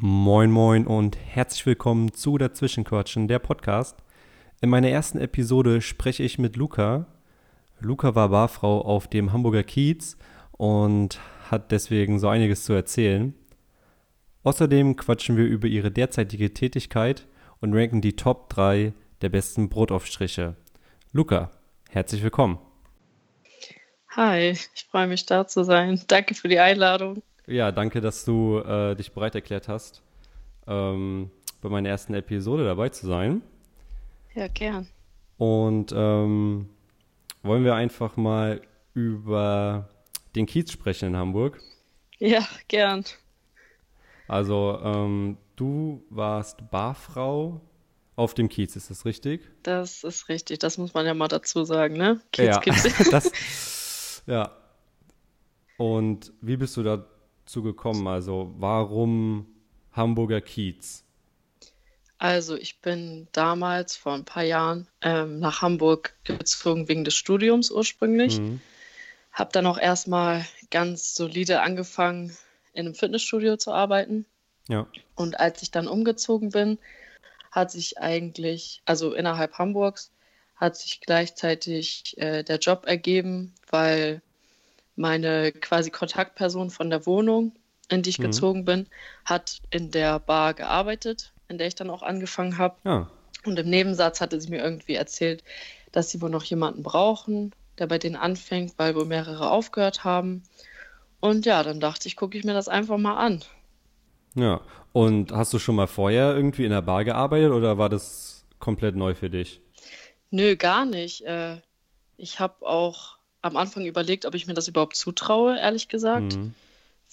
Moin Moin und herzlich willkommen zu Dazwischenquatschen, der Podcast. In meiner ersten Episode spreche ich mit Luca. Luca war Barfrau auf dem Hamburger Kiez und hat deswegen so einiges zu erzählen. Außerdem quatschen wir über ihre derzeitige Tätigkeit und ranken die Top 3 der besten Brotaufstriche. Luca, herzlich willkommen. Hi, ich freue mich da zu sein. Danke für die Einladung. Ja, danke, dass du äh, dich bereit erklärt hast, ähm, bei meiner ersten Episode dabei zu sein. Ja, gern. Und ähm, wollen wir einfach mal über den Kiez sprechen in Hamburg? Ja, gern. Also, ähm, du warst Barfrau auf dem Kiez, ist das richtig? Das ist richtig, das muss man ja mal dazu sagen, ne? Kiez ja, das, ja. Und wie bist du da zu gekommen? Also warum Hamburger Kiez? Also ich bin damals vor ein paar Jahren ähm, nach Hamburg gezogen wegen des Studiums ursprünglich. Mhm. Habe dann auch erstmal ganz solide angefangen, in einem Fitnessstudio zu arbeiten. Ja. Und als ich dann umgezogen bin, hat sich eigentlich, also innerhalb Hamburgs, hat sich gleichzeitig äh, der Job ergeben, weil meine quasi Kontaktperson von der Wohnung, in die ich Mhm. gezogen bin, hat in der Bar gearbeitet, in der ich dann auch angefangen habe. Ja. Und im Nebensatz hatte sie mir irgendwie erzählt, dass sie wohl noch jemanden brauchen, der bei denen anfängt, weil wohl mehrere aufgehört haben. Und ja, dann dachte ich, gucke ich mir das einfach mal an. Ja. Und hast du schon mal vorher irgendwie in der Bar gearbeitet oder war das komplett neu für dich? Nö, gar nicht. Äh, ich habe auch am Anfang überlegt, ob ich mir das überhaupt zutraue, ehrlich gesagt. Mhm.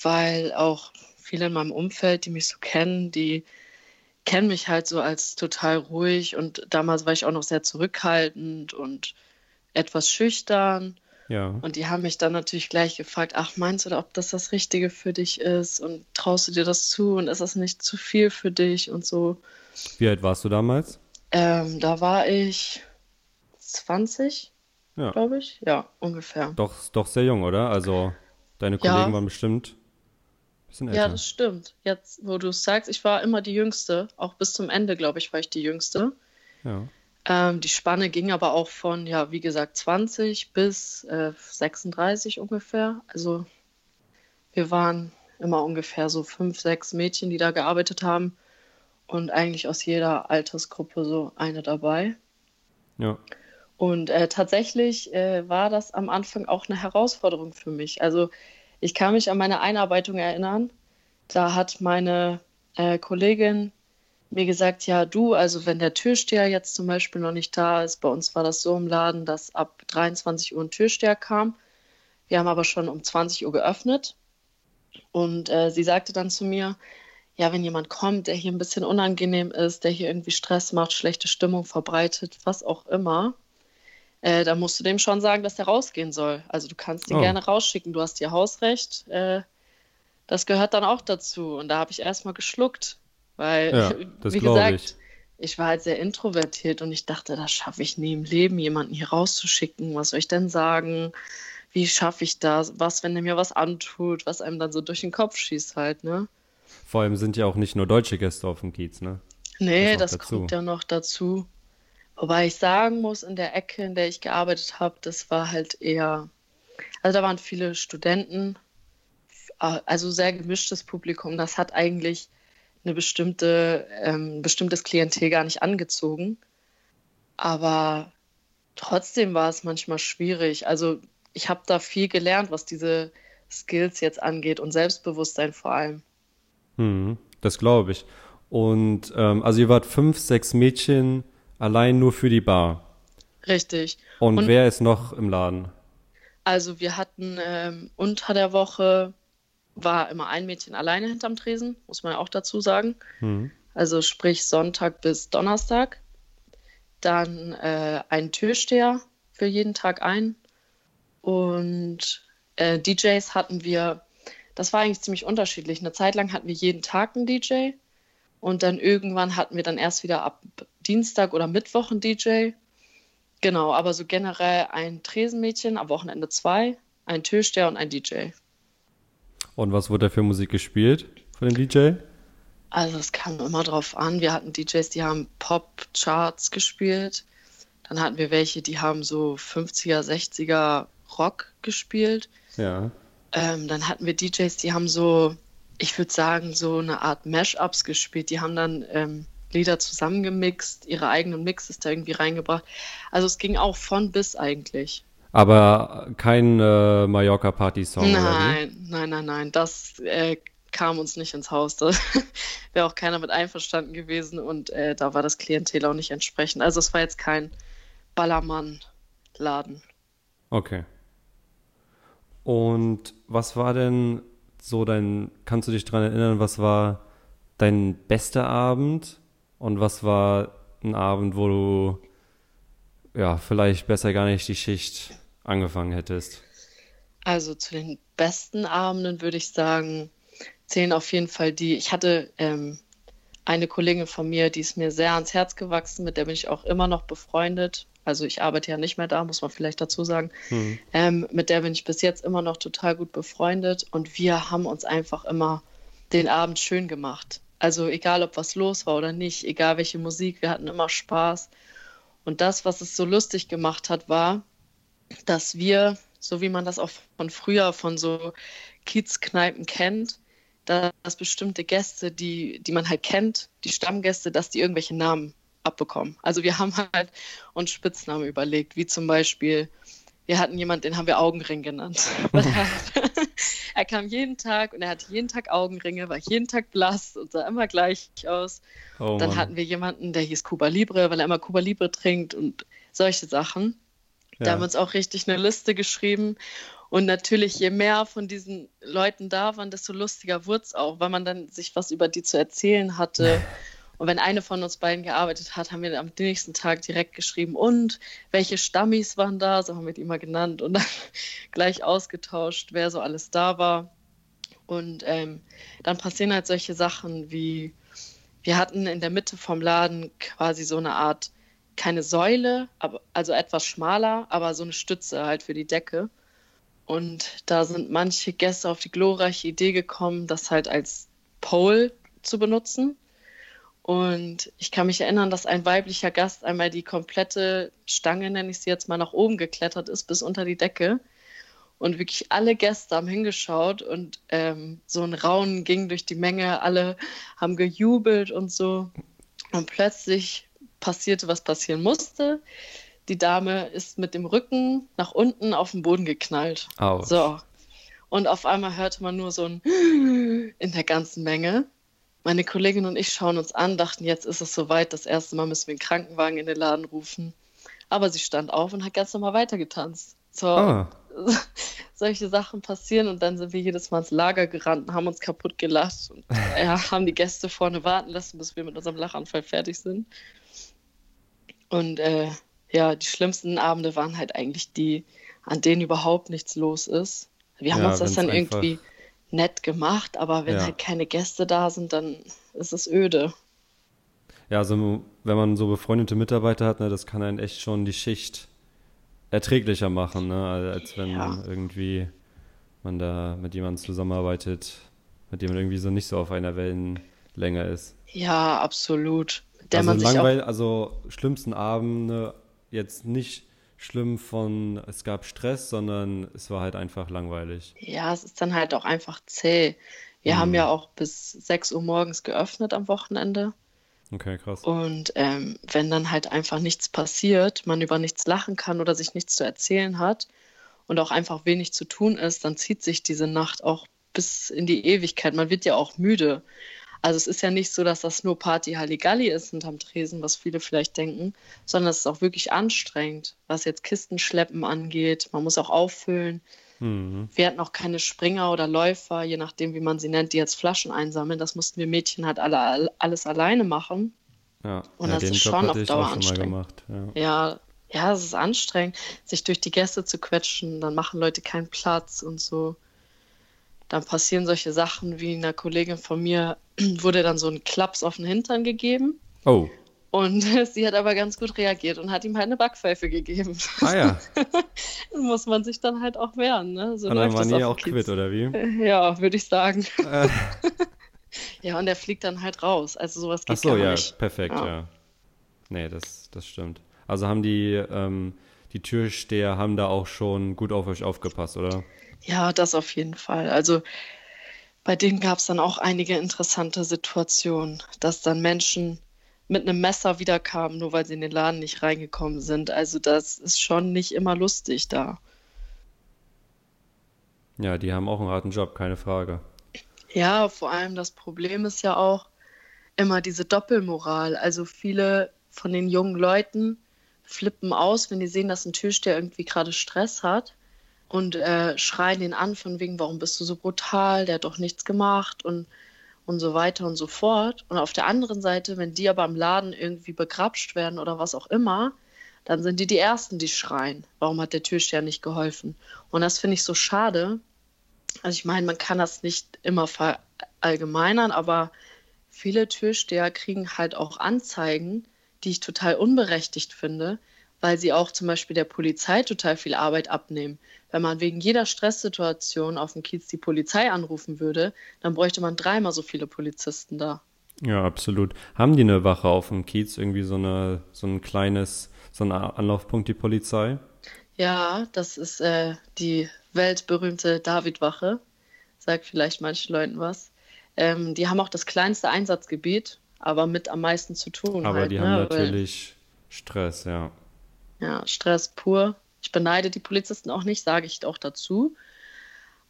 weil auch viele in meinem Umfeld, die mich so kennen, die kennen mich halt so als total ruhig und damals war ich auch noch sehr zurückhaltend und etwas schüchtern Ja. und die haben mich dann natürlich gleich gefragt, ach meinst du, ob das das Richtige für dich ist und traust du dir das zu und ist das nicht zu viel für dich und so. Wie alt warst du damals? Ähm, da war ich 20, Ja. glaube ich, ja, ungefähr. Doch, doch sehr jung, oder? Also deine Ja. Kollegen waren bestimmt ein bisschen Ja, älter. das stimmt. Jetzt, wo du es sagst, ich war immer die Jüngste. Auch bis zum Ende, glaube ich, war ich die Jüngste. Ja. Ähm, die Spanne ging aber auch von, ja, wie gesagt, 20 bis äh, 36 ungefähr. Also wir waren immer ungefähr so fünf, sechs Mädchen, die da gearbeitet haben. Und eigentlich aus jeder Altersgruppe so eine dabei. Ja. Und äh, tatsächlich äh, war das am Anfang auch eine Herausforderung für mich. Also ich kann mich an meine Einarbeitung erinnern. Da hat meine äh, Kollegin mir gesagt, ja du, also wenn der Türsteher jetzt zum Beispiel noch nicht da ist, bei uns war das so im Laden, dass ab 23 Uhr ein Türsteher kam. Wir haben aber schon um 20 Uhr geöffnet. Und äh, sie sagte dann zu mir, ja, wenn jemand kommt, der hier ein bisschen unangenehm ist, der hier irgendwie Stress macht, schlechte Stimmung verbreitet, was auch immer, äh, da musst du dem schon sagen, dass der rausgehen soll. Also du kannst ihn Oh. gerne rausschicken, du hast hier Hausrecht. Äh, das gehört dann auch dazu. Und da habe ich erstmal geschluckt, weil, Ja, wie gesagt, ich war halt sehr introvertiert und ich dachte, das schaffe ich nie im Leben, jemanden hier rauszuschicken. Was soll ich denn sagen? Wie schaffe ich das? Was, wenn der mir was antut, was einem dann so durch den Kopf schießt halt, ne? Vor allem sind ja auch nicht nur deutsche Gäste auf dem Kiez, ne? Nee, Das das kommt ja noch dazu. Wobei ich sagen muss, in der Ecke, in der ich gearbeitet habe, das war halt eher, also da waren viele Studenten, also sehr gemischtes Publikum. Das hat eigentlich eine bestimmte, ähm, bestimmtes Klientel gar nicht angezogen. Aber trotzdem war es manchmal schwierig. Also ich habe da viel gelernt, was diese Skills jetzt angeht und Selbstbewusstsein vor allem. Mhm, das glaube ich. Und ähm, also ihr wart fünf, sechs Mädchen allein nur für die Bar. Richtig. Und, Und- wer ist noch im Laden? Also wir hatten ähm, unter der Woche war immer ein Mädchen alleine hinterm Tresen, muss man ja auch dazu sagen. Mhm. Also sprich Sonntag bis Donnerstag. Dann äh, ein Türsteher für jeden Tag ein. Und äh, DJs hatten wir, das war eigentlich ziemlich unterschiedlich. Eine Zeit lang hatten wir jeden Tag einen DJ. Und dann irgendwann hatten wir dann erst wieder ab Dienstag oder Mittwoch einen DJ. Genau, aber so generell ein Tresenmädchen, am Wochenende zwei, ein Türsteher und ein DJ. Und was wurde da für Musik gespielt von dem DJ? Also es kam immer drauf an. Wir hatten DJs, die haben Pop-Charts gespielt. Dann hatten wir welche, die haben so 50er, 60er Rock gespielt. Ja. Ähm, dann hatten wir DJs, die haben so, ich würde sagen, so eine Art Mashups gespielt. Die haben dann ähm, Lieder zusammengemixt, ihre eigenen Mixes da irgendwie reingebracht. Also es ging auch von bis eigentlich. Aber kein äh, Mallorca-Party-Song? Nein, nein, nein, nein. Das äh, kam uns nicht ins Haus. Da wäre auch keiner mit einverstanden gewesen und äh, da war das Klientel auch nicht entsprechend. Also es war jetzt kein Ballermann-Laden. Okay. Und was war denn so dein, kannst du dich daran erinnern, was war dein bester Abend und was war ein Abend, wo du ja vielleicht besser gar nicht die Schicht angefangen hättest? Also zu den besten Abenden würde ich sagen, zählen auf jeden Fall die. Ich hatte ähm, eine Kollegin von mir, die ist mir sehr ans Herz gewachsen, mit der bin ich auch immer noch befreundet. Also ich arbeite ja nicht mehr da, muss man vielleicht dazu sagen. Hm. Ähm, mit der bin ich bis jetzt immer noch total gut befreundet und wir haben uns einfach immer den Abend schön gemacht. Also egal, ob was los war oder nicht, egal welche Musik, wir hatten immer Spaß. Und das, was es so lustig gemacht hat, war, dass wir, so wie man das auch von früher von so Kiezkneipen kennt, dass bestimmte Gäste, die, die man halt kennt, die Stammgäste, dass die irgendwelche Namen abbekommen. Also wir haben halt uns Spitznamen überlegt, wie zum Beispiel, wir hatten jemanden, den haben wir Augenring genannt. er kam jeden Tag und er hatte jeden Tag Augenringe, war jeden Tag blass und sah immer gleich aus. Oh, Dann Mann. hatten wir jemanden, der hieß Cuba Libre, weil er immer Cuba Libre trinkt und solche Sachen. Da Ja. haben wir uns auch richtig eine Liste geschrieben. Und natürlich, je mehr von diesen Leuten da waren, desto lustiger wurde es auch, weil man dann sich was über die zu erzählen hatte. Und wenn eine von uns beiden gearbeitet hat, haben wir am nächsten Tag direkt geschrieben, und welche Stammis waren da, so haben wir die immer genannt und dann gleich ausgetauscht, wer so alles da war. Und ähm, dann passieren halt solche Sachen wie, wir hatten in der Mitte vom Laden quasi so eine Art, keine Säule, aber, also etwas schmaler, aber so eine Stütze halt für die Decke. Und da sind manche Gäste auf die glorreiche Idee gekommen, das halt als Pole zu benutzen. Und ich kann mich erinnern, dass ein weiblicher Gast einmal die komplette Stange, nenne ich sie jetzt mal, nach oben geklettert ist, bis unter die Decke. Und wirklich alle Gäste haben hingeschaut und ähm, so ein Raunen ging durch die Menge. Alle haben gejubelt und so. Und plötzlich passierte, was passieren musste. Die Dame ist mit dem Rücken nach unten auf den Boden geknallt. Autsch. So. Und auf einmal hörte man nur so ein in der ganzen Menge. Meine Kollegin und ich schauen uns an, dachten, jetzt ist es soweit. Das erste Mal müssen wir einen Krankenwagen in den Laden rufen. Aber sie stand auf und hat ganz normal weitergetanzt. So, Ah, solche Sachen passieren und dann sind wir jedes Mal ins Lager gerannt und haben uns kaputt gelacht und ja, haben die Gäste vorne warten lassen, bis wir mit unserem Lachanfall fertig sind. Und äh, ja, die schlimmsten Abende waren halt eigentlich die, an denen überhaupt nichts los ist. Wir haben Ja, uns das dann irgendwie nett gemacht, aber wenn Ja. halt keine Gäste da sind, dann ist es öde. ja, also wenn man so befreundete Mitarbeiter hat, ne, das kann einen echt schon die Schicht erträglicher machen, ne, als wenn Ja. irgendwie man da mit jemandem zusammenarbeitet, mit dem man irgendwie so nicht so auf einer Wellenlänge ist. Ja, absolut. Der also man sich auch also schlimmsten Abende jetzt nicht schlimm von es gab Stress, sondern es war halt einfach langweilig. Ja, es ist dann halt auch einfach zäh. Wir Mhm. haben ja auch bis 6 Uhr morgens geöffnet am Wochenende. Okay, krass. Und ähm, wenn dann halt einfach nichts passiert, man über nichts lachen kann oder sich nichts zu erzählen hat und auch einfach wenig zu tun ist, dann zieht sich diese Nacht auch bis in die Ewigkeit. Man wird ja auch müde. Also es ist ja nicht so, dass das nur Party Halligalli ist hinterm Tresen, was viele vielleicht denken, sondern es ist auch wirklich anstrengend, was jetzt Kistenschleppen angeht. Man muss auch auffüllen. Mhm. Wir hatten auch keine Springer oder Läufer, je nachdem, wie man sie nennt, die jetzt Flaschen einsammeln. Das mussten wir Mädchen halt alle, alles alleine machen. Ja, Und ja, das den ist Job schon auf Dauer auch schon mal anstrengend. gemacht. Ja. Ja, ja, es ist anstrengend, sich durch die Gäste zu quetschen. Dann machen Leute keinen Platz und so. Dann passieren solche Sachen wie einer Kollegin von mir wurde dann so ein Klaps auf den Hintern gegeben. Oh, Und sie hat aber ganz gut reagiert und hat ihm halt eine Backpfeife gegeben. ah ja. Muss man sich dann halt auch wehren, ne? So Und dann die auf auch quitt, oder wie? Ja, würde ich sagen. Äh, Ja, und der fliegt dann halt raus. Also sowas Ach geht so, gar ja, nicht. perfekt, Ja. ja. Nee, das, das stimmt. Also haben die, ähm, die Türsteher haben da auch schon gut auf euch aufgepasst, oder? Ja, das auf jeden Fall. Also bei denen gab es dann auch einige interessante Situationen, dass dann Menschen mit einem Messer wiederkamen, nur weil sie in den Laden nicht reingekommen sind. Also das ist schon nicht immer lustig da. Ja, die haben auch einen harten Job, keine Frage. Ja, vor allem das Problem ist ja auch immer diese Doppelmoral. Also viele von den jungen Leuten flippen aus, wenn die sehen, dass ein Türsteher irgendwie gerade Stress hat und äh, schreien ihn an von wegen, warum bist du so brutal, der hat doch nichts gemacht und, und so weiter und so fort. Und auf der anderen Seite, wenn die aber im Laden irgendwie begrapscht werden oder was auch immer, dann sind die die Ersten, die schreien, warum hat der Türsteher nicht geholfen? Und das finde ich so schade. Also ich meine, man kann das nicht immer verallgemeinern, aber viele Türsteher kriegen halt auch Anzeigen, die ich total unberechtigt finde, weil sie auch zum Beispiel der Polizei total viel Arbeit abnehmen. Wenn man wegen jeder Stresssituation auf dem Kiez die Polizei anrufen würde, dann bräuchte man dreimal so viele Polizisten da. Ja, absolut. Haben die eine Wache auf dem Kiez, irgendwie so eine, so ein kleines, so ein Anlaufpunkt, die Polizei? Ja, das ist äh, die weltberühmte Davidwache. Sagt vielleicht manchen Leuten was. Ähm, die haben auch das kleinste Einsatzgebiet, aber mit am meisten zu tun Aber halt, die ne? haben Weil, natürlich Stress, ja. ja, Stress pur. Ich beneide die Polizisten auch nicht, sage ich auch dazu.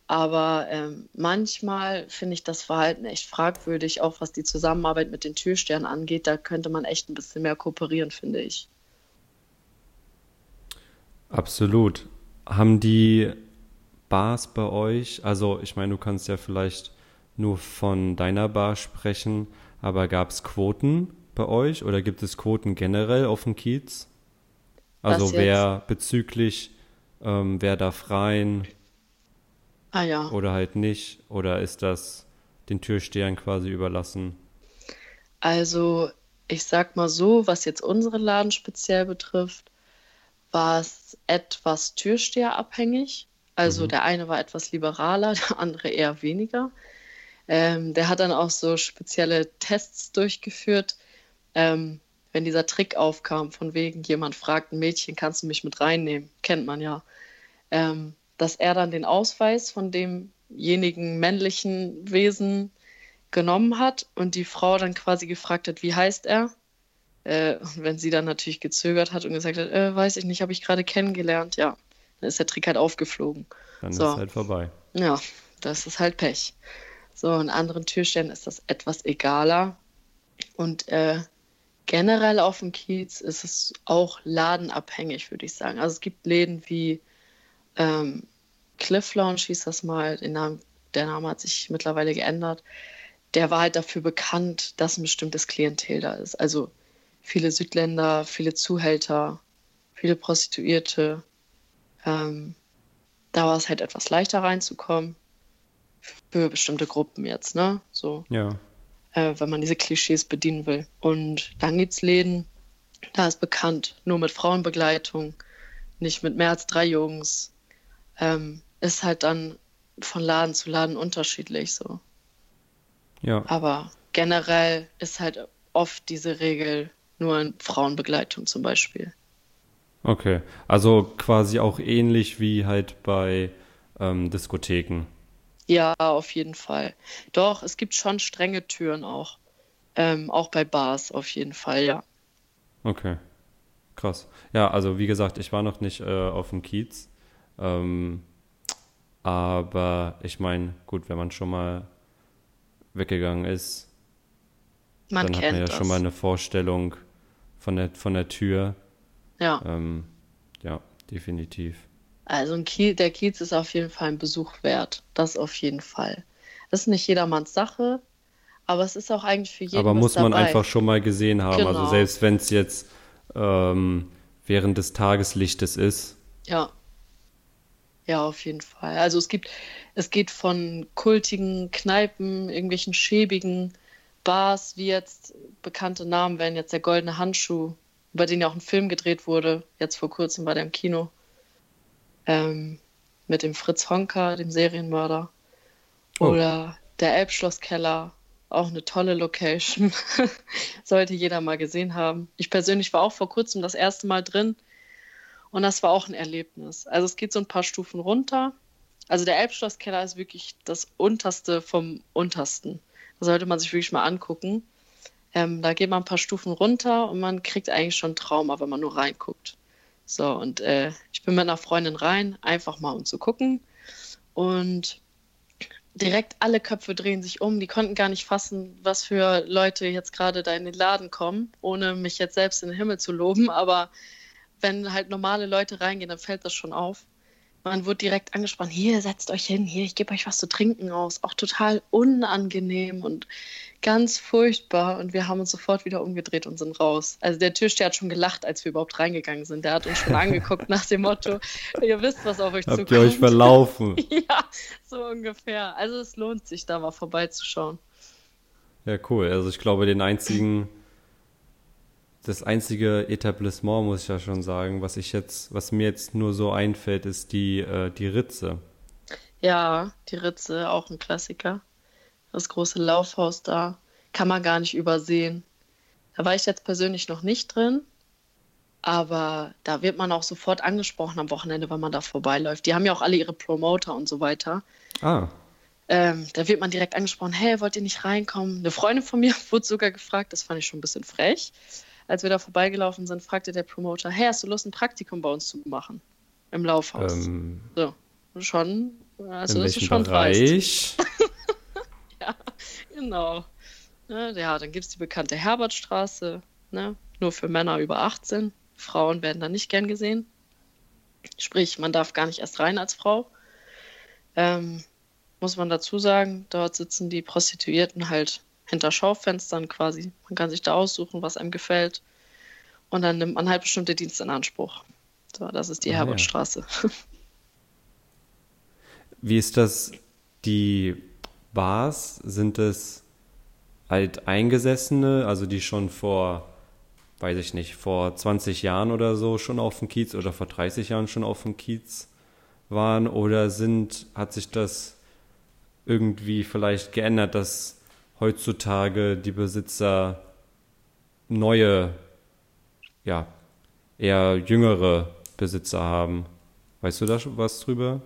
Aber ähm, manchmal finde ich das Verhalten echt fragwürdig, auch was die Zusammenarbeit mit den Türstern angeht. Da könnte man echt ein bisschen mehr kooperieren, finde ich. Absolut. Haben die Bars bei euch, also ich meine, du kannst ja vielleicht nur von deiner Bar sprechen, aber gab es Quoten bei euch oder gibt es Quoten generell auf dem Kiez? Also wer bezüglich, ähm, wer darf rein Ah ja. oder halt nicht? Oder ist das den Türstehern quasi überlassen? Also, ich sag mal so, was jetzt unseren Laden speziell betrifft, war es etwas türsteherabhängig. Also Mhm. der eine war etwas liberaler, der andere eher weniger. Ähm, der hat dann auch so spezielle Tests durchgeführt. Ähm, wenn dieser Trick aufkam, von wegen jemand fragt ein Mädchen, kannst du mich mit reinnehmen? Kennt man ja. Ähm, dass er dann den Ausweis von demjenigen männlichen Wesen genommen hat und die Frau dann quasi gefragt hat, wie heißt er? Äh, und wenn sie dann natürlich gezögert hat und gesagt hat, äh, weiß ich nicht, habe ich gerade kennengelernt, ja, dann ist der Trick halt aufgeflogen. Dann So. ist halt vorbei. Ja, das ist halt Pech. So, in anderen Türstellen ist das etwas egaler. Und äh, generell auf dem Kiez ist es auch ladenabhängig, würde ich sagen. Also es gibt Läden wie ähm, Cliff Lounge hieß das mal, Namen, der Name hat sich mittlerweile geändert. Der war halt dafür bekannt, dass ein bestimmtes Klientel da ist. Also viele Südländer, viele Zuhälter, viele Prostituierte. Ähm, da war es halt etwas leichter reinzukommen. Für bestimmte Gruppen jetzt, ne? So, Ja. Äh, wenn man diese Klischees bedienen will. Und dann gibt es Läden, da ist bekannt, nur mit Frauenbegleitung, nicht mit mehr als drei Jungs. Ähm, ist halt dann von Laden zu Laden unterschiedlich so. Ja. Aber generell ist halt oft diese Regel nur in Frauenbegleitung zum Beispiel. Okay. Also quasi auch ähnlich wie halt bei ähm, Diskotheken. Ja, auf jeden Fall. Doch, es gibt schon strenge Türen auch. Ähm, auch bei Bars auf jeden Fall, ja. Okay. Krass. Ja, also wie gesagt, ich war noch nicht äh, auf dem Kiez. Ähm, aber ich meine, gut, wenn man schon mal weggegangen ist, Man dann hat man ja das. schon mal eine Vorstellung von der, von der Tür. Ja, Ähm, ja, definitiv. Also Kiez, der Kiez ist auf jeden Fall ein Besuch wert. Das auf jeden Fall. Das ist nicht jedermanns Sache, aber es ist auch eigentlich für jeden Aber muss man dabei. einfach schon mal gesehen haben. Also Genau. selbst wenn es jetzt ähm, während des Tageslichtes ist. Ja. Ja, auf jeden Fall. Also es gibt, es geht von kultigen Kneipen, irgendwelchen schäbigen Bars, wie jetzt bekannte Namen wären jetzt der Goldene Handschuh, über den ja auch ein Film gedreht wurde, jetzt vor kurzem bei dem Kino. Ähm, mit dem Fritz Honka, dem Serienmörder. Oh. Oder der Elbschlosskeller Auch eine tolle Location. Sollte jeder mal gesehen haben. Ich persönlich war auch vor kurzem das erste Mal drin und das war auch ein Erlebnis. Also es geht so ein paar Stufen runter. Also der Elbschlosskeller ist wirklich das unterste vom untersten. Da sollte man sich wirklich mal angucken. Ähm, da geht man ein paar Stufen runter und man kriegt eigentlich schon Trauma, wenn man nur reinguckt. So, und äh, ich bin mit einer Freundin rein, einfach mal um zu gucken. Und direkt alle Köpfe drehen sich um. Die konnten gar nicht fassen, was für Leute jetzt gerade da in den Laden kommen, ohne mich jetzt selbst in den Himmel zu loben. Aber wenn halt normale Leute reingehen, dann fällt das schon auf. Man wird direkt angesprochen, hier, setzt euch hin, hier, ich gebe euch was zu trinken aus. Auch total unangenehm und ganz furchtbar. Und wir haben uns sofort wieder umgedreht und sind raus. Also der Türsteher hat schon gelacht, als wir überhaupt reingegangen sind. Der hat uns schon angeguckt nach dem Motto, ihr wisst, was auf euch Habt zukommt. ihr euch verlaufen? ja, so ungefähr. Also es lohnt sich, da mal vorbeizuschauen. Ja, cool. Also ich glaube, den einzigen das einzige Etablissement, muss ich ja schon sagen, was ich jetzt, was mir jetzt nur so einfällt, ist die, äh, die Ritze. Ja, die Ritze, auch ein Klassiker. Das große Laufhaus da, kann man gar nicht übersehen. Da war ich jetzt persönlich noch nicht drin, aber da wird man auch sofort angesprochen am Wochenende, wenn man da vorbeiläuft. Die haben ja auch alle ihre Promoter und so weiter. Ah. Ähm, da wird man direkt angesprochen, hey, wollt ihr nicht reinkommen? Eine Freundin von mir wurde sogar gefragt, das fand ich schon ein bisschen frech als wir da vorbeigelaufen sind, fragte der Promoter, hey, hast du Lust, ein Praktikum bei uns zu machen? Im Laufhaus. Ähm, so, schon, also das ist schon Bereich? ja, genau. Ja, ja dann gibt es die bekannte Herbertstraße, ne? nur für Männer über 18. Frauen werden da nicht gern gesehen. Sprich, man darf gar nicht erst rein als Frau. Ähm, muss man dazu sagen, dort sitzen die Prostituierten halt hinter Schaufenstern quasi. Man kann sich da aussuchen, was einem gefällt. Und dann nimmt man halt bestimmte Dienste in Anspruch. So, das ist die ah, Herbertstraße. Ja. Wie ist das? Die Bars, sind es alteingesessene, also die schon vor, weiß ich nicht, vor 20 Jahren oder so schon auf dem Kiez oder vor 30 Jahren schon auf dem Kiez waren? Oder sind, hat sich das irgendwie vielleicht geändert, dass heutzutage die Besitzer neue, ja, eher jüngere Besitzer haben. Weißt du da was drüber?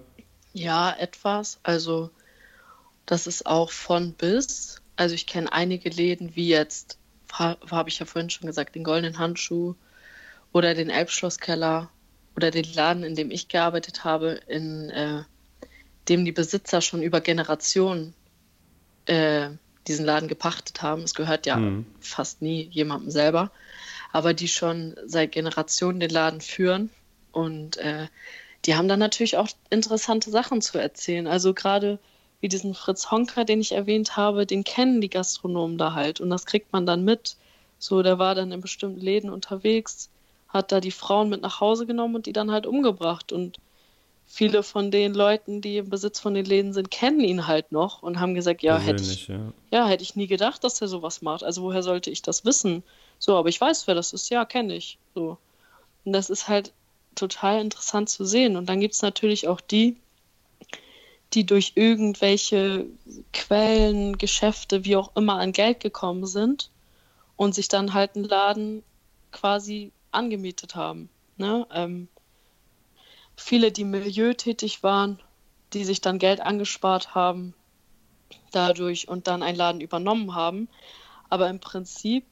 Ja, etwas. Also das ist auch von bis. Also ich kenne einige Läden, wie jetzt, habe ich ja vorhin schon gesagt, den Goldenen Handschuh oder den Elbschlosskeller oder den Laden, in dem ich gearbeitet habe, in äh, dem die Besitzer schon über Generationen äh, diesen Laden gepachtet haben. Es gehört ja mhm. fast nie jemandem selber, aber die schon seit Generationen den Laden führen und äh, die haben dann natürlich auch interessante Sachen zu erzählen. Also gerade wie diesen Fritz Honker, den ich erwähnt habe, den kennen die Gastronomen da halt und das kriegt man dann mit. So, der war dann in bestimmten Läden unterwegs, hat da die Frauen mit nach Hause genommen und die dann halt umgebracht und viele von den Leuten, die im Besitz von den Läden sind, kennen ihn halt noch und haben gesagt, ja, hätte ich, ja. ja, hätte ich nie gedacht, dass er sowas macht. Also woher sollte ich das wissen? So, aber ich weiß, wer das ist. Ja, kenne ich. So. Und das ist halt total interessant zu sehen. Und dann gibt es natürlich auch die, die durch irgendwelche Quellen, Geschäfte, wie auch immer, an Geld gekommen sind und sich dann halt einen Laden quasi angemietet haben. Ne? Ähm, viele, die milieutätig waren, die sich dann Geld angespart haben dadurch und dann einen Laden übernommen haben. Aber im Prinzip,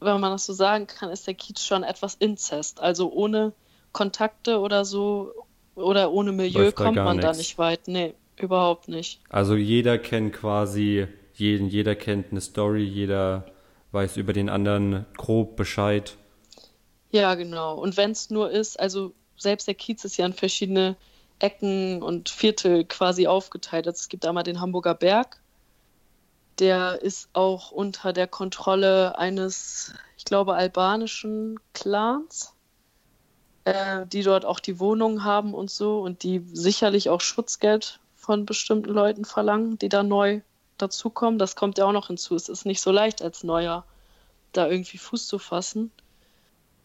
wenn man das so sagen kann, ist der Kiez schon etwas Inzest. Also ohne Kontakte oder so oder ohne Milieu kommt man nix. da nicht weit. Nee, überhaupt nicht. Also jeder kennt quasi jeden, jeder kennt eine Story, jeder weiß über den anderen grob Bescheid. Ja, genau. Und wenn es nur ist, also selbst der Kiez ist ja in verschiedene Ecken und Viertel quasi aufgeteilt. Also es gibt einmal den Hamburger Berg, der ist auch unter der Kontrolle eines, ich glaube, albanischen Clans, äh, die dort auch die Wohnungen haben und so und die sicherlich auch Schutzgeld von bestimmten Leuten verlangen, die da neu dazukommen. Das kommt ja auch noch hinzu. Es ist nicht so leicht als Neuer da irgendwie Fuß zu fassen.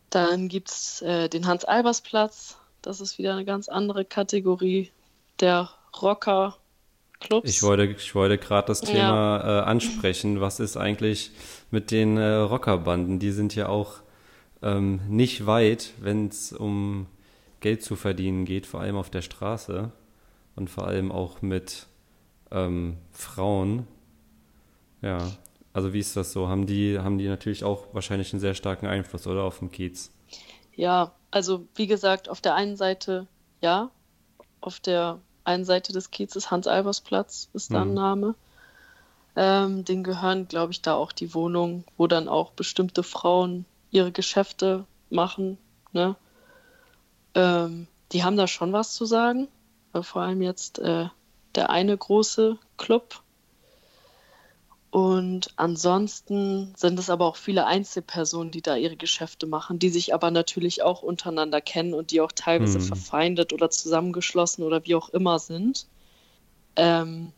Dann gibt es äh, den Hans-Albers-Platz. Das ist wieder eine ganz andere Kategorie. Der Rocker Clubs. Ich wollte, ich wollte gerade das Thema ja. äh, ansprechen. Was ist eigentlich mit den äh, Rockerbanden? Die sind ja auch ähm, nicht weit, wenn es um Geld zu verdienen geht, vor allem auf der Straße und vor allem auch mit ähm, Frauen. Ja, also wie ist das so? Haben die, haben die natürlich auch wahrscheinlich einen sehr starken Einfluss, oder, auf den Kiez? Ja, also wie gesagt, auf der einen Seite ja, auf der einen Seite des Kiezes Hans-Albers-Platz ist da ein mhm. Name. Ähm, den gehören, glaube ich, da auch die Wohnungen, wo dann auch bestimmte Frauen ihre Geschäfte machen. Ne? Ähm, die haben da schon was zu sagen. Vor allem jetzt äh, der eine große Club, und ansonsten sind es aber auch viele Einzelpersonen, die da ihre Geschäfte machen, die sich aber natürlich auch untereinander kennen und die auch teilweise mhm. verfeindet oder zusammengeschlossen oder wie auch immer sind. Ähm,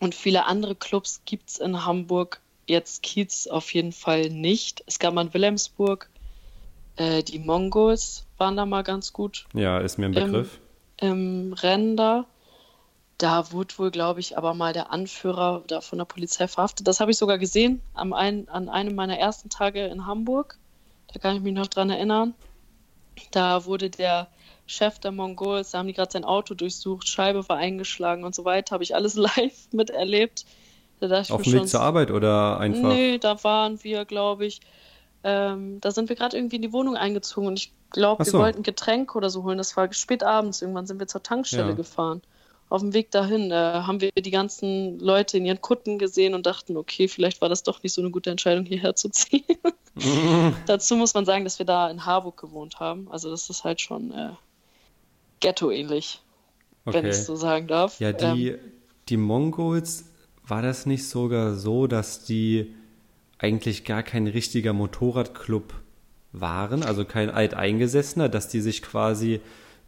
und viele andere Clubs gibt es in Hamburg, jetzt Kiez auf jeden Fall nicht. Es gab mal in Wilhelmsburg, äh, die Mongols waren da mal ganz gut. Ja, ist mir ein Begriff. Im, im Rennen da. Da wurde wohl, glaube ich, aber mal der Anführer da von der Polizei verhaftet. Das habe ich sogar gesehen am ein, an einem meiner ersten Tage in Hamburg. Da kann ich mich noch dran erinnern. Da wurde der Chef der Mongols, da haben die gerade sein Auto durchsucht, Scheibe war eingeschlagen und so weiter. Habe ich alles live miterlebt. Auf dem Weg zur Arbeit oder einfach? Nee, da waren wir, glaube ich. Ähm, da sind wir gerade irgendwie in die Wohnung eingezogen und ich glaube, so. wir wollten Getränke oder so holen. Das war spät abends. Irgendwann sind wir zur Tankstelle ja. gefahren auf dem Weg dahin äh, haben wir die ganzen Leute in ihren Kutten gesehen und dachten, okay, vielleicht war das doch nicht so eine gute Entscheidung, hierher zu ziehen. Dazu muss man sagen, dass wir da in Harburg gewohnt haben. Also das ist halt schon äh, Ghetto-ähnlich, okay. wenn ich so sagen darf. Ja, die, ähm, die Mongols, war das nicht sogar so, dass die eigentlich gar kein richtiger Motorradclub waren, also kein alteingesessener, dass die sich quasi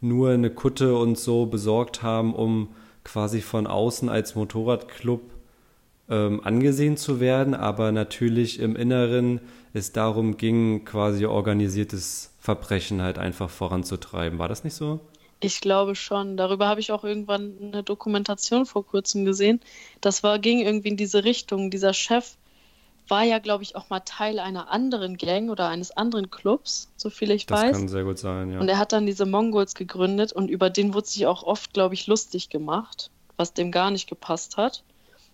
nur eine Kutte und so besorgt haben, um quasi von außen als Motorradclub ähm, angesehen zu werden, aber natürlich im Inneren es darum ging, quasi organisiertes Verbrechen halt einfach voranzutreiben. War das nicht so? Ich glaube schon. Darüber habe ich auch irgendwann eine Dokumentation vor kurzem gesehen. Das war, ging irgendwie in diese Richtung. Dieser Chef war ja, glaube ich, auch mal Teil einer anderen Gang oder eines anderen Clubs, so viel ich das weiß. Das kann sehr gut sein, ja. Und er hat dann diese Mongols gegründet und über den wurde sich auch oft, glaube ich, lustig gemacht, was dem gar nicht gepasst hat.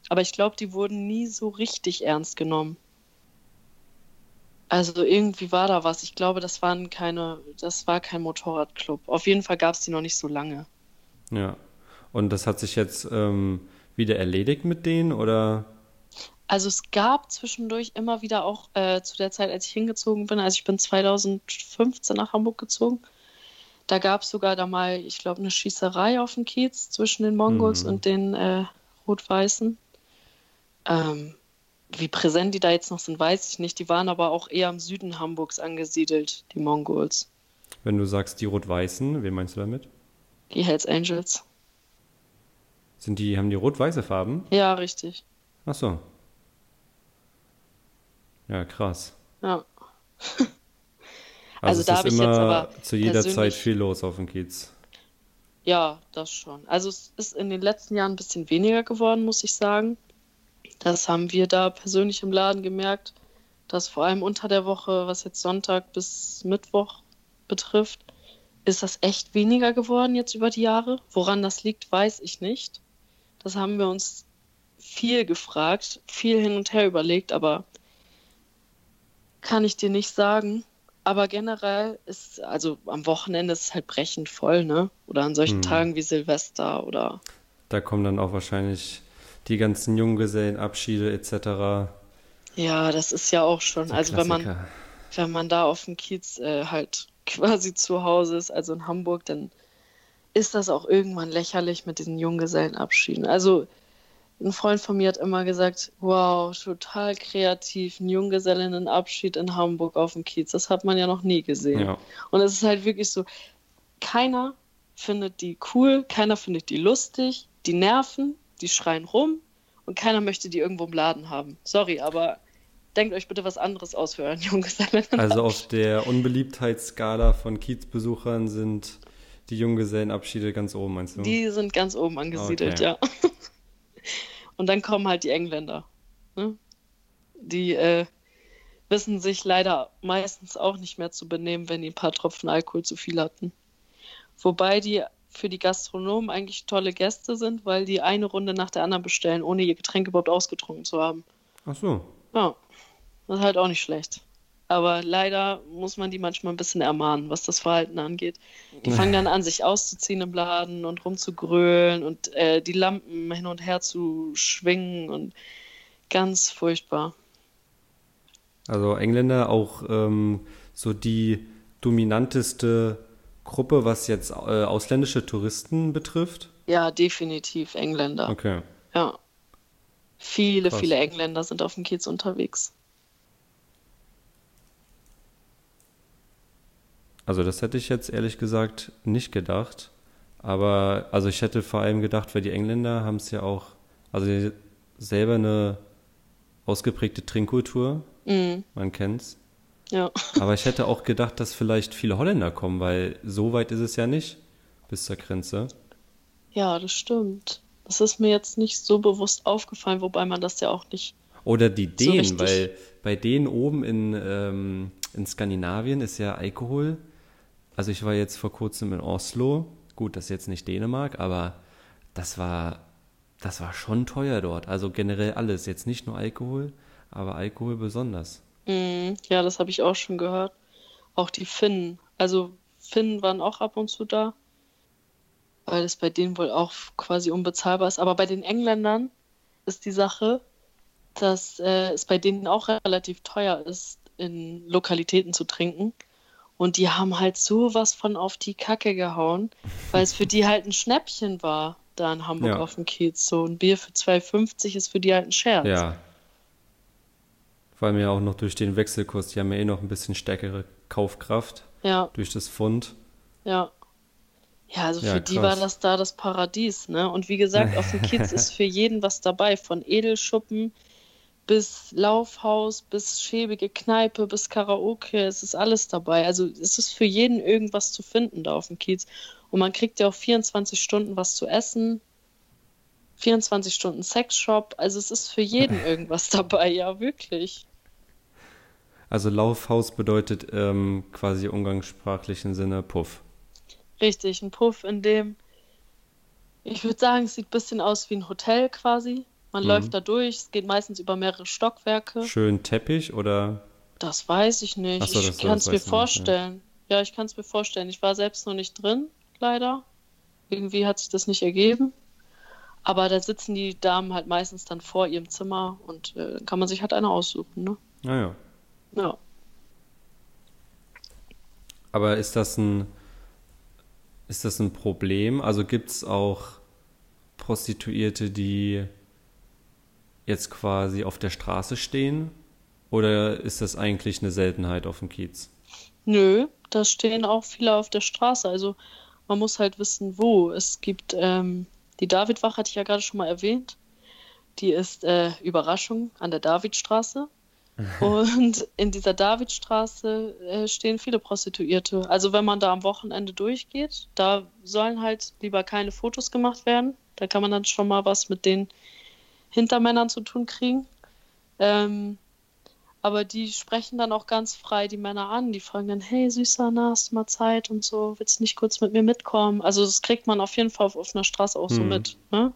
Aber ich glaube, die wurden nie so richtig ernst genommen. Also irgendwie war da was. Ich glaube, das waren keine, das war kein Motorradclub. Auf jeden Fall gab es die noch nicht so lange. Ja. Und das hat sich jetzt ähm, wieder erledigt mit denen oder? Also es gab zwischendurch immer wieder auch äh, zu der Zeit, als ich hingezogen bin, also ich bin 2015 nach Hamburg gezogen, da gab es sogar da mal, ich glaube, eine Schießerei auf dem Kiez zwischen den Mongols mhm. und den äh, Rot-Weißen. Ähm, wie präsent die da jetzt noch sind, weiß ich nicht. Die waren aber auch eher im Süden Hamburgs angesiedelt, die Mongols. Wenn du sagst die Rot-Weißen, wen meinst du damit? Die Hells Angels. Sind die, haben die rot-weiße Farben? Ja, richtig. Ach so. Ja, krass. Ja. also, also da habe ich jetzt aber zu jeder Zeit viel los auf dem Kiez. Ja, das schon. Also es ist in den letzten Jahren ein bisschen weniger geworden, muss ich sagen. Das haben wir da persönlich im Laden gemerkt, dass vor allem unter der Woche, was jetzt Sonntag bis Mittwoch betrifft, ist das echt weniger geworden jetzt über die Jahre. Woran das liegt, weiß ich nicht. Das haben wir uns viel gefragt, viel hin und her überlegt, aber kann ich dir nicht sagen. Aber generell ist, also am Wochenende ist es halt brechend voll, ne? Oder an solchen hm. Tagen wie Silvester oder. Da kommen dann auch wahrscheinlich die ganzen Junggesellenabschiede etc. Ja, das ist ja auch schon. Also wenn man, wenn man da auf dem Kiez äh, halt quasi zu Hause ist, also in Hamburg, dann ist das auch irgendwann lächerlich mit diesen Junggesellenabschieden. Also ein Freund von mir hat immer gesagt, wow, total kreativ, ein Junggesellinnenabschied in Hamburg auf dem Kiez. Das hat man ja noch nie gesehen. Ja. Und es ist halt wirklich so, keiner findet die cool, keiner findet die lustig, die nerven, die schreien rum und keiner möchte die irgendwo im Laden haben. Sorry, aber denkt euch bitte was anderes aus für euren Junggesellinnenabschied. Also auf der Unbeliebtheitsskala von Kiezbesuchern sind die Junggesellenabschiede ganz oben, meinst du? Die sind ganz oben angesiedelt, okay. ja. Und dann kommen halt die Engländer. Ne? Die äh, wissen sich leider meistens auch nicht mehr zu benehmen, wenn die ein paar Tropfen Alkohol zu viel hatten. Wobei die für die Gastronomen eigentlich tolle Gäste sind, weil die eine Runde nach der anderen bestellen, ohne ihr Getränk überhaupt ausgetrunken zu haben. Ach so. Ja, das ist halt auch nicht schlecht. Aber leider muss man die manchmal ein bisschen ermahnen, was das Verhalten angeht. Die fangen dann an, sich auszuziehen im Laden und rumzugrölen und äh, die Lampen hin und her zu schwingen und ganz furchtbar. Also Engländer auch ähm, so die dominanteste Gruppe, was jetzt äh, ausländische Touristen betrifft? Ja, definitiv Engländer. Okay. Ja. Viele, Krass. viele Engländer sind auf dem Kiez unterwegs. Also das hätte ich jetzt ehrlich gesagt nicht gedacht. Aber also ich hätte vor allem gedacht, weil die Engländer haben es ja auch, also selber eine ausgeprägte Trinkkultur. Mhm. Man kennt's. Ja. Aber ich hätte auch gedacht, dass vielleicht viele Holländer kommen, weil so weit ist es ja nicht bis zur Grenze. ja, das stimmt. Das ist mir jetzt nicht so bewusst aufgefallen, wobei man das ja auch nicht. Oder die So Dänen, richtig. weil bei denen oben in, ähm, in Skandinavien ist ja Alkohol. Also ich war jetzt vor kurzem in Oslo. Gut, das ist jetzt nicht Dänemark, aber das war, das war schon teuer dort. Also generell alles. Jetzt nicht nur Alkohol, aber Alkohol besonders. Mhm. Ja, das habe ich auch schon gehört. Auch die Finnen. Also Finnen waren auch ab und zu da, weil es bei denen wohl auch quasi unbezahlbar ist. Aber bei den Engländern ist die Sache, dass äh, es bei denen auch relativ teuer ist, in Lokalitäten zu trinken. Und die haben halt sowas von auf die Kacke gehauen, weil es für die halt ein Schnäppchen war, da in Hamburg Ja. auf dem Kiez. So ein Bier für 2,50 ist für die halt ein Scherz. Ja. Vor allem ja auch noch durch den Wechselkurs. Die haben ja eh noch ein bisschen stärkere Kaufkraft Ja. durch das Pfund. Ja. Ja, also Ja, für die krass. war das da das Paradies, ne? Und wie gesagt, auf dem Kiez ist für jeden was dabei, von Edelschuppen bis Laufhaus, bis schäbige Kneipe, bis Karaoke, es ist alles dabei. Also es ist für jeden irgendwas zu finden da auf dem Kiez. Und man kriegt ja auch 24 Stunden was zu essen, 24 Stunden Sexshop, also es ist für jeden irgendwas dabei, ja, wirklich. Also Laufhaus bedeutet ähm, quasi umgangssprachlichen Sinne Puff. Richtig, ein Puff, in dem, ich würde sagen, es sieht ein bisschen aus wie ein Hotel quasi. Man Mhm. läuft da durch, es geht meistens über mehrere Stockwerke. Schön Teppich oder Das weiß ich nicht. So, ich kann es mir du nicht, ja. vorstellen. Ja, ich kann es mir vorstellen. Ich war selbst noch nicht drin, leider. Irgendwie hat sich das nicht ergeben. Aber da sitzen die Damen halt meistens dann vor ihrem Zimmer und äh, kann man sich halt eine aussuchen, ne? naja. Ja. Aber ist das ein ist das ein Problem? Also gibt es auch Prostituierte, die jetzt quasi auf der Straße stehen? Oder ist das eigentlich eine Seltenheit auf dem Kiez? Nö, da stehen auch viele auf der Straße. Also man muss halt wissen, wo. Es gibt ähm, die Davidwache, hatte ich ja gerade schon mal erwähnt. Die ist äh, Überraschung an der Davidstraße. Und in dieser Davidstraße äh, stehen viele Prostituierte. Also wenn man da am Wochenende durchgeht, da sollen halt lieber keine Fotos gemacht werden. Da kann man dann schon mal was mit den Hintermännern zu tun kriegen. Ähm, aber die sprechen dann auch ganz frei die Männer an. Die fragen dann, hey Süßer, na, hast du mal Zeit und so, willst du nicht kurz mit mir mitkommen? Also das kriegt man auf jeden Fall auf offener Straße auch so Hm. mit. Ne?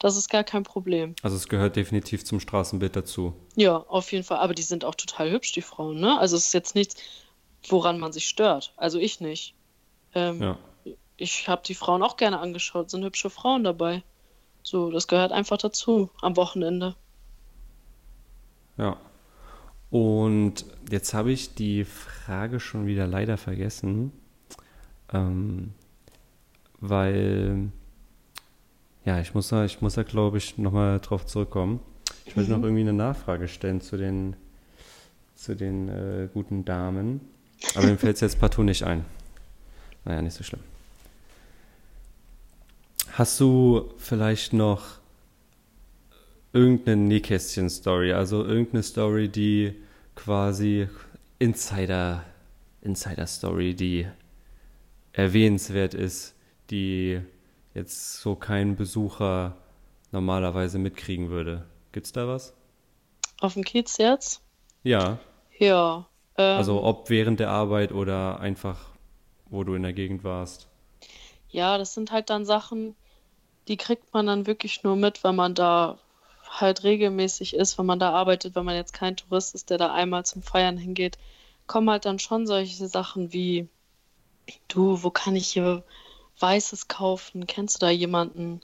Das ist gar kein Problem. Also es gehört definitiv zum Straßenbild dazu. Ja, auf jeden Fall. Aber die sind auch total hübsch, die Frauen, ne? Also es ist jetzt nichts, woran man sich stört. Also ich nicht. Ähm, Ja. Ich habe die Frauen auch gerne angeschaut, sind hübsche Frauen dabei. So, das gehört einfach dazu am Wochenende. Ja. Und jetzt habe ich die Frage schon wieder leider vergessen, ähm, weil, ja, ich muss da, ich muss da, glaube ich, nochmal drauf zurückkommen. Ich wollte noch irgendwie eine Nachfrage stellen zu den, zu den äh, guten Damen, aber mir fällt es jetzt partout nicht ein. Naja, nicht so schlimm. Hast du vielleicht noch irgendeine Nähkästchen-Story, also irgendeine Story, die quasi Insider, Insider-Story, die erwähnenswert ist, die jetzt so kein Besucher normalerweise mitkriegen würde. Gibt's da was? Auf dem Kiez jetzt? Ja. Ja. Ähm, Also ob während der Arbeit oder einfach, wo du in der Gegend warst. ja, das sind halt dann Sachen, die kriegt man dann wirklich nur mit, wenn man da halt regelmäßig ist, wenn man da arbeitet, wenn man jetzt kein Tourist ist, der da einmal zum Feiern hingeht, kommen halt dann schon solche Sachen wie, du, wo kann ich hier Weißes kaufen? Kennst du da jemanden?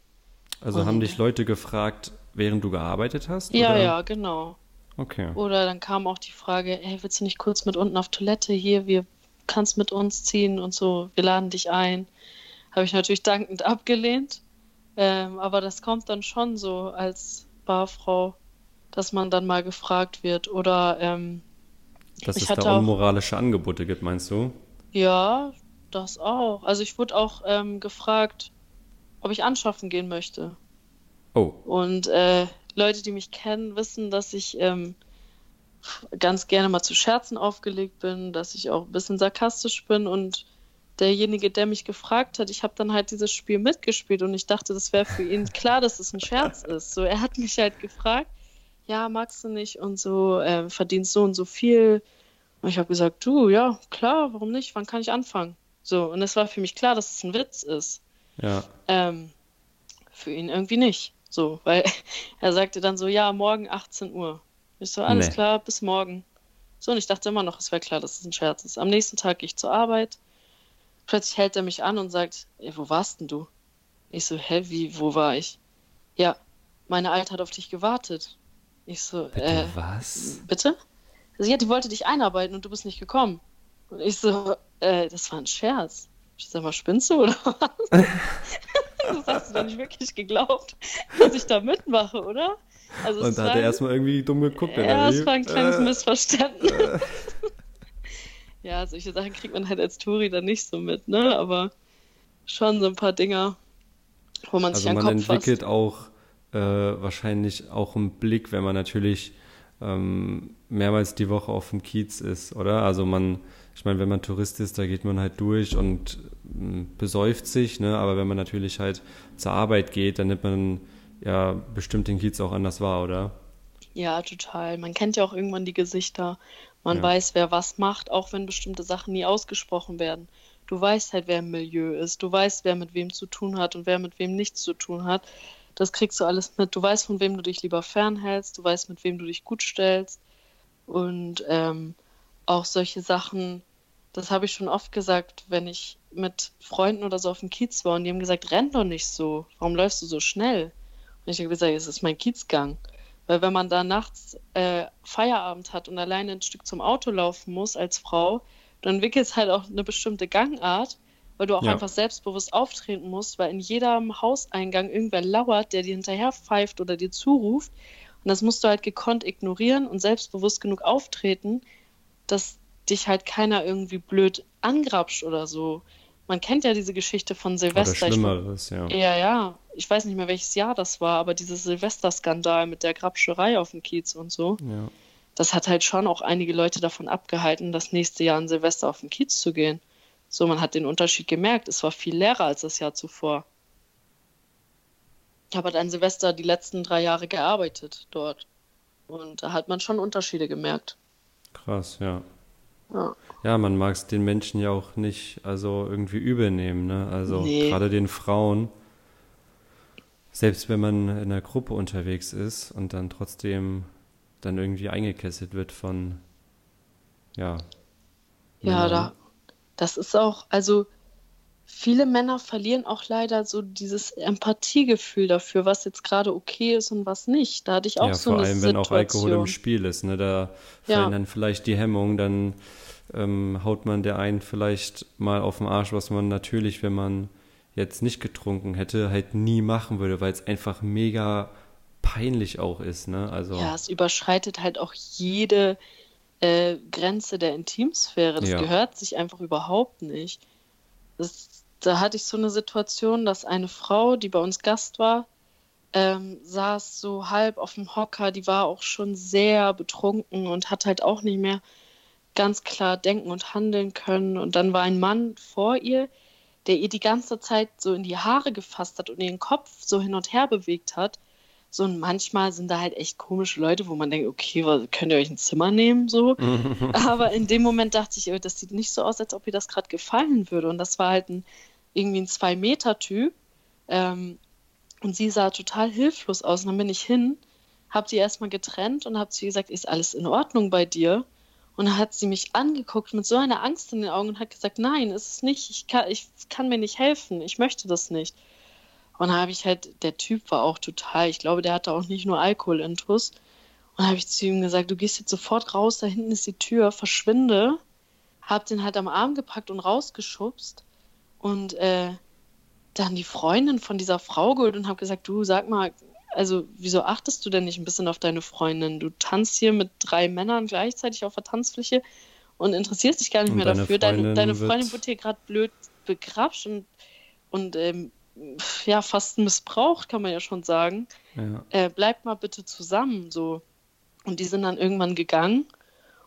Also haben Und dich Leute gefragt, während du gearbeitet hast, ja, oder? ja, genau. Okay. Oder dann kam auch die Frage, hey, willst du nicht kurz mit unten auf Toilette hier? Wir kannst mit uns ziehen und so, wir laden dich ein. Habe ich natürlich dankend abgelehnt. Ähm, aber das kommt dann schon so als Barfrau, dass man dann mal gefragt wird. Oder ähm, Dass ich es hatte da auch, unmoralische Angebote gibt, meinst du? ja, das auch. Also ich wurde auch ähm, gefragt, ob ich anschaffen gehen möchte. Oh, Und äh, Leute, die mich kennen, wissen, dass ich ähm, ganz gerne mal zu Scherzen aufgelegt bin, dass ich auch ein bisschen sarkastisch bin und derjenige, der mich gefragt hat, ich habe dann halt dieses Spiel mitgespielt und ich dachte, das wäre für ihn klar, dass es ein Scherz ist. So, er hat mich halt gefragt, ja, magst du nicht und so, äh, verdienst so und so viel. Und ich habe gesagt, du, ja, klar, warum nicht? Wann kann ich anfangen? So, und es war für mich klar, dass es ein Witz ist. ja. Ähm, für ihn irgendwie nicht. So, weil er sagte dann so, ja, morgen 18 Uhr. Ich so, alles Nee. klar, bis morgen. So, und ich dachte immer noch, es wäre klar, dass es ein Scherz ist. Am nächsten Tag gehe ich zur Arbeit. Plötzlich hält er mich an und sagt, ey, wo warst denn du? Ich so, hä, wie, wo war ich? Ja, meine Alte hat auf dich gewartet. Ich so, Bitte äh, was? bitte? Also, ja, die wollte dich einarbeiten und du bist nicht gekommen. Und ich so, äh, das war ein Scherz. Ich sag mal, spinnst du oder was? Das hast du doch nicht wirklich geglaubt, dass ich da mitmache, oder? Also Und da hat er erstmal irgendwie dumm geguckt, ja, es wie? war ein kleines Äh, Missverständnis. Ja, solche Sachen kriegt man halt als Touri dann nicht so mit, ne? Aber schon so ein paar Dinger, wo man sich Also an den man Kopf entwickelt fasst. auch äh, wahrscheinlich auch einen Blick, wenn man natürlich ähm, mehrmals die Woche auf dem Kiez ist, oder? Also man, ich meine, wenn man Tourist ist, da geht man halt durch und mh, besäuft sich, ne? Aber wenn man natürlich halt zur Arbeit geht, dann nimmt man ja bestimmt den Kiez auch anders wahr, oder? Ja, total. Man kennt ja auch irgendwann die Gesichter. Man Ja. weiß, wer was macht, auch wenn bestimmte Sachen nie ausgesprochen werden. Du weißt halt, wer im Milieu ist. Du weißt, wer mit wem zu tun hat und wer mit wem nichts zu tun hat. Das kriegst du alles mit. Du weißt, von wem du dich lieber fernhältst. Du weißt, mit wem du dich gut stellst. Und ähm, auch solche Sachen, das habe ich schon oft gesagt, wenn ich mit Freunden oder so auf dem Kiez war und die haben gesagt, renn doch nicht so. Warum läufst du so schnell? Und ich habe gesagt, es ist mein Kiezgang. Weil wenn man da nachts äh, Feierabend hat und alleine ein Stück zum Auto laufen muss als Frau, dann entwickelst halt auch eine bestimmte Gangart, weil du auch Ja. einfach selbstbewusst auftreten musst, weil in jedem Hauseingang irgendwer lauert, der dir hinterher pfeift oder dir zuruft. Und das musst du halt gekonnt ignorieren und selbstbewusst genug auftreten, dass dich halt keiner irgendwie blöd angrapscht oder so. Man kennt ja diese Geschichte von Oder Silvester. Ich, Schlimmeres, ja. ja, ja. Ich weiß nicht mehr, welches Jahr das war, aber dieses Silvesterskandal mit der Grabscherei auf dem Kiez und so, Ja. das hat halt schon auch einige Leute davon abgehalten, das nächste Jahr an Silvester auf den Kiez zu gehen. So, man hat den Unterschied gemerkt. Es war viel leerer als das Jahr zuvor. Ich habe halt an Silvester die letzten drei Jahre gearbeitet dort. Und da hat man schon Unterschiede gemerkt. Krass, ja. Ja. Ja, man mag es den Menschen ja auch nicht also irgendwie übel nehmen, ne? Also Nee. gerade den Frauen, selbst wenn man in einer Gruppe unterwegs ist und dann trotzdem dann irgendwie eingekesselt wird von, ja, Ja, Männern. da, das ist auch, also viele Männer verlieren auch leider so dieses Empathiegefühl dafür, was jetzt gerade okay ist und was nicht. Da hatte ich auch Ja, so vor eine allem, wenn auch Alkohol im Situation. Spiel ist, ne? Da Ja. fallen dann vielleicht die Hemmungen, dann ähm, haut man der einen vielleicht mal auf den Arsch, was man natürlich, wenn man jetzt nicht getrunken hätte, halt nie machen würde, weil es einfach mega peinlich auch ist, ne? Also, Ja, es überschreitet halt auch jede äh, Grenze der Intimsphäre. Das Ja. gehört sich einfach überhaupt nicht. Das, da hatte ich so eine Situation, dass eine Frau, die bei uns Gast war, ähm, saß so halb auf dem Hocker, die war auch schon sehr betrunken und hat halt auch nicht mehr ganz klar denken und handeln können. Und dann war ein Mann vor ihr, der ihr die ganze Zeit so in die Haare gefasst hat und ihren Kopf so hin und her bewegt hat. So, und manchmal sind da halt echt komische Leute, wo man denkt, okay, was, könnt ihr euch ein Zimmer nehmen? So. Aber in dem Moment dachte ich, das sieht nicht so aus, als ob ihr das gerade gefallen würde. Und das war halt ein, irgendwie ein Zwei-Meter-Typ. Ähm, und sie sah total hilflos aus. Und dann bin ich hin, habe die erstmal getrennt und habe zu ihr gesagt, ist alles in Ordnung bei dir? Und dann hat sie mich angeguckt mit so einer Angst in den Augen und hat gesagt, nein, ist es nicht. Ich kann, ich kann mir nicht helfen. Ich möchte das nicht. Und dann habe ich halt, der Typ war auch total, ich glaube, der hatte auch nicht nur Alkoholintus. Und habe ich zu ihm gesagt, du gehst jetzt sofort raus, da hinten ist die Tür, verschwinde. Hab den halt am Arm gepackt und rausgeschubst. Und äh, dann die Freundin von dieser Frau geholt und habe gesagt, du sag mal, also wieso achtest du denn nicht ein bisschen auf deine Freundin? Du tanzt hier mit drei Männern gleichzeitig auf der Tanzfläche und interessierst dich gar nicht und mehr dafür. Freundin deine, deine Freundin wird hier gerade blöd begrapscht und, und ähm, ja, fast missbraucht, kann man ja schon sagen. Ja. Äh, bleibt mal bitte zusammen, so. Und die sind dann irgendwann gegangen.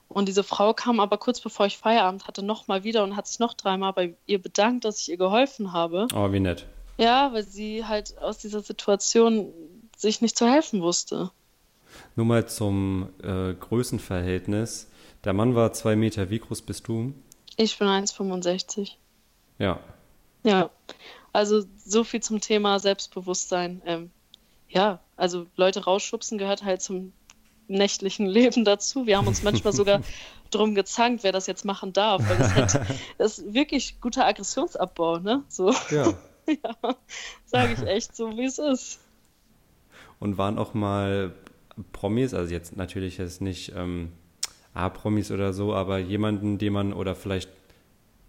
Und diese Frau kam aber kurz bevor ich Feierabend hatte nochmal wieder und hat sich noch dreimal bei ihr bedankt, dass ich ihr geholfen habe. Oh, wie nett. Ja, weil sie halt aus dieser Situation sich nicht zu helfen wusste. Nur mal zum äh, Größenverhältnis. Der Mann war zwei Meter. Wie groß bist du? Ich bin 1,65. Ja. Ja. Also so viel zum Thema Selbstbewusstsein. Ähm, ja, also Leute rausschubsen gehört halt zum nächtlichen Leben dazu. Wir haben uns manchmal sogar drum gezankt, wer das jetzt machen darf, weil das, halt, das ist wirklich guter Aggressionsabbau, ne? So. Ja. ja, sage ich echt so, wie es ist. Und waren auch mal Promis, also jetzt natürlich jetzt nicht ähm, A-Promis oder so, aber jemanden, den man oder vielleicht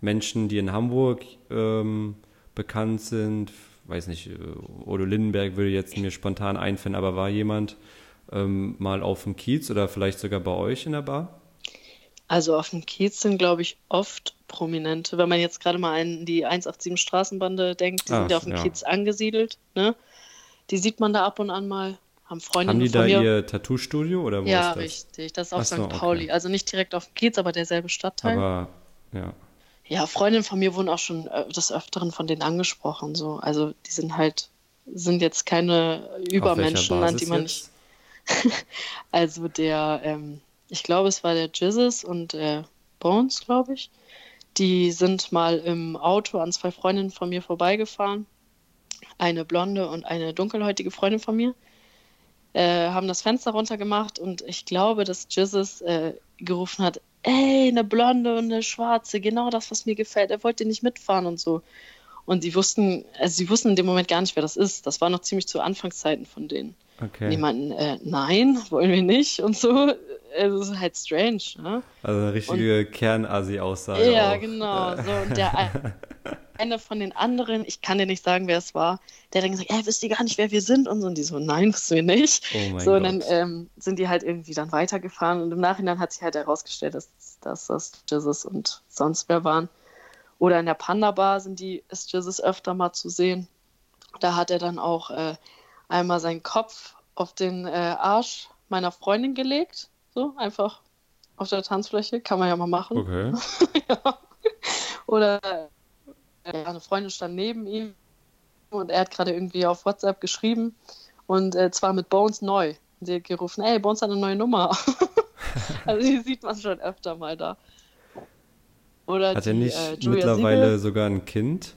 Menschen, die in Hamburg ähm, bekannt sind. Weiß nicht, äh, Odo Lindenberg würde jetzt mir spontan einfallen, aber war jemand ähm, mal auf dem Kiez oder vielleicht sogar bei euch in der Bar? Also auf dem Kiez sind, glaube ich, oft Prominente. Wenn man jetzt gerade mal an die 187 Straßenbande denkt, die ah, sind ja auf dem ja. Kiez angesiedelt. Ne? Die sieht man da ab und an mal. Haben Freundinnen Haben die da mir. ihr Tattoo-Studio oder wo ja, ist das? richtig. Das ist auf St. Pauli. Okay. Also nicht direkt auf dem Kiez, aber derselbe Stadtteil. Aber, ja. Ja, Freundinnen von mir wurden auch schon äh, des Öfteren von denen angesprochen. So. Also die sind halt, sind jetzt keine Übermenschen, an die man nicht. also der, ähm, ich glaube, es war der Jizzes und der Bones, glaube ich. Die sind mal im Auto an zwei Freundinnen von mir vorbeigefahren. Eine blonde und eine dunkelhäutige Freundin von mir. Äh, haben das Fenster runtergemacht und ich glaube, dass Jizzes äh, gerufen hat, ey, eine Blonde und eine Schwarze, genau das, was mir gefällt. Er wollte nicht mitfahren und so. Und die wussten, also sie wussten in dem Moment gar nicht, wer das ist. Das war noch ziemlich zu Anfangszeiten von denen. Okay. Die meinten, äh, nein, wollen wir nicht und so. Es ist halt strange. Ne? Also eine richtige Kernasi-Aussage. Ja, auch. genau. So, und der eine von den anderen, ich kann dir nicht sagen, wer es war, der dann gesagt, ey, wisst ihr gar nicht, wer wir sind? Und so, und die so, nein, wissen wir nicht. Oh mein so, Gott. und dann ähm, sind die halt irgendwie dann weitergefahren und im Nachhinein hat sich halt herausgestellt, dass, dass das Jesus und sonst wer waren. Oder in der Panda-Bar sind die, ist Jesus öfter mal zu sehen. Da hat er dann auch äh, einmal seinen Kopf auf den äh, Arsch meiner Freundin gelegt. So, einfach auf der Tanzfläche. Kann man ja mal machen. Okay. ja. Oder äh, eine Freundin stand neben ihm und er hat gerade irgendwie auf WhatsApp geschrieben und äh, zwar mit Bones neu. Und sie hat gerufen, ey, Bones hat eine neue Nummer. also die sieht man schon öfter mal da. Oder hat die, er nicht äh, mittlerweile Siegel, sogar ein Kind,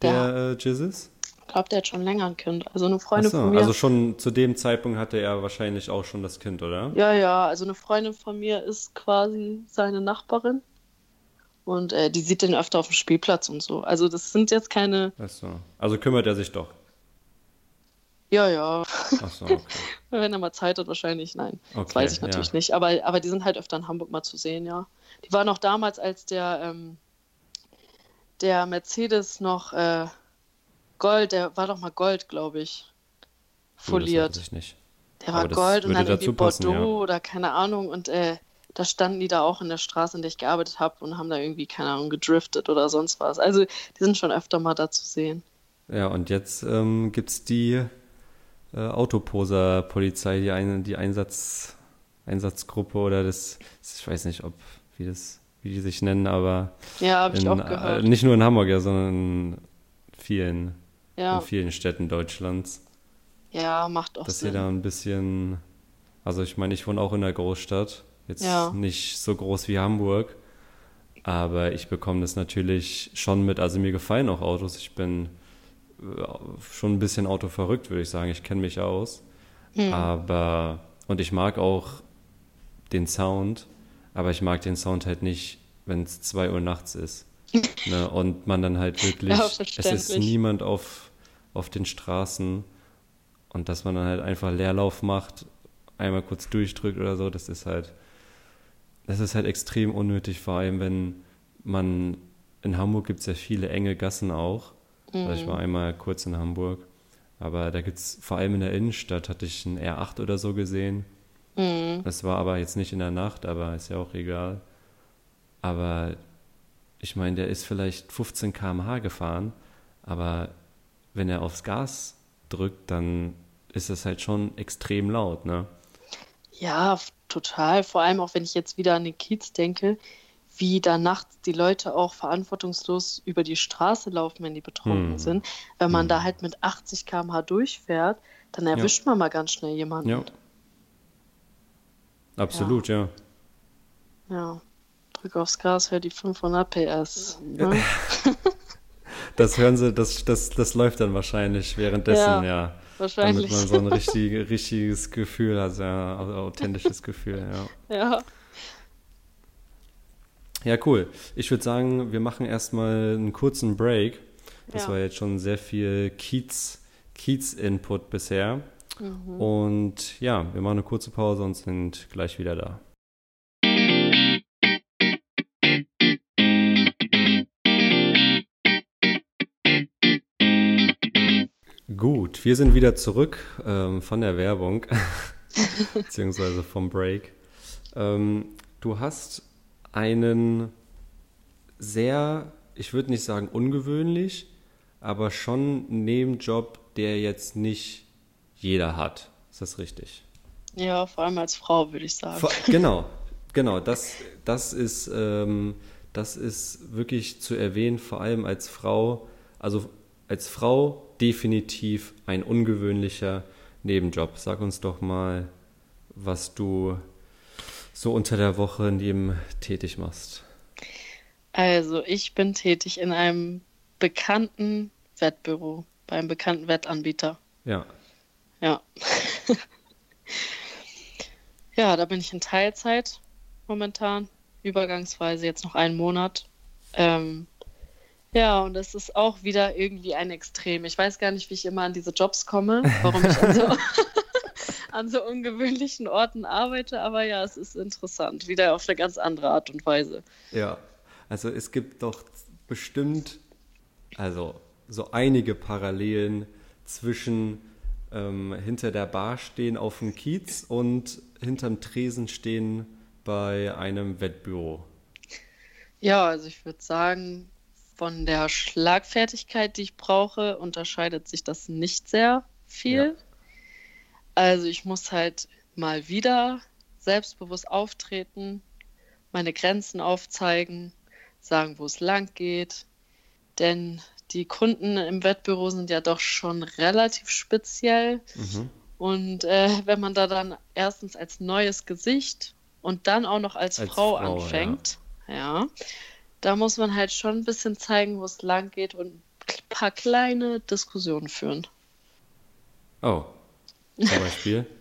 der, der äh, Jizzes? Glaube, der hat schon länger ein Kind. Also eine Freundin so, von mir. Also schon zu dem Zeitpunkt hatte er wahrscheinlich auch schon das Kind, oder? Ja, ja. Also eine Freundin von mir ist quasi seine Nachbarin. Und äh, die sieht den öfter auf dem Spielplatz und so. Also das sind jetzt keine. Ach so. Also kümmert er sich doch. Ja, ja. Ach so, okay. Wenn er mal Zeit hat, wahrscheinlich. Nein. Okay, das weiß ich natürlich ja. nicht. Aber, aber die sind halt öfter in Hamburg mal zu sehen, ja. Die waren auch damals, als der, ähm, der Mercedes noch äh, Gold, der war doch mal Gold, glaube ich. Foliert. Oh, ich nicht. Der war Gold und dann irgendwie passen, Bordeaux ja. oder keine Ahnung. Und äh, da standen die da auch in der Straße, in der ich gearbeitet habe und haben da irgendwie, keine Ahnung, gedriftet oder sonst was. Also die sind schon öfter mal da zu sehen. Ja, und jetzt ähm, gibt es die äh, Autoposer-Polizei, die, ein, die Einsatz, Einsatzgruppe oder das, ich weiß nicht, ob, wie das, wie die sich nennen, aber ja, habe ich auch gehört. Äh, nicht nur in Hamburg, ja, sondern in vielen, ja. in vielen Städten Deutschlands. Ja, macht auch dass Sinn. ihr da ein bisschen, also ich meine, ich wohne auch in einer Großstadt, jetzt Ja. nicht so groß wie Hamburg, aber ich bekomme das natürlich schon mit, also mir gefallen auch Autos, ich bin äh, schon ein bisschen autoverrückt, würde ich sagen, ich kenne mich aus, Hm. aber, und ich mag auch den Sound, aber ich mag den Sound halt nicht, wenn es 2 Uhr nachts ist. Ne? Und man dann halt wirklich, Ja, es ist niemand auf, auf den Straßen und dass man dann halt einfach Leerlauf macht, einmal kurz durchdrückt oder so, das ist halt, das ist halt extrem unnötig, vor allem wenn man, in Hamburg gibt es ja viele enge Gassen auch. Also ich war einmal kurz in Hamburg, aber da gibt es, vor allem in der Innenstadt, hatte ich einen R8 oder so gesehen. Mhm. Das war aber jetzt nicht in der Nacht, aber ist ja auch egal. Aber ich meine, der ist vielleicht 15 km/h gefahren, aber wenn er aufs Gas drückt, dann ist das halt schon extrem laut, ne? Ja, total. Vor allem auch, wenn ich jetzt wieder an den Kiez denke, wie da nachts die Leute auch verantwortungslos über die Straße laufen, wenn die betrunken Hm. sind. Wenn man Hm. da halt mit 80 km/h durchfährt, dann erwischt man mal ganz schnell jemanden. Ja. Absolut, ja. Ja. Drück aufs Gas, hör die 500 PS. Ne? Das hören sie, das, das, das läuft dann wahrscheinlich währenddessen, Ja, ja. Damit Wahrscheinlich. man so ein richtig, richtiges Gefühl hat, ja, also authentisches Gefühl, ja. ja. Ja, cool. Ich würde sagen, wir machen erstmal einen kurzen Break. Das Ja. war jetzt schon sehr viel Kiez, Kiez-Input bisher. Mhm. Und ja, wir machen eine kurze Pause und sind gleich wieder da. Gut, wir sind wieder zurück ähm, von der Werbung, beziehungsweise vom Break. Ähm, du hast einen sehr, ich würde nicht sagen ungewöhnlich, aber schon Nebenjob, der jetzt nicht jeder hat. Ist das richtig? ja, vor allem als Frau, würde ich sagen. Vor, genau, genau. Das, das, ist, ähm, das ist wirklich zu erwähnen, vor allem als Frau. Also als Frau definitiv ein ungewöhnlicher Nebenjob. Sag uns doch mal, was du so unter der Woche neben tätig machst. Also, ich bin tätig in einem bekannten Wettbüro, beim bekannten Wettanbieter. Ja, Ja. ja, da bin ich in Teilzeit momentan, übergangsweise jetzt noch einen Monat. Ähm, ja, und es ist auch wieder irgendwie ein Extrem. Ich weiß gar nicht, wie ich immer an diese Jobs komme, warum ich an so, an so ungewöhnlichen Orten arbeite, aber ja, es ist interessant, wieder auf eine ganz andere Art und Weise. Ja, also es gibt doch bestimmt, also so einige Parallelen zwischen ähm, hinter der Bar stehen auf dem Kiez und hinterm Tresen stehen bei einem Wettbüro. Ja, also ich würde sagen, von der Schlagfertigkeit, die ich brauche, unterscheidet sich das nicht sehr viel. Also ich muss halt mal wieder selbstbewusst auftreten, meine Grenzen aufzeigen, sagen, wo es lang geht. Denn die Kunden im Wettbüro sind ja doch schon relativ speziell. Mhm. Und äh, wenn man da dann erstens als neues Gesicht und dann auch noch als, Als Frau, Frau, anfängt, ja. Da muss man halt schon ein bisschen zeigen, wo es lang geht und ein paar kleine Diskussionen führen. Oh, zum Beispiel.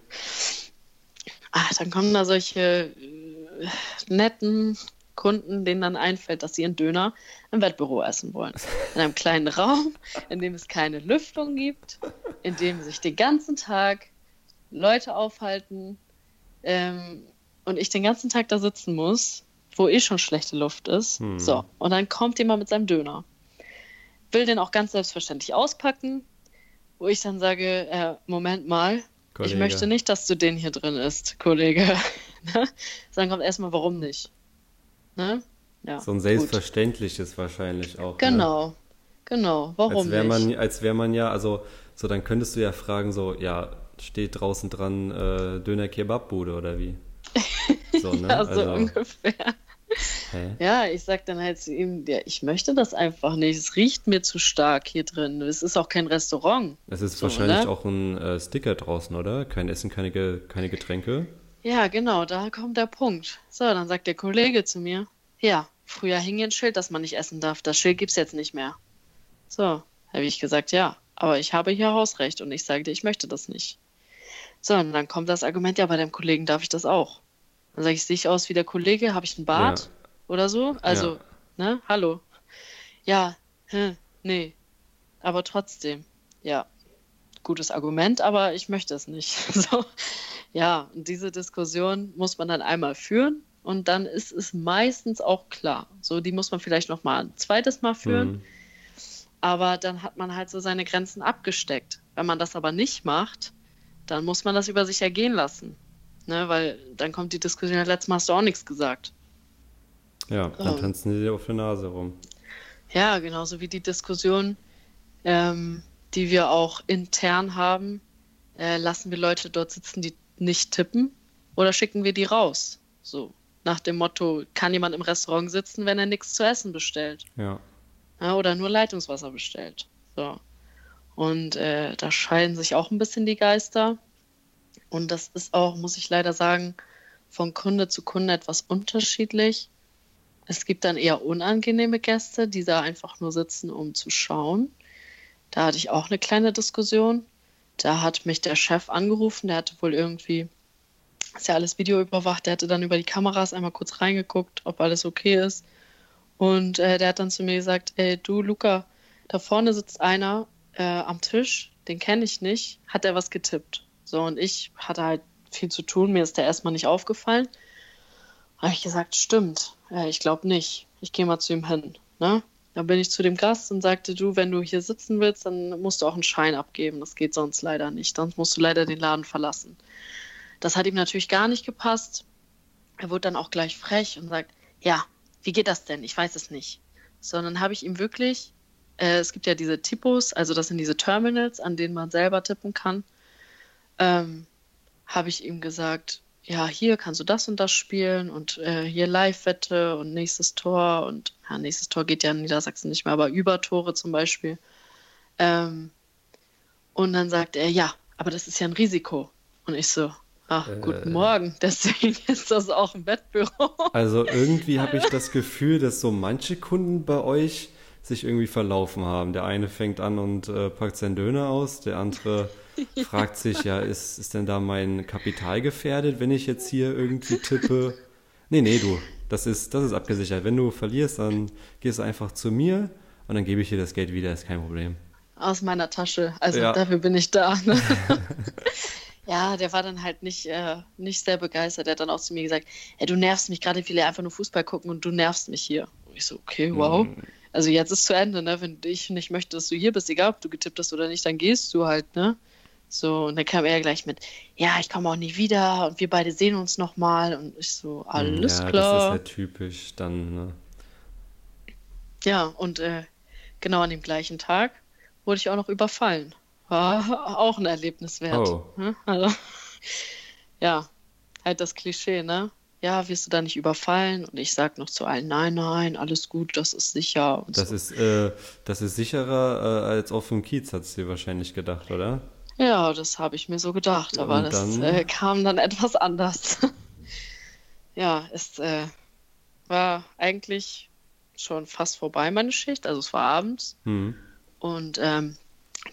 Ah, dann kommen da solche äh, netten Kunden, denen dann einfällt, dass sie ihren Döner im Wettbüro essen wollen. In einem kleinen Raum, in dem es keine Lüftung gibt, in dem sich den ganzen Tag Leute aufhalten ähm, und ich den ganzen Tag da sitzen muss, wo eh schon schlechte Luft ist. Hm. So, und dann kommt jemand mit seinem Döner. Will den auch ganz selbstverständlich auspacken, wo ich dann sage, äh, Moment mal, ich Kollege. möchte nicht, dass du den hier drin isst, Kollege. Ne? Dann kommt erstmal, warum nicht? Ne? Ja, So ein gut. selbstverständliches wahrscheinlich auch. Ne? Genau, genau, warum Als nicht? man, als wäre man ja, also so dann könntest du ja fragen, so, ja, steht draußen dran äh, Döner Kebabbude oder wie? So, ne? Ja, so also, ungefähr. Hä? Ja, ich sag dann halt zu ihm, ja, ich möchte das einfach nicht. Es riecht mir zu stark hier drin. Es ist auch kein Restaurant. Es ist so, wahrscheinlich ne? auch ein äh, Sticker draußen, oder? Kein Essen, keine, keine Getränke. Ja, genau, da kommt der Punkt. So, dann sagt der Kollege zu mir, ja, früher hing hier ein Schild, dass man nicht essen darf. Das Schild gibt's jetzt nicht mehr. So, habe ich gesagt, ja, aber ich habe hier Hausrecht und ich sagte, ich möchte das nicht. So, und dann kommt das Argument, ja, bei dem Kollegen darf ich das auch. Dann sage ich, sehe ich aus wie der Kollege? Habe ich einen Bart ja. oder so? Also, ja. ne, hallo. Ja, hm, nee. Aber trotzdem, ja, gutes Argument, aber ich möchte es nicht. so, ja, und diese Diskussion muss man dann einmal führen und dann ist es meistens auch klar. So, die muss man vielleicht noch mal ein zweites Mal führen. Mhm. Aber dann hat man halt so seine Grenzen abgesteckt. Wenn man das aber nicht macht, dann muss man das über sich ergehen lassen. Ne, weil dann kommt die Diskussion, ja, letztes Mal hast du auch nichts gesagt. Ja, dann ähm, tanzen die dir auf der Nase rum. Ja, genauso wie die Diskussion, ähm, die wir auch intern haben. Äh, lassen wir Leute dort sitzen, die nicht tippen oder schicken wir die raus? So, nach dem Motto, kann jemand im Restaurant sitzen, wenn er nichts zu essen bestellt? Ja. ja oder nur Leitungswasser bestellt. So. Und äh, da scheiden sich auch ein bisschen die Geister. Und das ist auch, muss ich leider sagen, von Kunde zu Kunde etwas unterschiedlich. Es gibt dann eher unangenehme Gäste, die da einfach nur sitzen, um zu schauen. Da hatte ich auch eine kleine Diskussion. Da hat mich der Chef angerufen, der hatte wohl irgendwie, ist ja alles Video überwacht, der hatte dann über die Kameras einmal kurz reingeguckt, ob alles okay ist. Und äh, der hat dann zu mir gesagt, ey du Luca, da vorne sitzt einer äh, am Tisch, den kenne ich nicht, hat er was getippt? So, und ich hatte halt viel zu tun, mir ist der erstmal nicht aufgefallen. Habe ich gesagt, stimmt, äh, ich glaube nicht. Ich gehe mal zu ihm hin. Ne? Dann bin ich zu dem Gast und sagte, du, wenn du hier sitzen willst, dann musst du auch einen Schein abgeben. Das geht sonst leider nicht. Sonst musst du leider den Laden verlassen. Das hat ihm natürlich gar nicht gepasst. Er wurde dann auch gleich frech und sagt, ja, wie geht das denn? Ich weiß es nicht. Sondern habe ich ihm wirklich, äh, es gibt ja diese Typos, also das sind diese Terminals, an denen man selber tippen kann ähm, habe ich ihm gesagt, ja, hier kannst du das und das spielen und äh, hier Live-Wette und nächstes Tor und ja, nächstes Tor geht ja in Niedersachsen nicht mehr, aber Übertore zum Beispiel. Ähm, und dann sagt er, ja, aber das ist ja ein Risiko. Und ich so, ach, äh, guten Morgen, deswegen ist das auch ein Wettbüro. Also irgendwie habe ich das Gefühl, dass so manche Kunden bei euch sich irgendwie verlaufen haben. Der eine fängt an und äh, packt seinen Döner aus, der andere fragt sich, ja, ist, ist denn da mein Kapital gefährdet, wenn ich jetzt hier irgendwie tippe? Nee, nee, du, das ist, das ist abgesichert. Wenn du verlierst, dann gehst du einfach zu mir und dann gebe ich dir das Geld wieder, ist kein Problem. Aus meiner Tasche, also ja. dafür bin ich da. Ne? ja, der war dann halt nicht, äh, nicht sehr begeistert. Er hat dann auch zu mir gesagt, hey, du nervst mich gerade, ich will ja einfach nur Fußball gucken und du nervst mich hier. Und ich so, okay, wow. Mhm. Also jetzt ist zu Ende, ne? Wenn ich nicht möchte, dass du hier bist, egal ob du getippt hast oder nicht, dann gehst du halt, ne? So, und dann kam er gleich mit, ja, ich komme auch nie wieder und wir beide sehen uns nochmal. Und ich so, alles ja, klar. Das ist halt typisch dann, ne? Ja, und äh, genau an dem gleichen Tag wurde ich auch noch überfallen. War auch ein Erlebnis wert. Oh. Ne? Also, ja, halt das Klischee, ne? Ja, wirst du da nicht überfallen? Und ich sag noch zu allen, nein, nein, alles gut, das ist sicher. das, so. ist, äh, das ist sicherer äh, als auf dem Kiez, hat sie wahrscheinlich gedacht, oder? Ja, das habe ich mir so gedacht, aber Und das äh, kam dann etwas anders. ja, es äh, war eigentlich schon fast vorbei, meine Schicht. Also es war abends. Mhm. Und ähm,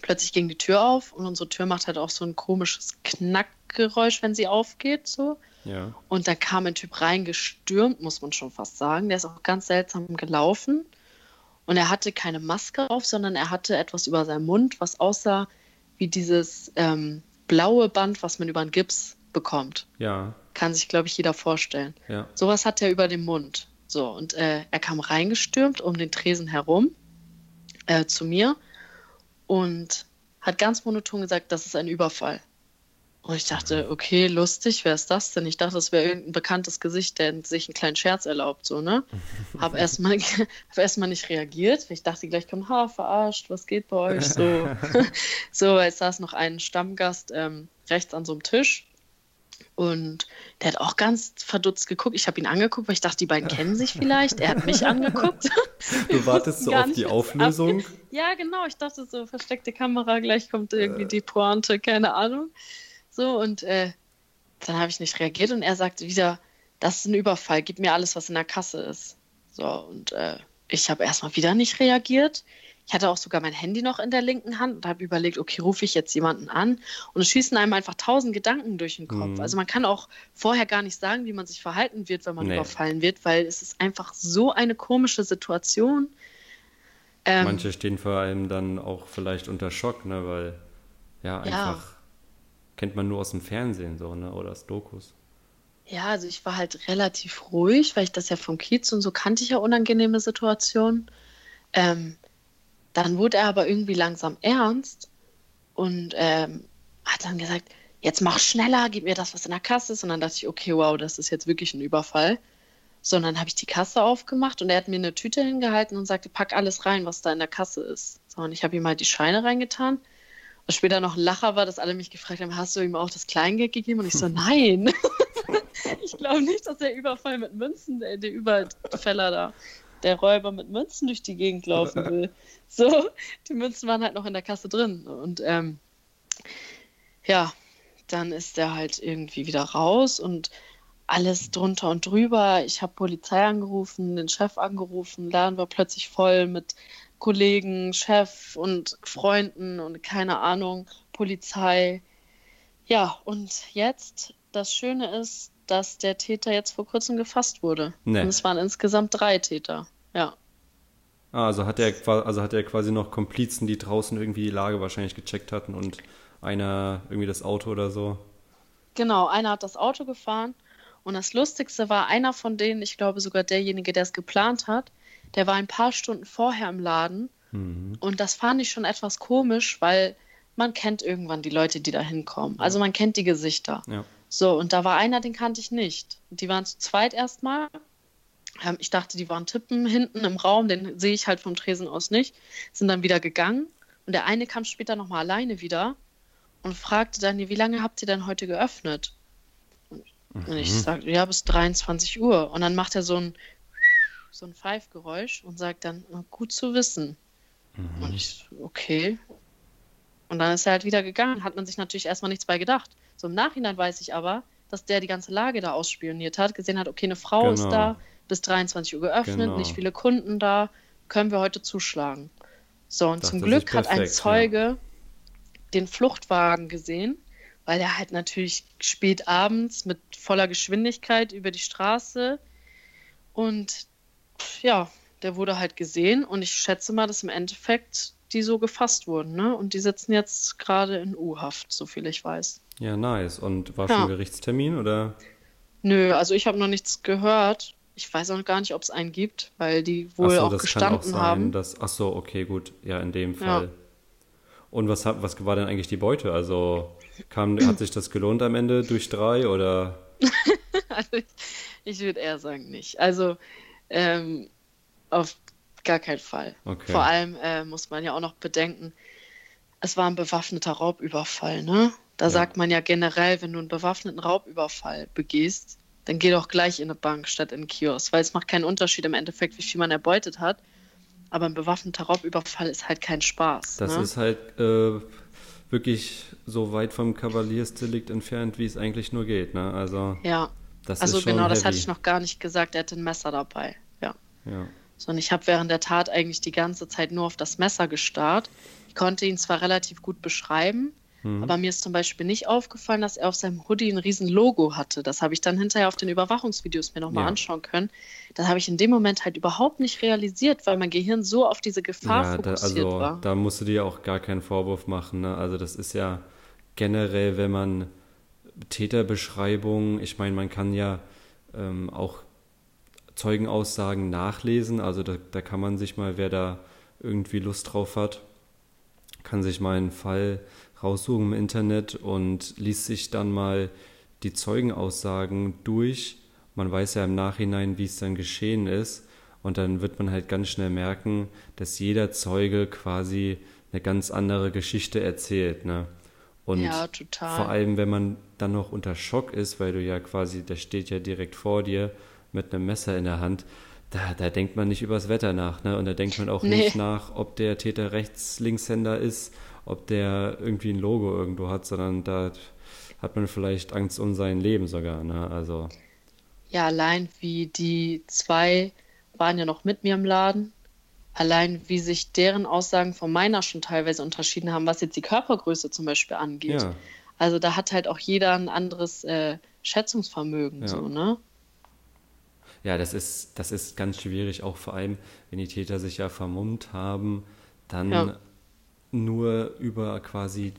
plötzlich ging die Tür auf und unsere Tür macht halt auch so ein komisches Knackgeräusch, wenn sie aufgeht. So. Ja. Und da kam ein Typ reingestürmt, muss man schon fast sagen. Der ist auch ganz seltsam gelaufen. Und er hatte keine Maske auf, sondern er hatte etwas über seinem Mund, was aussah wie dieses ähm, blaue Band, was man über einen Gips bekommt. Ja. Kann sich, glaube ich, jeder vorstellen. Ja. Sowas hat er über dem Mund. So, und äh, er kam reingestürmt um den Tresen herum äh, zu mir und hat ganz monoton gesagt, das ist ein Überfall. Und ich dachte, okay, lustig, wer ist das denn? Ich dachte, das wäre irgendein bekanntes Gesicht, der sich einen kleinen Scherz erlaubt, so, ne? Hab erstmal hab erst nicht reagiert. Ich dachte gleich, komm, ha, verarscht, was geht bei euch? So, so es saß noch ein Stammgast ähm, rechts an so einem Tisch. Und der hat auch ganz verdutzt geguckt. Ich habe ihn angeguckt, weil ich dachte, die beiden kennen sich vielleicht. Er hat mich angeguckt. Du wartest so auf die Auflösung? Ja, genau. Ich dachte so, versteckte Kamera, gleich kommt irgendwie äh. die Pointe, keine Ahnung. So, und äh, dann habe ich nicht reagiert und er sagte wieder, das ist ein Überfall, gib mir alles, was in der Kasse ist. So, und äh, ich habe erstmal wieder nicht reagiert. Ich hatte auch sogar mein Handy noch in der linken Hand und habe überlegt, okay, rufe ich jetzt jemanden an? Und es schießen einem einfach tausend Gedanken durch den Kopf. Mhm. Also man kann auch vorher gar nicht sagen, wie man sich verhalten wird, wenn man nee. überfallen wird, weil es ist einfach so eine komische Situation. Ähm, Manche stehen vor allem dann auch vielleicht unter Schock, ne, weil ja einfach ja. Kennt man nur aus dem Fernsehen so, ne, oder aus Dokus. Ja, also ich war halt relativ ruhig, weil ich das ja vom Kiez und so kannte ich ja unangenehme Situationen. Ähm, dann wurde er aber irgendwie langsam ernst und ähm, hat dann gesagt, jetzt mach schneller, gib mir das, was in der Kasse ist. Und dann dachte ich, okay, wow, das ist jetzt wirklich ein Überfall. Sondern habe ich die Kasse aufgemacht und er hat mir eine Tüte hingehalten und sagte, pack alles rein, was da in der Kasse ist. So, und ich habe ihm halt die Scheine reingetan. Später noch ein Lacher war, dass alle mich gefragt haben, hast du ihm auch das Kleingeld gegeben? Und ich so, nein. ich glaube nicht, dass der Überfall mit Münzen, der, der Überfäller da, der Räuber mit Münzen durch die Gegend laufen will. So, die Münzen waren halt noch in der Kasse drin. Und ähm, ja, dann ist der halt irgendwie wieder raus und alles drunter und drüber. Ich habe Polizei angerufen, den Chef angerufen, Laden war plötzlich voll mit Kollegen, Chef und Freunden und keine Ahnung, Polizei. Ja, und jetzt, das Schöne ist, dass der Täter jetzt vor kurzem gefasst wurde. Nee. Und es waren insgesamt drei Täter. Ja. Ah, also hat er also hat er quasi noch Komplizen, die draußen irgendwie die Lage wahrscheinlich gecheckt hatten und einer irgendwie das Auto oder so. Genau, einer hat das Auto gefahren und das Lustigste war, einer von denen, ich glaube sogar derjenige, der es geplant hat, der war ein paar Stunden vorher im Laden mhm. und das fand ich schon etwas komisch, weil man kennt irgendwann die Leute, die da hinkommen. Ja. Also man kennt die Gesichter. Ja. So, und da war einer, den kannte ich nicht. Die waren zu zweit erstmal. Ähm, ich dachte, die waren tippen hinten im Raum, den sehe ich halt vom Tresen aus nicht. Sind dann wieder gegangen. Und der eine kam später nochmal alleine wieder und fragte dann, wie lange habt ihr denn heute geöffnet? Und, mhm. und ich mhm. sagte, ja, bis 23 Uhr. Und dann macht er so ein, so ein Pfeifgeräusch und sagt dann, gut zu wissen. Mhm. Und ich, okay. Und dann ist er halt wieder gegangen, hat man sich natürlich erstmal nichts bei gedacht. So im Nachhinein weiß ich aber, dass der die ganze Lage da ausspioniert hat, gesehen hat, okay, eine Frau genau. ist da, bis 23 Uhr geöffnet, genau. nicht viele Kunden da, können wir heute zuschlagen. So, und das zum Glück perfekt, hat ein Zeuge ja. den Fluchtwagen gesehen, weil er halt natürlich spät abends mit voller Geschwindigkeit über die Straße und ja, der wurde halt gesehen und ich schätze mal, dass im Endeffekt die so gefasst wurden, ne? Und die sitzen jetzt gerade in U-Haft, so viel ich weiß. Ja, nice. Und war schon ja. Gerichtstermin oder? Nö, also ich habe noch nichts gehört. Ich weiß auch gar nicht, ob es einen gibt, weil die wohl so, auch gestanden auch sein, haben. Dass, ach so, okay, gut. Ja, in dem Fall. Ja. Und was, was war denn eigentlich die Beute? Also kam, hat sich das gelohnt am Ende durch drei oder? also ich, ich würde eher sagen nicht. Also ähm, auf gar keinen Fall. Okay. Vor allem äh, muss man ja auch noch bedenken, es war ein bewaffneter Raubüberfall, ne? Da ja. sagt man ja generell, wenn du einen bewaffneten Raubüberfall begehst, dann geh doch gleich in eine Bank statt in einen Kiosk, weil es macht keinen Unterschied im Endeffekt, wie viel man erbeutet hat. Aber ein bewaffneter Raubüberfall ist halt kein Spaß. Das ne? ist halt äh, wirklich so weit vom Kavaliersdelikt entfernt, wie es eigentlich nur geht. Ne? Also, ja, das also genau, heavy. das hatte ich noch gar nicht gesagt. Er hatte ein Messer dabei. Ja. ja. Sondern ich habe während der Tat eigentlich die ganze Zeit nur auf das Messer gestarrt. Ich konnte ihn zwar relativ gut beschreiben, Mhm. Aber mir ist zum Beispiel nicht aufgefallen, dass er auf seinem Hoodie ein riesen Logo hatte. Das habe ich dann hinterher auf den Überwachungsvideos mir nochmal ja. anschauen können. Das habe ich in dem Moment halt überhaupt nicht realisiert, weil mein Gehirn so auf diese Gefahr ja, fokussiert da, also, war. Da musst du dir auch gar keinen Vorwurf machen. Ne? Also das ist ja generell, wenn man Täterbeschreibungen, ich meine, man kann ja ähm, auch Zeugenaussagen nachlesen. Also da, da kann man sich mal, wer da irgendwie Lust drauf hat, kann sich mal einen Fall raussuchen im Internet und liest sich dann mal die Zeugenaussagen durch. Man weiß ja im Nachhinein, wie es dann geschehen ist. Und dann wird man halt ganz schnell merken, dass jeder Zeuge quasi eine ganz andere Geschichte erzählt. Ne? Und ja, total. vor allem, wenn man dann noch unter Schock ist, weil du ja quasi, der steht ja direkt vor dir mit einem Messer in der Hand, da, da denkt man nicht übers Wetter nach, ne? Und da denkt man auch nee. nicht nach, ob der Täter Rechts-Linkshänder ist, ob der irgendwie ein Logo irgendwo hat, sondern da hat man vielleicht Angst um sein Leben sogar, ne? Also. Ja, allein wie die zwei waren ja noch mit mir im Laden. Allein wie sich deren Aussagen von meiner schon teilweise unterschieden haben, was jetzt die Körpergröße zum Beispiel angeht. Ja. Also da hat halt auch jeder ein anderes äh, Schätzungsvermögen, ja. so, ne? Ja, das ist, das ist ganz schwierig, auch vor allem, wenn die Täter sich ja vermummt haben, dann ja. nur über quasi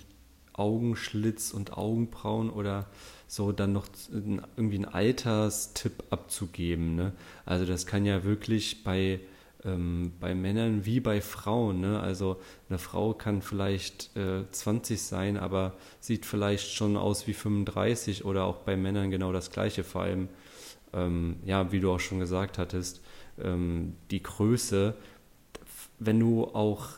Augenschlitz und Augenbrauen oder so dann noch irgendwie einen Alterstipp abzugeben. Ne? Also das kann ja wirklich bei, ähm, bei Männern wie bei Frauen. Ne? Also eine Frau kann vielleicht äh, 20 sein, aber sieht vielleicht schon aus wie 35 oder auch bei Männern genau das gleiche. Vor allem, ähm, ja, wie du auch schon gesagt hattest, ähm, die Größe, wenn du auch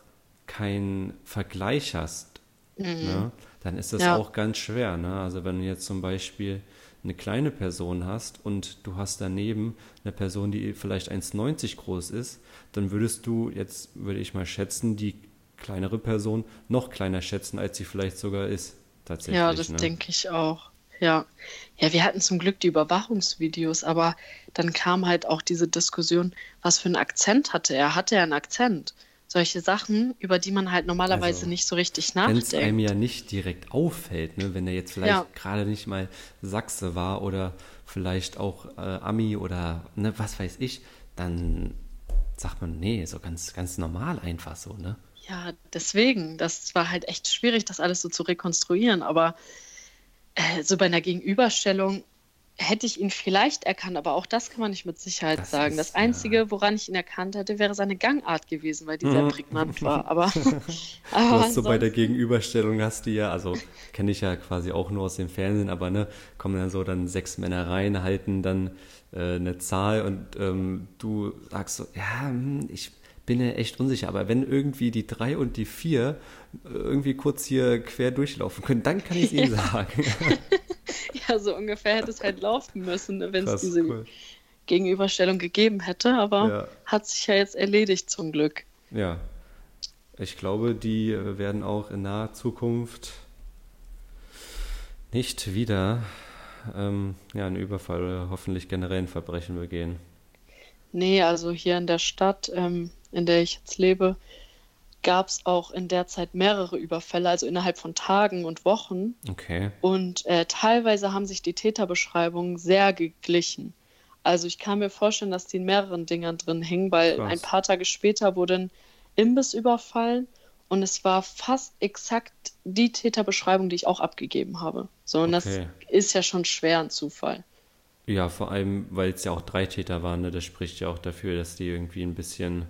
keinen Vergleich hast, mhm. ne? dann ist das ja. auch ganz schwer. Ne? Also wenn du jetzt zum Beispiel eine kleine Person hast und du hast daneben eine Person, die vielleicht 1,90 groß ist, dann würdest du jetzt, würde ich mal schätzen, die kleinere Person noch kleiner schätzen, als sie vielleicht sogar ist. Tatsächlich. Ja, das ne? denke ich auch. Ja. ja, wir hatten zum Glück die Überwachungsvideos, aber dann kam halt auch diese Diskussion, was für einen Akzent hatte er? Hatte er einen Akzent? solche Sachen, über die man halt normalerweise also, nicht so richtig nachdenkt. Wenn es einem ja nicht direkt auffällt, ne? wenn er jetzt vielleicht ja. gerade nicht mal Sachse war oder vielleicht auch äh, Ami oder ne, was weiß ich, dann sagt man, nee, so ganz, ganz normal einfach so, ne? Ja, deswegen, das war halt echt schwierig, das alles so zu rekonstruieren, aber äh, so bei einer Gegenüberstellung hätte ich ihn vielleicht erkannt, aber auch das kann man nicht mit Sicherheit das sagen. Ist, das Einzige, ja. woran ich ihn erkannt hätte, wäre seine Gangart gewesen, weil die sehr mhm. prägnant war. Aber, aber was so bei der Gegenüberstellung hast du ja, also kenne ich ja quasi auch nur aus dem Fernsehen, aber ne, kommen dann so dann sechs Männer rein, halten dann äh, eine Zahl und ähm, du sagst so, ja, hm, ich bin ja echt unsicher, aber wenn irgendwie die drei und die vier irgendwie kurz hier quer durchlaufen können, dann kann ich es Ihnen sagen. ja, so ungefähr hätte es halt laufen müssen, ne, wenn es diese cool. Gegenüberstellung gegeben hätte, aber ja. hat sich ja jetzt erledigt zum Glück. Ja. Ich glaube, die werden auch in naher Zukunft nicht wieder ähm, ja, einen Überfall oder hoffentlich generell ein Verbrechen begehen. Nee, also hier in der Stadt, ähm, in der ich jetzt lebe, gab es auch in der Zeit mehrere Überfälle, also innerhalb von Tagen und Wochen. Okay. Und äh, teilweise haben sich die Täterbeschreibungen sehr geglichen. Also ich kann mir vorstellen, dass die in mehreren Dingern drin hingen, weil Krass. ein paar Tage später wurde ein Imbiss überfallen und es war fast exakt die Täterbeschreibung, die ich auch abgegeben habe. So, und okay. das ist ja schon schwer ein Zufall. Ja, vor allem, weil es ja auch drei Täter waren, ne? das spricht ja auch dafür, dass die irgendwie ein bisschen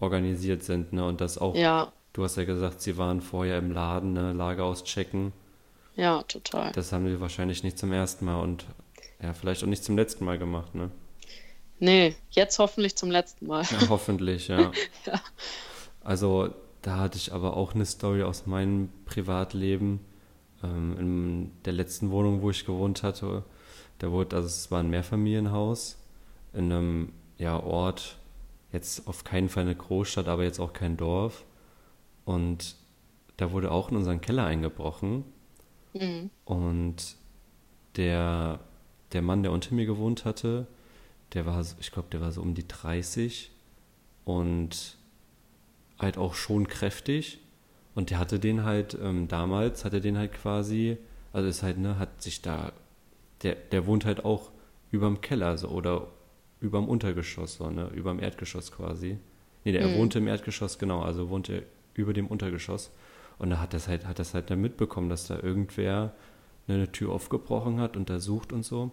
organisiert sind, ne? Und das auch, ja. du hast ja gesagt, sie waren vorher im Laden, ne? Lager auschecken. Ja, total. Das haben sie wahrscheinlich nicht zum ersten Mal und ja, vielleicht auch nicht zum letzten Mal gemacht, ne? Nee, jetzt hoffentlich zum letzten Mal. Ja, hoffentlich, ja. ja. Also, da hatte ich aber auch eine Story aus meinem Privatleben. Ähm, in der letzten Wohnung, wo ich gewohnt hatte, da wurde, also es war ein Mehrfamilienhaus in einem ja, Ort, jetzt auf keinen Fall eine Großstadt, aber jetzt auch kein Dorf. Und da wurde auch in unseren Keller eingebrochen. Mhm. Und der, der Mann, der unter mir gewohnt hatte, der war, ich glaube, der war so um die 30 und halt auch schon kräftig. Und der hatte den halt, ähm, damals hatte den halt quasi, also ist halt, ne, hat sich da, der, der wohnt halt auch überm Keller so oder überm Untergeschoss, so, ne? Überm Erdgeschoss quasi. Nee, der, mhm. er wohnte im Erdgeschoss, genau, also wohnte über dem Untergeschoss. Und da hat das halt, hat das halt dann mitbekommen, dass da irgendwer eine Tür aufgebrochen hat, untersucht und so.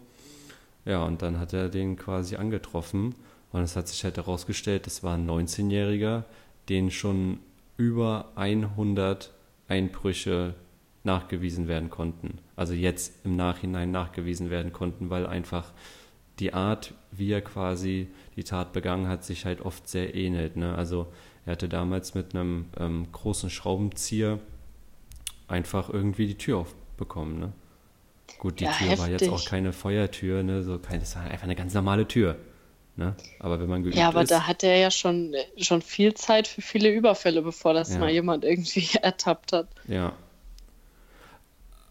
Ja, und dann hat er den quasi angetroffen. Und es hat sich halt herausgestellt, das war ein 19-Jähriger, den schon über 100 Einbrüche nachgewiesen werden konnten. Also jetzt im Nachhinein nachgewiesen werden konnten, weil einfach die Art, wie er quasi die Tat begangen hat, sich halt oft sehr ähnelt. Ne? Also er hatte damals mit einem ähm, großen Schraubenzieher einfach irgendwie die Tür aufbekommen. Ne? Gut, die Ja, Tür war jetzt heftig. auch keine Feuertür, ne? So keine, das war einfach eine ganz normale Tür. Ne? Aber wenn man geübt Ja, aber ist, da hat er ja schon, schon viel Zeit für viele Überfälle, bevor das Ja. mal jemand irgendwie ertappt hat. ja.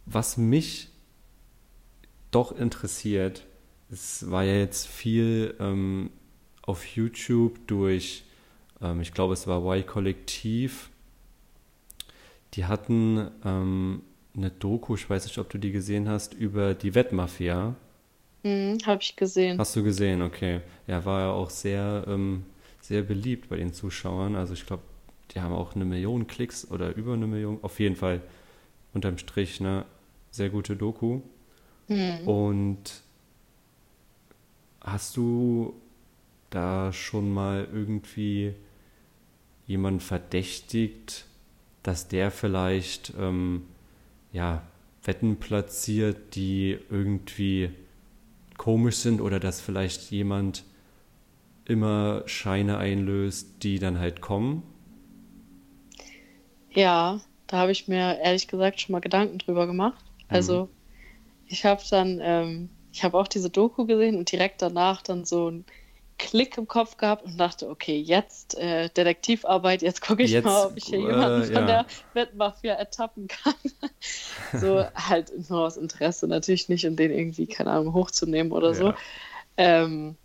Was mich doch interessiert, es war ja jetzt viel ähm, auf YouTube durch, ähm, ich glaube, es war Y-Kollektiv. Die hatten ähm, eine Doku, ich weiß nicht, ob du die gesehen hast, über die Wettmafia. Hm, habe ich gesehen. Hast du gesehen, okay. Ja, war ja auch sehr, ähm, sehr beliebt bei den Zuschauern. Also ich glaube, die haben auch eine Million Klicks oder über eine Million. Auf jeden Fall unterm Strich eine sehr gute Doku. Hm. Und hast du da schon mal irgendwie jemanden verdächtigt, dass der vielleicht ähm, ja, Wetten platziert, die irgendwie komisch sind oder dass vielleicht jemand immer Scheine einlöst, die dann halt kommen? Ja, da habe ich mir ehrlich gesagt schon mal Gedanken drüber gemacht. Also, ich habe dann, ähm, ich habe auch diese Doku gesehen und direkt danach dann so einen Klick im Kopf gehabt und dachte, okay, jetzt äh, Detektivarbeit, jetzt gucke ich Jetzt, mal, ob ich hier äh, jemanden von ja. der Wettmafia ertappen kann. so halt nur aus Interesse, natürlich nicht, um den irgendwie, keine Ahnung, hochzunehmen oder so. Ja. Ähm,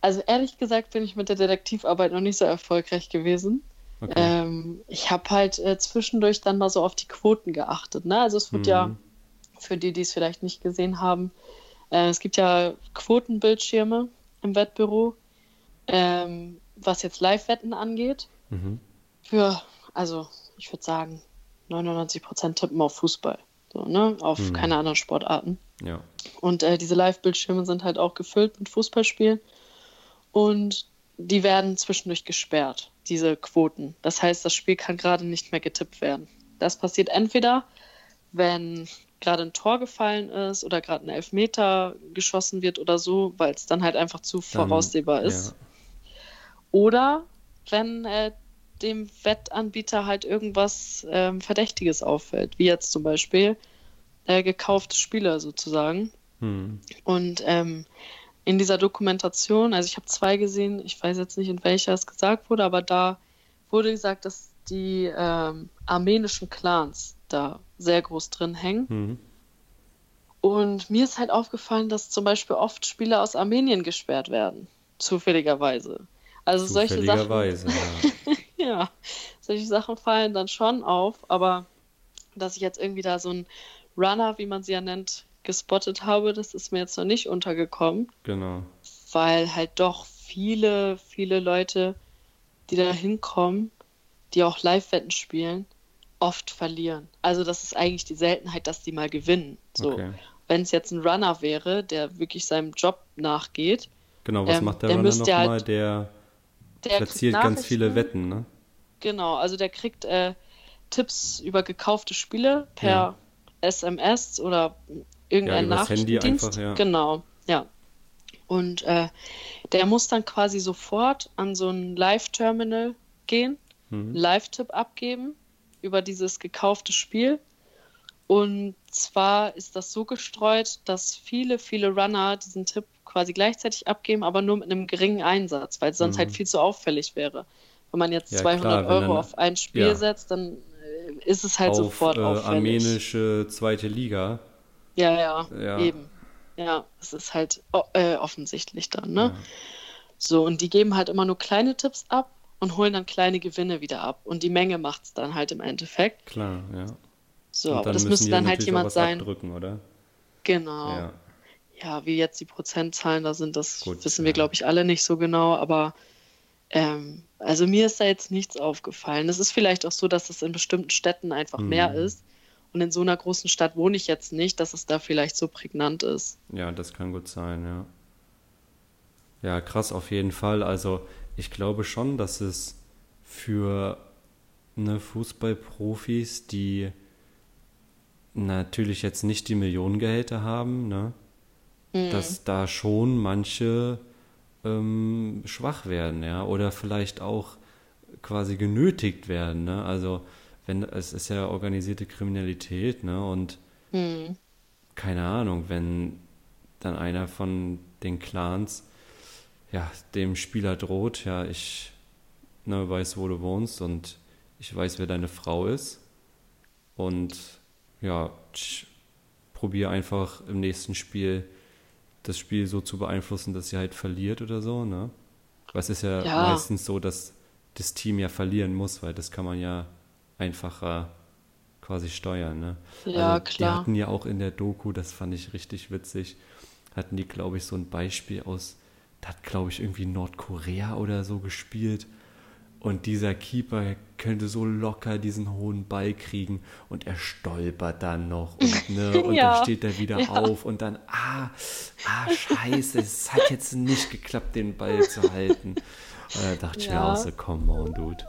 also ehrlich gesagt bin ich mit der Detektivarbeit noch nicht so erfolgreich gewesen. Okay. Ähm, ich habe halt äh, zwischendurch dann mal so auf die Quoten geachtet. Ne? Also es wird ja, Mhm. für die, die es vielleicht nicht gesehen haben, äh, es gibt ja Quotenbildschirme im Wettbüro, ähm, was jetzt Live-Wetten angeht. Mhm. Für, also ich würde sagen, 99% tippen auf Fußball. So, ne? Auf Mhm. keine anderen Sportarten. Ja. Und äh, diese Live-Bildschirme sind halt auch gefüllt mit Fußballspielen. Und die werden zwischendurch gesperrt, diese Quoten. Das heißt, das Spiel kann gerade nicht mehr getippt werden. Das passiert entweder, wenn gerade ein Tor gefallen ist oder gerade ein Elfmeter geschossen wird oder so, weil es dann halt einfach zu Dann- voraussehbar ist. Ja. Oder wenn äh, dem Wettanbieter halt irgendwas ähm, Verdächtiges auffällt, wie jetzt zum Beispiel äh, gekaufte Spieler sozusagen. Hm. Und ähm, in dieser Dokumentation, also ich habe zwei gesehen, ich weiß jetzt nicht, in welcher es gesagt wurde, aber da wurde gesagt, dass die ähm, armenischen Clans da sehr groß drin hängen. Hm. Und mir ist halt aufgefallen, dass zum Beispiel oft Spieler aus Armenien gesperrt werden, zufälligerweise. Also solche Sachen, Zufälligerweise, ja. ja, solche Sachen fallen dann schon auf, aber dass ich jetzt irgendwie da so einen Runner, wie man sie ja nennt, gespottet habe, das ist mir jetzt noch nicht untergekommen. Genau. weil halt doch viele, viele Leute, die da hinkommen, die auch Live-Wetten spielen, oft verlieren. Also das ist eigentlich die Seltenheit, dass die mal gewinnen. So, Okay. wenn es jetzt ein Runner wäre, der wirklich seinem Job nachgeht, Genau, was Ähm, macht der, der Runner nochmal? halt- der der platziert ganz viele. Wetten, ne? Genau, also der kriegt äh, Tipps über gekaufte Spiele per Ja. SMS oder irgendein Handy Nachrichtendienst. einfach, ja. Genau, ja. Und äh, der muss dann quasi sofort an so ein Live-Terminal gehen, Mhm. Live-Tipp abgeben über dieses gekaufte Spiel. Und zwar ist das so gestreut, dass viele, viele Runner diesen Tipp quasi gleichzeitig abgeben, aber nur mit einem geringen Einsatz, weil es sonst Mhm. halt viel zu auffällig wäre. Wenn man jetzt Ja, 200 klar, Euro dann- auf ein Spiel ja. setzt, dann äh, ist es halt Auf sofort äh, auffällig. armenische zweite Liga. Ja, ja, Ja. eben. Ja, es ist halt äh, offensichtlich dann, ne? So, und die geben halt immer nur kleine Tipps ab und holen dann kleine Gewinne wieder ab. Und die Menge macht es dann halt im Endeffekt. Klar, ja. So, aber das müsste dann halt jemand sein. oder? Genau. Ja. Ja, wie jetzt die Prozentzahlen da sind, das Gut, wissen wir, ja. glaube ich, alle nicht so genau. Aber ähm, also mir ist da jetzt nichts aufgefallen. Es ist vielleicht auch so, dass es in bestimmten Städten einfach mehr Mhm. ist. Und in so einer großen Stadt wohne ich jetzt nicht, dass es da vielleicht so prägnant ist. Ja, das kann gut sein, ja. Ja, krass auf jeden Fall. Also ich glaube schon, dass es für ne, Fußballprofis, die natürlich jetzt nicht die Millionengehälter haben, ne, Mhm. dass da schon manche ähm, schwach werden, ja, oder vielleicht auch quasi genötigt werden, ne? Also wenn es ist ja organisierte Kriminalität, ne, und Hm. keine Ahnung, wenn dann einer von den Clans ja, dem Spieler droht, ja, ich ne, weiß, wo du wohnst und ich weiß, wer deine Frau ist. Und ja, probiere einfach im nächsten Spiel das Spiel so zu beeinflussen, dass sie halt verliert oder so, ne? Weil es ist ja, ja, meistens so, dass das Team ja verlieren muss, weil das kann man ja einfacher quasi steuern, ne? Ja, also, klar. Die hatten ja auch in der Doku, das fand ich richtig witzig, hatten die, glaube ich, so ein Beispiel aus, da hat, glaube ich, irgendwie Nordkorea oder so gespielt und dieser Keeper könnte so locker diesen hohen Ball kriegen und er stolpert dann noch und, ne, und ja. dann steht er wieder ja. auf und dann, ah, ah, scheiße, es hat jetzt nicht geklappt, den Ball zu halten. Und da dachte ja. ich mir auch so, come on, dude.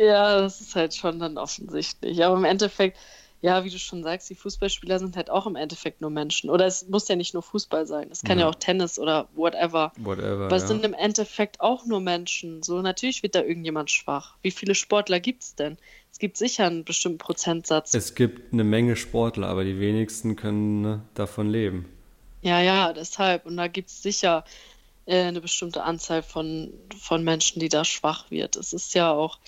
Ja, das ist halt schon dann offensichtlich. Aber im Endeffekt, ja, wie du schon sagst, die Fußballspieler sind halt auch im Endeffekt nur Menschen. Oder es muss ja nicht nur Fußball sein. Es kann ja, ja auch Tennis oder whatever. Whatever. Aber es ja. sind im Endeffekt auch nur Menschen. So, natürlich wird da irgendjemand schwach. Wie viele Sportler gibt es denn? Es gibt sicher einen bestimmten Prozentsatz. Es gibt eine Menge Sportler, aber die wenigsten können ne, davon leben. Ja, ja, deshalb. Und da gibt es sicher äh, eine bestimmte Anzahl von, von Menschen, die da schwach wird. Es ist ja auch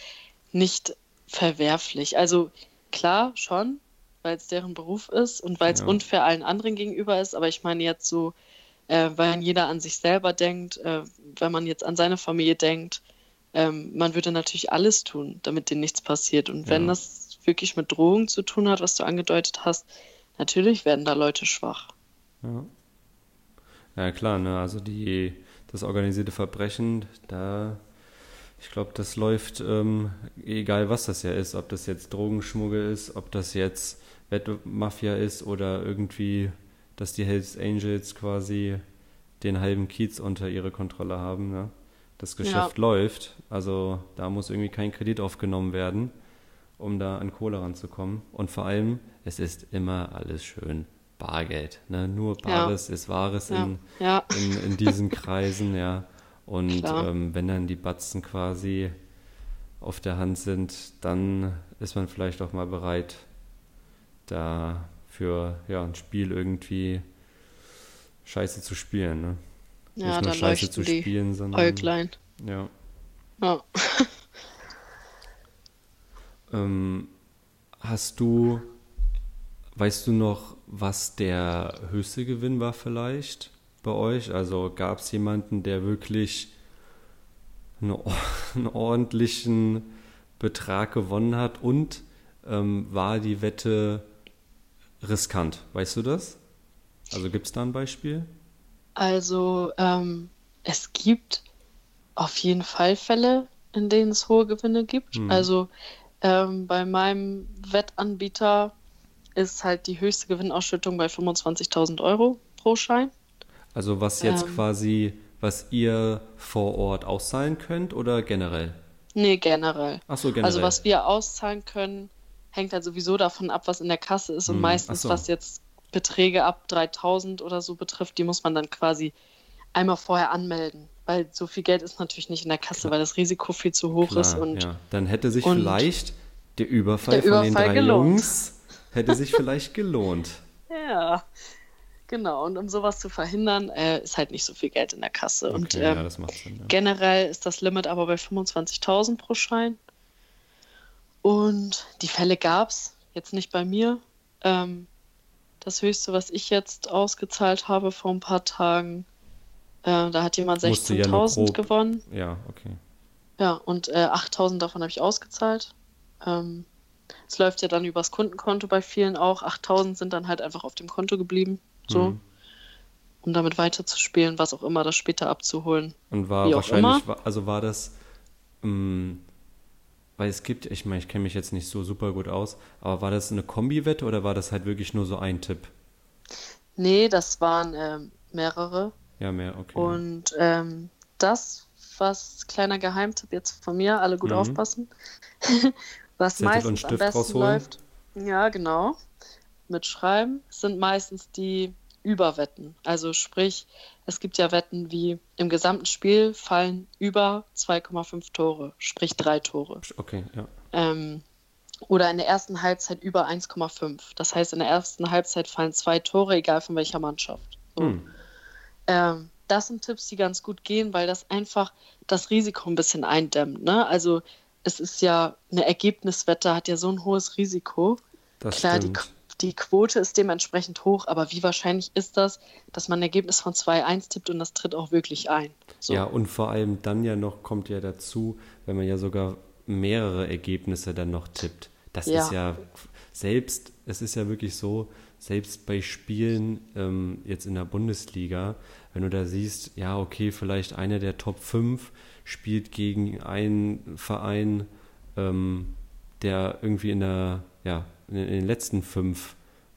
nicht verwerflich. Also klar, schon, weil es deren Beruf ist und weil es ja. unfair allen anderen gegenüber ist. Aber ich meine jetzt so, äh, weil jeder an sich selber denkt, äh, wenn man jetzt an seine Familie denkt, ähm, man würde natürlich alles tun, damit denen nichts passiert. Und wenn ja. das wirklich mit Drohung zu tun hat, was du angedeutet hast, natürlich werden da Leute schwach. Ja. Ja, klar, ne? Also die, das organisierte Verbrechen, da ich glaube, das läuft, ähm, egal was das ja ist, ob das jetzt Drogenschmuggel ist, ob das jetzt Wettmafia ist oder irgendwie, dass die Hells Angels quasi den halben Kiez unter ihre Kontrolle haben. Ne? Das Geschäft ja. läuft, also da muss irgendwie kein Kredit aufgenommen werden, um da an Kohle ranzukommen. Und vor allem, es ist immer alles schön Bargeld. Ne? Nur Bares ja. ist Wahres ja. In, in, in diesen Kreisen, ja. Und ähm, wenn dann die Batzen quasi auf der Hand sind, dann ist man vielleicht auch mal bereit, da für ja, ein Spiel irgendwie Scheiße zu spielen. Ne? Ja, Nicht nur Scheiße zu spielen, sondern. Äuglein. Ja. Ja. ähm, hast du, weißt du noch, was der höchste Gewinn war vielleicht? Bei euch? Also gab es jemanden, der wirklich eine, einen ordentlichen Betrag gewonnen hat und ähm, war die Wette riskant? Weißt du das? Also gibt es da ein Beispiel? Also ähm, es gibt auf jeden Fall Fälle, in denen es hohe Gewinne gibt. Hm. Also ähm, bei meinem Wettanbieter ist halt die höchste Gewinnausschüttung bei 25.000 Euro pro Schein. Also was jetzt ähm, quasi, was ihr vor Ort auszahlen könnt oder generell? Nee, generell. Ach so, generell. Also was wir auszahlen können, hängt halt sowieso davon ab, was in der Kasse ist. Und hm, meistens, so. was jetzt Beträge ab 3000 oder so betrifft, die muss man dann quasi einmal vorher anmelden. Weil so viel Geld ist natürlich nicht in der Kasse, Klar. weil das Risiko viel zu hoch Klar, ist. Und, ja. Dann hätte sich vielleicht der Überfall, der Überfall von den drei gelohnt. Jungs hätte sich vielleicht gelohnt. Ja, Genau, und um sowas zu verhindern, äh, ist halt nicht so viel Geld in der Kasse. Okay, und ähm, ja, das macht Sinn, ja. generell ist das Limit aber bei 25.000 pro Schein. Und die Fälle gab es, jetzt nicht bei mir. Ähm, das höchste, was ich jetzt ausgezahlt habe vor ein paar Tagen, äh, da hat jemand 16.000 ja gewonnen. Ja, okay. Ja, und äh, 8.000 davon habe ich ausgezahlt. Ähm, es läuft ja dann übers Kundenkonto bei vielen auch. 8.000 sind dann halt einfach auf dem Konto geblieben. So. Mhm. Um damit weiterzuspielen, was auch immer, das später abzuholen. Und war wahrscheinlich, also war das, ähm, weil es gibt, ich meine, ich kenne mich jetzt nicht so super gut aus, aber war das eine Kombi-Wette oder war das halt wirklich nur so ein Tipp? Nee, das waren ähm, mehrere. Ja, mehr, okay. Und ähm, das, was kleiner Geheimtipp jetzt von mir, alle gut mhm. aufpassen, was Zettel meistens am besten rausholen. läuft. Ja, genau. Mitschreiben sind meistens die Überwetten. Also sprich, es gibt ja Wetten wie im gesamten Spiel fallen über 2,5 Tore, sprich drei Tore. Okay, ja. Ähm, oder in der ersten Halbzeit über 1,5. Das heißt, in der ersten Halbzeit fallen zwei Tore, egal von welcher Mannschaft. So. Hm. Ähm, das sind Tipps, die ganz gut gehen, weil das einfach das Risiko ein bisschen eindämmt. Ne? Also es ist ja eine Ergebniswette, hat ja so ein hohes Risiko. Das Klar, die, die, Quote ist dementsprechend hoch, aber wie wahrscheinlich ist das, dass man ein Ergebnis von 2-1 tippt und das tritt auch wirklich ein? So. Ja, und vor allem dann ja noch kommt ja dazu, wenn man ja sogar mehrere Ergebnisse dann noch tippt. Das ja. ist ja selbst, es ist ja wirklich so, selbst bei Spielen ähm, jetzt in der Bundesliga, wenn du da siehst, ja, okay, vielleicht einer der Top 5 spielt gegen einen Verein, ähm, der irgendwie in der, ja, in, den letzten fünf,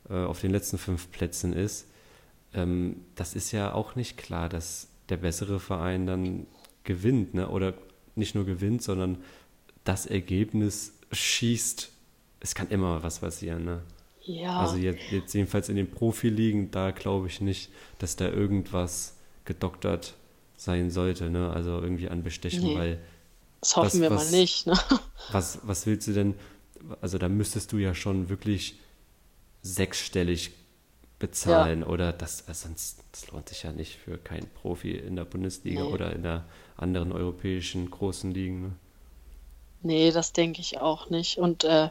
äh, auf den letzten fünf Plätzen ist, ähm, das ist ja auch nicht klar, dass der bessere Verein dann gewinnt, ne? Oder nicht nur gewinnt, sondern das Ergebnis schießt. Es kann immer was passieren, ne? Ja. Also jetzt, jetzt jedenfalls in den Profiligen, da glaube ich nicht, dass da irgendwas gedoktert sein sollte, ne? Also irgendwie an Bestechen, nee. weil. Das hoffen was, wir was, mal nicht, ne? Was, was willst du denn? Also da müsstest du ja schon wirklich sechsstellig bezahlen ja. oder das, also sonst das lohnt sich ja nicht für keinen Profi in der Bundesliga nee. oder in der anderen europäischen großen Ligen. Ne? Nee, das denke ich auch nicht. Und äh,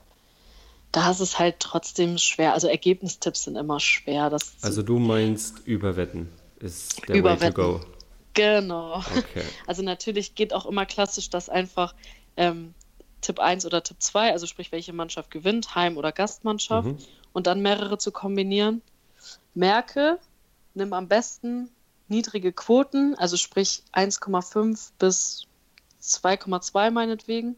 da ist es halt trotzdem schwer. Also Ergebnistipps sind immer schwer. Das also du meinst Überwetten ist der Überwetten. Way to go. Genau. Okay. Also natürlich geht auch immer klassisch, dass einfach ähm, Tipp 1 oder Tipp 2, also sprich, welche Mannschaft gewinnt, Heim- oder Gastmannschaft, mhm. und dann mehrere zu kombinieren. Merke, nimm am besten niedrige Quoten, also sprich 1,5 bis 2,2 meinetwegen,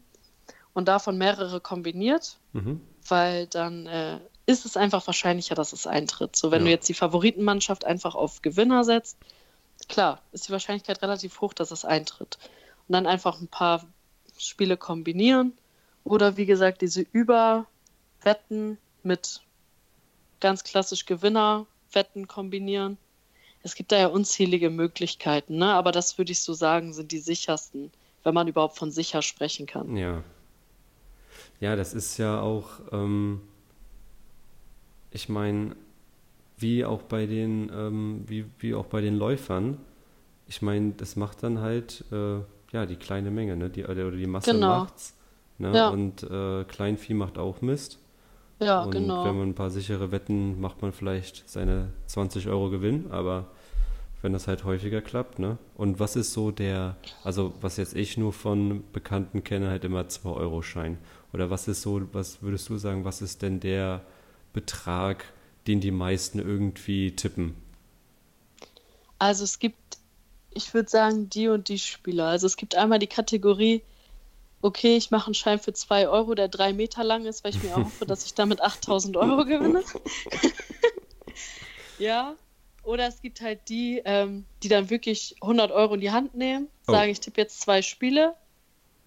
und davon mehrere kombiniert, mhm. weil dann äh, ist es einfach wahrscheinlicher, dass es eintritt. So, wenn ja. du jetzt die Favoritenmannschaft einfach auf Gewinner setzt, klar, ist die Wahrscheinlichkeit relativ hoch, dass es eintritt. Und dann einfach ein paar Spiele kombinieren oder wie gesagt diese Überwetten mit ganz klassisch Gewinnerwetten kombinieren. Es gibt da ja unzählige Möglichkeiten, ne? aber das würde ich so sagen, sind die sichersten, wenn man überhaupt von sicher sprechen kann. Ja. Ja, das ist ja auch, ähm, ich meine, wie auch bei den, ähm, wie, wie auch bei den Läufern, ich meine, das macht dann halt äh, ja die kleine Menge, ne? Die, oder die Masse genau. macht's. Ne? Ja. Und äh, Kleinvieh macht auch Mist. Ja, und genau. wenn man ein paar sichere Wetten macht man vielleicht seine 20 Euro Gewinn, aber wenn das halt häufiger klappt, ne? Und was ist so der, also was jetzt ich nur von Bekannten kenne, halt immer 2-Euro-Schein. Oder was ist so, was würdest du sagen, was ist denn der Betrag, den die meisten irgendwie tippen? Also es gibt, ich würde sagen, die und die Spieler. Also es gibt einmal die Kategorie, okay, ich mache einen Schein für 2 Euro, der drei Meter lang ist, weil ich mir hoffe, dass ich damit 8000 Euro gewinne. ja. Oder es gibt halt die, ähm, die dann wirklich 100 Euro in die Hand nehmen, oh. sagen, ich tippe jetzt zwei Spiele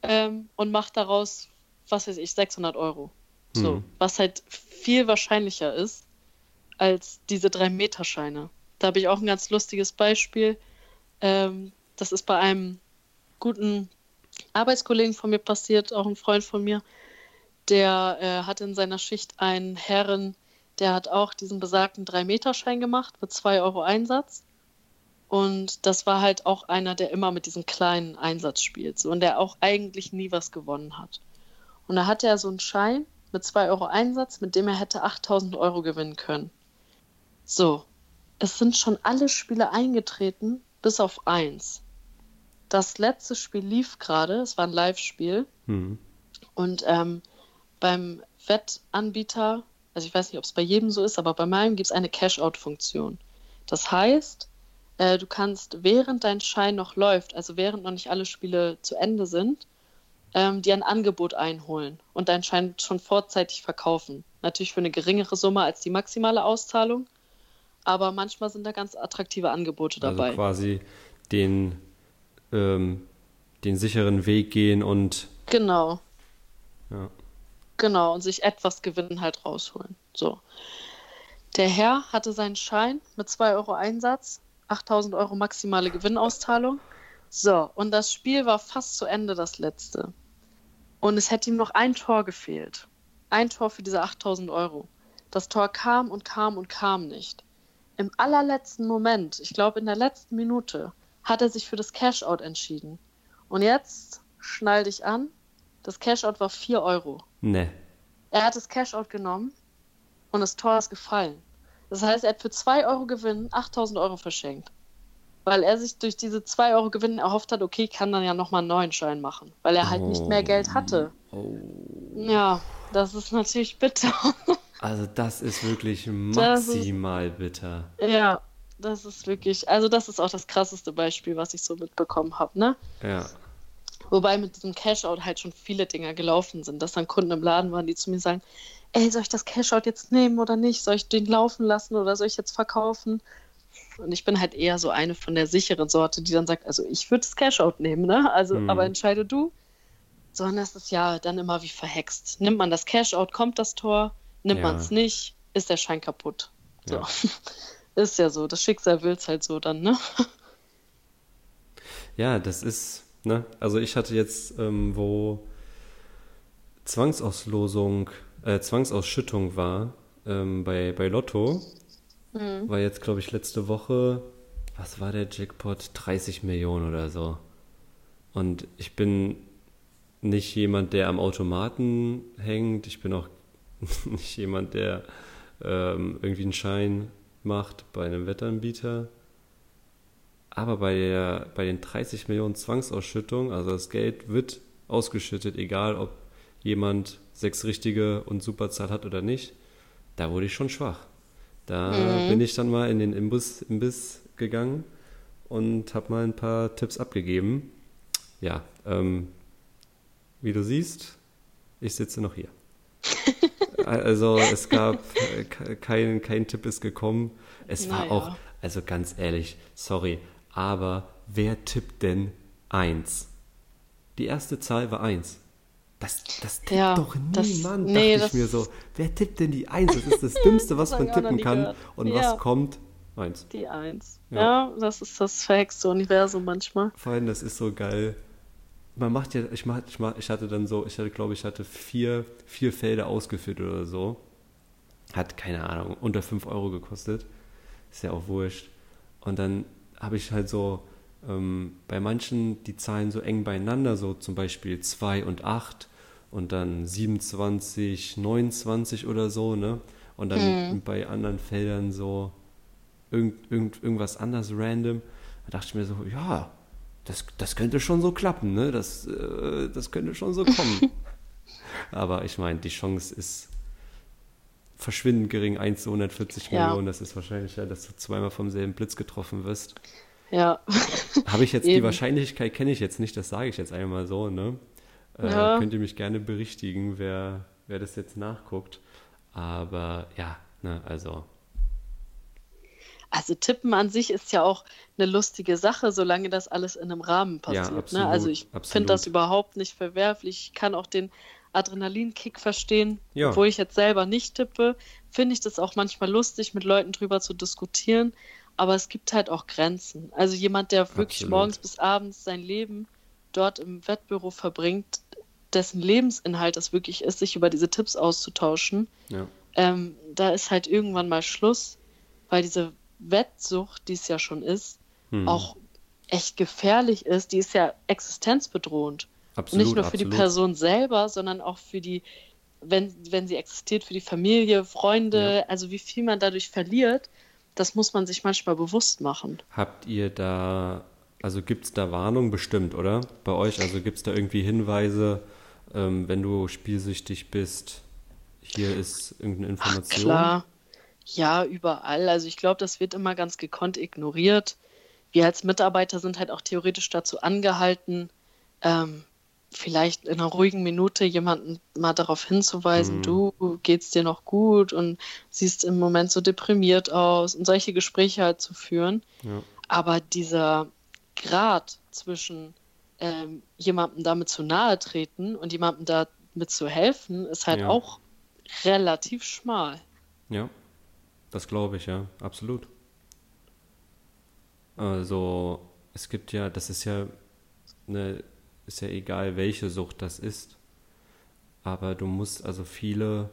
ähm, und mache daraus, was weiß ich, 600 Euro. So, hm. was halt viel wahrscheinlicher ist, als diese 3-Meter-Scheine. Da habe ich auch ein ganz lustiges Beispiel. Ähm, das ist bei einem guten Arbeitskollegen von mir passiert, auch ein Freund von mir. Der äh, hat in seiner Schicht einen Herren, der hat auch diesen besagten 3-Meter-Schein gemacht mit 2 Euro Einsatz. Und das war halt auch einer, der immer mit diesem kleinen Einsatz spielt so, und der auch eigentlich nie was gewonnen hat. Und da hatte er so einen Schein mit 2 Euro Einsatz, mit dem er hätte 8000 Euro gewinnen können. So, es sind schon alle Spiele eingetreten, bis auf eins. Das letzte Spiel lief gerade, es war ein Live-Spiel. Mhm. Und ähm, beim Wettanbieter, also ich weiß nicht, ob es bei jedem so ist, aber bei meinem gibt es eine Cash-Out-Funktion. Das heißt, äh, du kannst, während dein Schein noch läuft, also während noch nicht alle Spiele zu Ende sind, ähm, dir ein Angebot einholen und deinen Schein schon vorzeitig verkaufen. Natürlich für eine geringere Summe als die maximale Auszahlung aber manchmal sind da ganz attraktive Angebote also dabei. Also quasi den, ähm, den sicheren Weg gehen und. Genau. Ja. Genau, und sich etwas Gewinn halt rausholen. So. Der Herr hatte seinen Schein mit 2 Euro Einsatz, 8000 Euro maximale Gewinnauszahlung. So, und das Spiel war fast zu Ende, das letzte. Und es hätte ihm noch ein Tor gefehlt. ein Tor für diese 8000 Euro. Das Tor kam und kam und kam nicht. Im allerletzten Moment, ich glaube in der letzten Minute, hat er sich für das Cash-Out entschieden. Und jetzt schnall dich an, das Cash-Out war 4 Euro. Ne. Er hat das Cash-Out genommen und das Tor ist gefallen. Das heißt, er hat für 2 Euro Gewinn 8000 Euro verschenkt. Weil er sich durch diese 2 Euro Gewinn erhofft hat, okay, kann dann ja nochmal einen neuen Schein machen. Weil er halt oh. nicht mehr Geld hatte. Oh. Ja, das ist natürlich bitter. Also das ist wirklich maximal ist, bitter. Ja, das ist wirklich, also das ist auch das krasseste Beispiel, was ich so mitbekommen habe, ne? Ja. Wobei mit diesem Cash-Out halt schon viele Dinge gelaufen sind, dass dann Kunden im Laden waren, die zu mir sagen, ey, soll ich das Cash-Out jetzt nehmen oder nicht? Soll ich den laufen lassen oder soll ich jetzt verkaufen? Und ich bin halt eher so eine von der sicheren Sorte, die dann sagt, also ich würde das Cash-Out nehmen, ne? Also, mhm. aber entscheide du. Sondern es ist ja dann immer wie verhext. Nimmt man das Cash-Out, kommt das Tor, nimmt ja. man es nicht, ist der Schein kaputt. So. Ja. ist ja so, das Schicksal will es halt so dann, ne? Ja, das ist, ne? Also ich hatte jetzt, ähm, wo Zwangsauslosung, äh, Zwangsausschüttung war ähm, bei, bei Lotto, mhm. war jetzt, glaube ich, letzte Woche, was war der Jackpot? 30 Millionen oder so. Und ich bin nicht jemand, der am Automaten hängt. Ich bin auch nicht jemand, der ähm, irgendwie einen Schein macht bei einem Wettanbieter. Aber bei, der, bei den 30 Millionen Zwangsausschüttungen, also das Geld wird ausgeschüttet, egal ob jemand sechs richtige und Superzahl hat oder nicht, da wurde ich schon schwach. Da mhm. bin ich dann mal in den Imbiss, Imbiss gegangen und habe mal ein paar Tipps abgegeben. Ja, ähm, wie du siehst, ich sitze noch hier. Also es gab äh, kein, kein Tipp ist gekommen. Es naja. war auch, also ganz ehrlich, sorry, aber wer tippt denn eins? Die erste Zahl war eins. Das, das tippt ja, doch niemand, das, nee, dachte ich mir so. Wer tippt denn die Eins? Das ist das Dümmste, was man tippen kann. Gehört. Und ja. was kommt? Eins. Die Eins. Ja. ja. das ist das verhexte Universum manchmal. Vor allem, das ist so geil. Man macht ja, ich, mach, ich, mach, ich hatte dann so, ich hatte, glaube ich, hatte vier, vier Felder ausgeführt oder so. Hat, keine Ahnung, unter 5 Euro gekostet. Ist ja auch wurscht. Und dann habe ich halt so ähm, bei manchen die Zahlen so eng beieinander, so zum Beispiel 2 und 8 und dann 27, 29 oder so, ne? Und dann mhm. bei anderen Feldern so irgend, irgend, irgendwas anderes random. Da dachte ich mir so, ja, das, das könnte schon so klappen, ne? Das, äh, das könnte schon so kommen. Aber ich meine, die Chance ist verschwindend gering, 1 zu 140 ja. Millionen. Das ist wahrscheinlich ja, dass du zweimal vom selben Blitz getroffen wirst. Ja. Habe ich jetzt die Wahrscheinlichkeit, kenne ich jetzt nicht, das sage ich jetzt einmal so, ne? Äh, ja. Könnt ihr mich gerne berichtigen, wer, wer das jetzt nachguckt. Aber ja, ne, also. Also Tippen an sich ist ja auch eine lustige Sache, solange das alles in einem Rahmen passiert. Ja, absolut, ne? Also ich finde das überhaupt nicht verwerflich. Ich kann auch den Adrenalinkick verstehen, ja. obwohl ich jetzt selber nicht tippe. Finde ich das auch manchmal lustig, mit Leuten drüber zu diskutieren. Aber es gibt halt auch Grenzen. Also jemand, der wirklich absolut. morgens bis abends sein Leben dort im Wettbüro verbringt, dessen Lebensinhalt es wirklich ist, sich über diese Tipps auszutauschen, ja. ähm, da ist halt irgendwann mal Schluss, weil diese Wettsucht, die es ja schon ist, hm. auch echt gefährlich ist. Die ist ja existenzbedrohend. Absolut, Nicht nur für absolut. die Person selber, sondern auch für die, wenn, wenn sie existiert, für die Familie, Freunde, ja. also wie viel man dadurch verliert, das muss man sich manchmal bewusst machen. Habt ihr da also gibt es da Warnung bestimmt, oder? Bei euch? Also gibt es da irgendwie Hinweise, ähm, wenn du spielsüchtig bist, hier ist irgendeine Information? Ach, klar. Ja, überall. Also ich glaube, das wird immer ganz gekonnt ignoriert. Wir als Mitarbeiter sind halt auch theoretisch dazu angehalten, ähm, vielleicht in einer ruhigen Minute jemanden mal darauf hinzuweisen, mhm. du geht's dir noch gut und siehst im Moment so deprimiert aus und solche Gespräche halt zu führen. Ja. Aber dieser Grad zwischen ähm, jemandem damit zu nahe treten und jemandem damit zu helfen, ist halt ja. auch relativ schmal. Ja, das glaube ich, ja, absolut. Also, es gibt ja, das ist ja eine, ist ja egal, welche Sucht das ist. aber du musst also viele,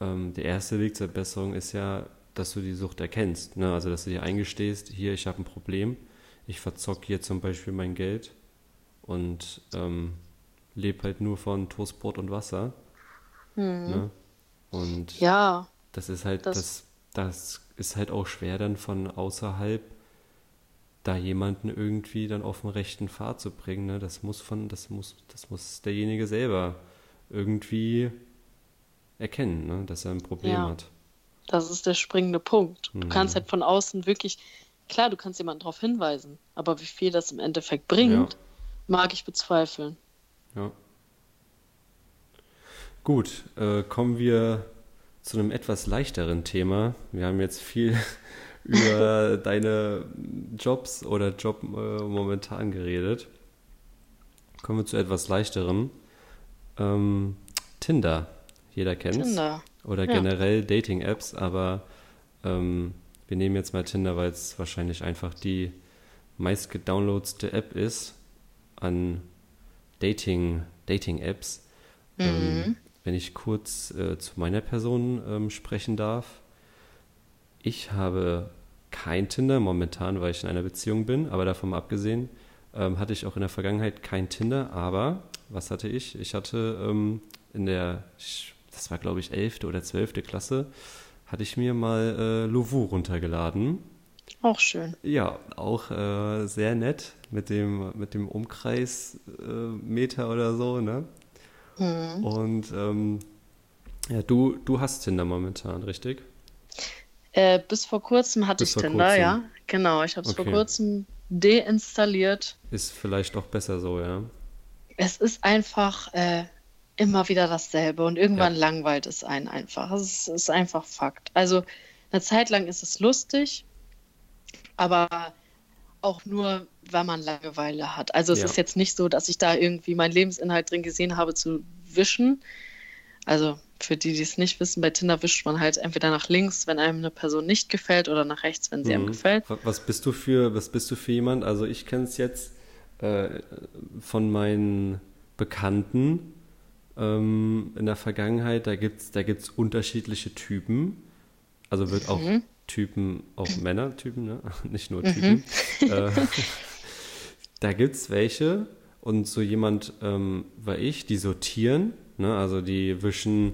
ähm, der erste Weg zur Besserung ist ja, dass du die Sucht erkennst. Ne? Also, dass du dir eingestehst, hier, ich habe ein Problem, ich verzocke hier zum Beispiel mein Geld und ähm, lebe halt nur von Toastbrot und Wasser. Mhm. Ne? Und Ja, das ist halt, das, das, das ist halt auch schwer dann von außerhalb da jemanden irgendwie dann auf den rechten Pfad zu bringen. Ne? Das muss von, das muss, das muss derjenige selber irgendwie erkennen, ne? dass er ein Problem ja, hat. das ist der springende Punkt. Du kannst Mhm. halt von außen wirklich, klar, du kannst jemanden darauf hinweisen, aber wie viel das im Endeffekt Ja, bringt, mag ich bezweifeln. ja. Gut, äh, kommen wir zu einem etwas leichteren Thema. Wir haben jetzt viel über deine Jobs oder Job äh, momentan geredet. Kommen wir zu etwas leichterem. Ähm, Tinder, jeder kennt's. Tinder, Oder ja. generell Dating-Apps, aber ähm, wir nehmen jetzt mal Tinder, weil es wahrscheinlich einfach die meistgedownloadste App ist an Dating, Dating-Apps. Ähm, Mhm. Wenn ich kurz äh, zu meiner Person ähm, sprechen darf. Ich habe kein Tinder momentan, weil ich in einer Beziehung bin, aber davon abgesehen, ähm, hatte ich auch in der Vergangenheit kein Tinder, aber was hatte ich? Ich hatte ähm, in der, das war glaube ich 11. oder 12. Klasse, hatte ich mir mal äh, Lovoo runtergeladen. Auch schön. Ja, auch äh, sehr nett mit dem, mit dem Umkreismeter äh, oder so, ne? Mhm. Und ähm, ja, du, du hast Tinder momentan, richtig? Äh, bis vor kurzem hatte Bis ich vor Tinder, kurzem. ja. Genau, ich habe es vor Okay. kurzem deinstalliert. Ist vielleicht auch besser so, ja. Es ist einfach äh, immer wieder dasselbe und Ja, irgendwann langweilt es einen einfach. Es ist einfach Fakt. Also eine Zeit lang ist es lustig, aber auch nur, wenn man Langeweile hat. Also es ja. ist jetzt nicht so, dass ich da irgendwie meinen Lebensinhalt drin gesehen habe zu wischen. Also für die, die es nicht wissen, bei Tinder wischt man halt entweder nach links, wenn einem eine Person nicht gefällt, oder nach rechts, wenn sie einem Mhm. gefällt. Wa- Was bist du für, was bist du für jemand? Also ich kenne es jetzt äh, von meinen Bekannten ähm, in der Vergangenheit, da gibt's, da gibt's unterschiedliche Typen. Also wird auch Mhm. Typen, auch Männertypen, ne? Nicht nur Mhm. Typen. Äh, da gibt's welche und so jemand ähm, war ich, die sortieren, ne? Also die wischen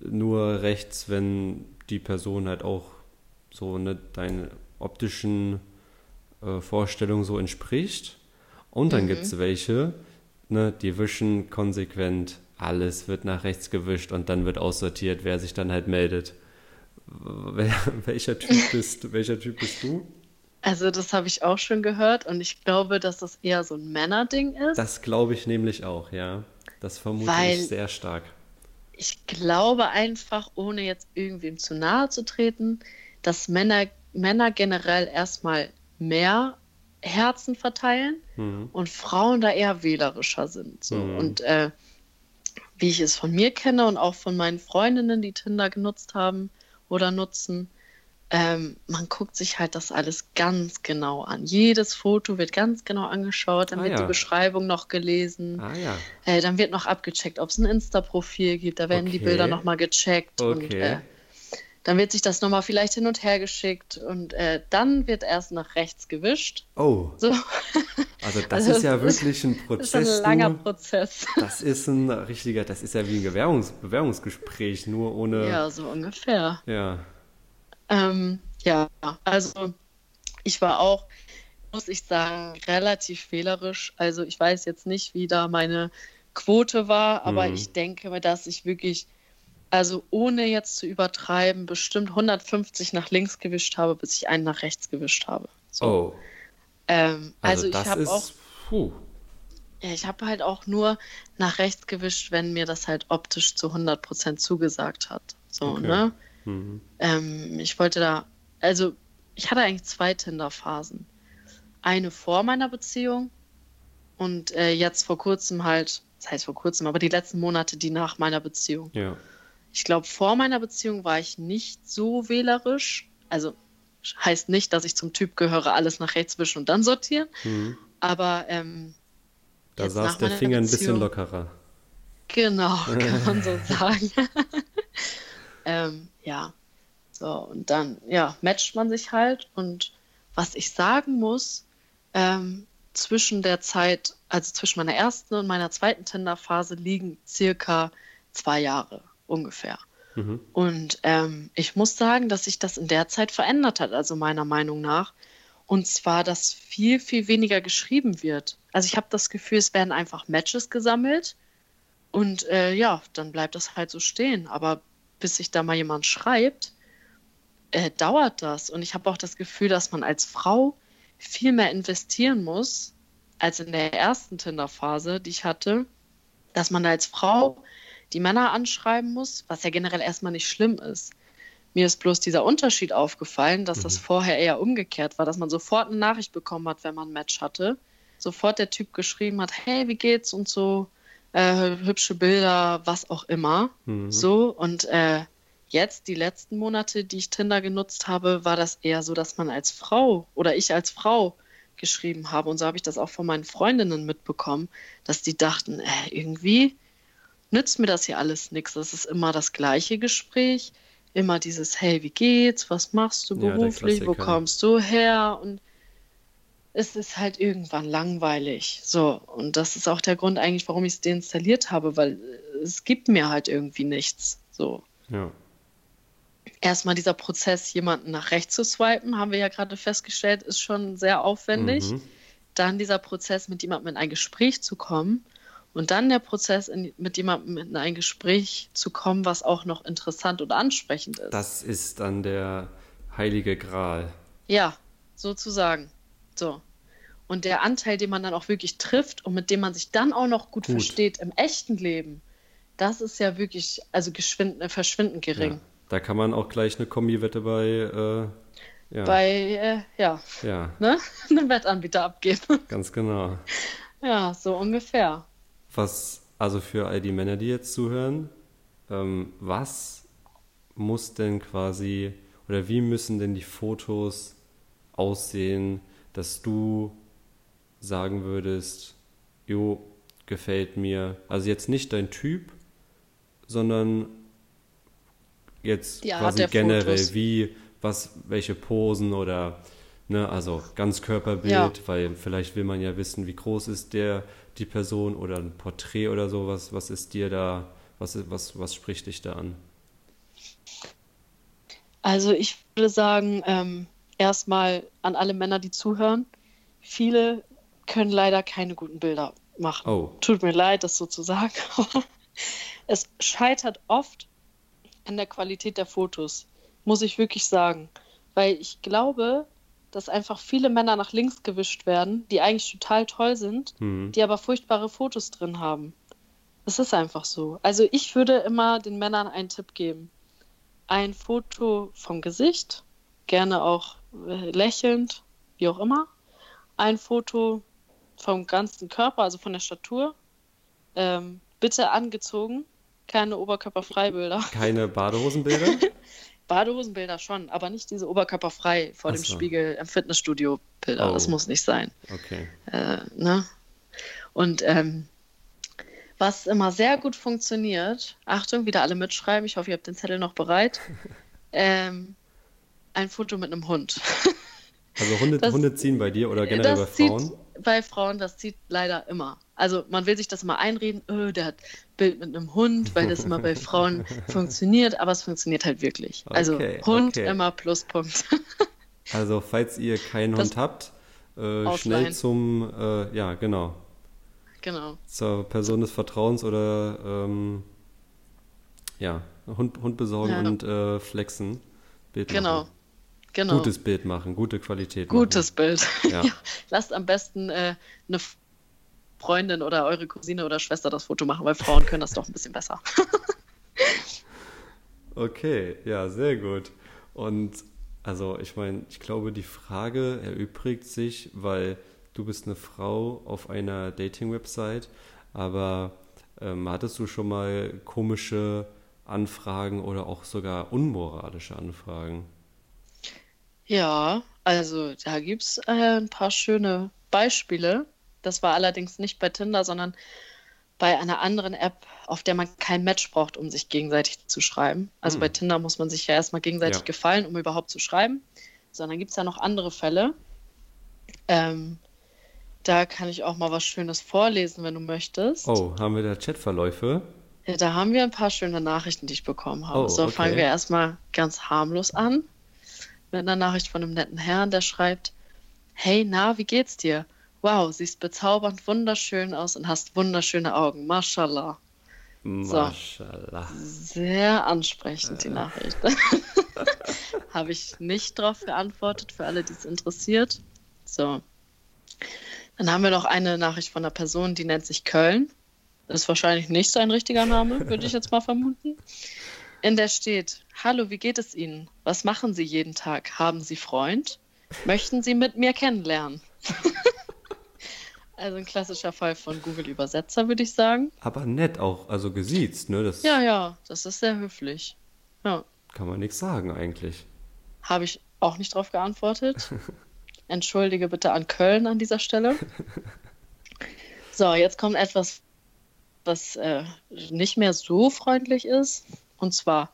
nur rechts, wenn die Person halt auch so ne, deinen optischen äh, Vorstellungen so entspricht. Und dann gibt's welche, ne, die wischen konsequent, alles wird nach rechts gewischt und dann wird aussortiert, wer sich dann halt meldet. Wer, welcher Typ bist, welcher Typ bist du? Also das habe ich auch schon gehört und ich glaube, dass das eher so ein Männerding ist, Das glaube ich nämlich auch, ja. Das vermute weil ich sehr stark. ich glaube einfach, ohne jetzt irgendwem zu nahe zu treten, dass Männer, Männer generell erstmal mehr Herzen verteilen Mhm. und Frauen da eher wählerischer sind. So. Mhm. Und äh, wie ich es von mir kenne und auch von meinen Freundinnen, die Tinder genutzt haben oder nutzen, ähm, man guckt sich halt das alles ganz genau an. Jedes Foto wird ganz genau angeschaut, dann Ah wird die ja. Beschreibung noch gelesen, Ah ja. äh, dann wird noch abgecheckt, ob es ein Insta-Profil gibt, da werden die Bilder Okay. nochmal gecheckt und Okay. äh, dann wird sich das nochmal vielleicht hin und her geschickt und äh, dann wird erst nach rechts gewischt. Oh, So, also das also ist ja wirklich ein ist ein Prozess, langer du. Prozess. Das ist ein richtiger, das ist ja wie ein Bewerbungs Bewerbungsgespräch, nur ohne. Ja, so ungefähr. Ja. Ähm, ja, also ich war auch, muss ich sagen, relativ wählerisch. Also ich weiß jetzt nicht, wie da meine Quote war, aber Mhm. ich denke mir, dass ich wirklich, also ohne jetzt zu übertreiben, bestimmt 150 nach links gewischt habe, bis ich einen nach rechts gewischt habe. So. Oh, Ähm, also also ich habe auch. Puh. ja, ich habe halt auch nur nach rechts gewischt, wenn mir das halt optisch zu 100% zugesagt hat. So, Okay. ne? Mhm. Ähm, ich wollte da, also ich hatte eigentlich zwei Tinder-Phasen. Eine vor meiner Beziehung und äh, jetzt vor kurzem halt, das heißt vor kurzem, aber die letzten Monate, die nach meiner Beziehung. Ja. Ich glaube, vor meiner Beziehung war ich nicht so wählerisch. Also heißt nicht, dass ich zum Typ gehöre, alles nach rechts wischen und dann sortieren. Mhm. Aber ähm, Da saß der Finger ein bisschen Beziehung, lockerer. Genau, kann man so sagen. Ähm, ja, so und dann, ja, matcht man sich halt und was ich sagen muss, ähm, zwischen der Zeit, also zwischen meiner ersten und meiner zweiten Tinder-Phase liegen circa zwei Jahre ungefähr. Mhm. Und ähm, ich muss sagen, dass sich das in der Zeit verändert hat, also meiner Meinung nach. Und zwar, dass viel, viel weniger geschrieben wird. Also ich habe das Gefühl, es werden einfach Matches gesammelt und äh, ja, dann bleibt das halt so stehen. Aber bis sich da mal jemand schreibt, äh, dauert das. Und ich habe auch das Gefühl, dass man als Frau viel mehr investieren muss als in der ersten Tinder-Phase, die ich hatte, dass man als Frau die Männer anschreiben muss, was ja generell erstmal nicht schlimm ist. Mir ist bloß dieser Unterschied aufgefallen, dass mhm. das vorher eher umgekehrt war, dass man sofort eine Nachricht bekommen hat, wenn man ein Match hatte. Sofort der Typ geschrieben hat, hey, wie geht's und so, äh, hübsche Bilder, was auch immer. Mhm. So und äh, jetzt, die letzten Monate, die ich Tinder genutzt habe, war das eher so, dass man als Frau oder ich als Frau geschrieben habe. Und so habe ich das auch von meinen Freundinnen mitbekommen, dass die dachten, äh, irgendwie nützt mir das hier alles nichts. Das ist immer das gleiche Gespräch, immer dieses, hey, wie geht's, was machst du beruflich, ja, wo kommst du her? Und es ist halt irgendwann langweilig. So, und das ist auch der Grund eigentlich, warum ich es deinstalliert habe, weil es gibt mir halt irgendwie nichts. So. Ja. Erstmal dieser Prozess, jemanden nach rechts zu swipen, haben wir ja gerade festgestellt, ist schon sehr aufwendig. Mhm. Dann dieser Prozess, mit jemandem in ein Gespräch zu kommen und dann der Prozess, in, mit jemandem in ein Gespräch zu kommen, was auch noch interessant und ansprechend ist. Das ist dann der heilige Gral. Ja, sozusagen. So. Und der Anteil, den man dann auch wirklich trifft und mit dem man sich dann auch noch gut, gut. versteht im echten Leben, das ist ja wirklich, also geschwind, verschwindend gering. Ja, da kann man auch gleich eine Kombi-Wette bei, äh, ja. bei, äh, ja, ja. Ne? einem Wettanbieter abgeben. Ganz genau. Ja, so ungefähr was, also für all die Männer, die jetzt zuhören, ähm, was muss denn quasi oder wie müssen denn die Fotos aussehen, dass du sagen würdest, jo, gefällt mir. Also jetzt nicht dein Typ, sondern jetzt quasi generell, Fotos. wie, was, welche Posen oder ne, also ganz Körperbild, ja. weil vielleicht will man ja wissen, wie groß ist der die Person oder ein Porträt oder sowas? Was ist dir da, was, was, was spricht dich da an? Also ich würde sagen, ähm, erstmal an alle Männer, die zuhören, viele können leider keine guten Bilder machen. Oh. Tut mir leid, das so zu sagen. es scheitert oft an der Qualität der Fotos, muss ich wirklich sagen. Weil ich glaube, dass einfach viele Männer nach links gewischt werden, die eigentlich total toll sind, mhm. die aber furchtbare Fotos drin haben. Das ist einfach so. Also ich würde immer den Männern einen Tipp geben. Ein Foto vom Gesicht, gerne auch lächelnd, wie auch immer. Ein Foto vom ganzen Körper, also von der Statur. Ähm, bitte angezogen, keine Oberkörperfreibilder. Keine Badehosenbilder? Badehosenbilder schon, aber nicht diese oberkörperfrei vor Ach dem. Spiegel im Fitnessstudio Bilder. Oh. Das muss nicht sein. Okay. Äh, ne? Und ähm, was immer sehr gut funktioniert, Achtung, wieder alle mitschreiben, ich hoffe, ihr habt den Zettel noch bereit. ähm, ein Foto mit einem Hund. Also Hunde, das, Hunde ziehen bei dir oder generell bei Frauen? Zieht, bei Frauen, das zieht leider immer. Also man will sich das mal einreden, oh, der hat Bild mit einem Hund, weil das immer bei Frauen funktioniert, aber es funktioniert halt wirklich. Also okay, Hund okay. immer Pluspunkt. also falls ihr keinen das Hund habt, äh, schnell zum, äh, ja genau. Genau. Zur Person des Vertrauens oder ähm, ja, Hund, Hund besorgen ja. und äh, flexen. Bild genau. Machen. Genau. Gutes Bild machen, gute Qualität Gutes machen. Bild. Ja. ja. Lasst am besten äh, eine Freundin oder eure Cousine oder Schwester das Foto machen, weil Frauen können das doch ein bisschen besser. okay, ja, sehr gut. Und also ich meine, ich glaube, die Frage erübrigt sich, weil du bist eine Frau auf einer Dating-Website, aber ähm, hattest du schon mal komische Anfragen oder auch sogar unmoralische Anfragen? Ja, also da gibt es äh, ein paar schöne Beispiele. Das war allerdings nicht bei Tinder, sondern bei einer anderen App, auf der man kein Match braucht, um sich gegenseitig zu schreiben. Also Hm. bei Tinder muss man sich ja erstmal gegenseitig Ja. gefallen, um überhaupt zu schreiben. Sondern gibt es ja noch andere Fälle. Ähm, da kann ich auch mal was Schönes vorlesen, wenn du möchtest. Oh, haben wir da Chatverläufe? Ja, da haben wir ein paar schöne Nachrichten, die ich bekommen habe. Oh, so, okay. fangen wir erstmal ganz harmlos an. Mit einer Nachricht von einem netten Herrn, der schreibt: Hey, na, wie geht's dir? Wow, siehst bezaubernd wunderschön aus und hast wunderschöne Augen. Mashallah. Maschallah. Sehr ansprechend, die Nachricht. Habe ich nicht drauf geantwortet, für alle, die es interessiert. So. Dann haben wir noch eine Nachricht von einer Person, die nennt sich Köln. Das ist wahrscheinlich nicht sein richtiger Name, würde ich jetzt mal vermuten. In der steht: Hallo, wie geht es Ihnen? Was machen Sie jeden Tag? Haben Sie Freund? Möchten Sie mit mir kennenlernen? also ein klassischer Fall von Google-Übersetzer, würde ich sagen. Aber nett auch, also gesiezt, ne? Das Ja, ja, das ist sehr höflich. Ja. kann man nichts sagen eigentlich. Habe ich auch nicht drauf geantwortet. Entschuldige bitte an Köln an dieser Stelle. So, jetzt kommt etwas, was äh, nicht mehr so freundlich ist. Und zwar,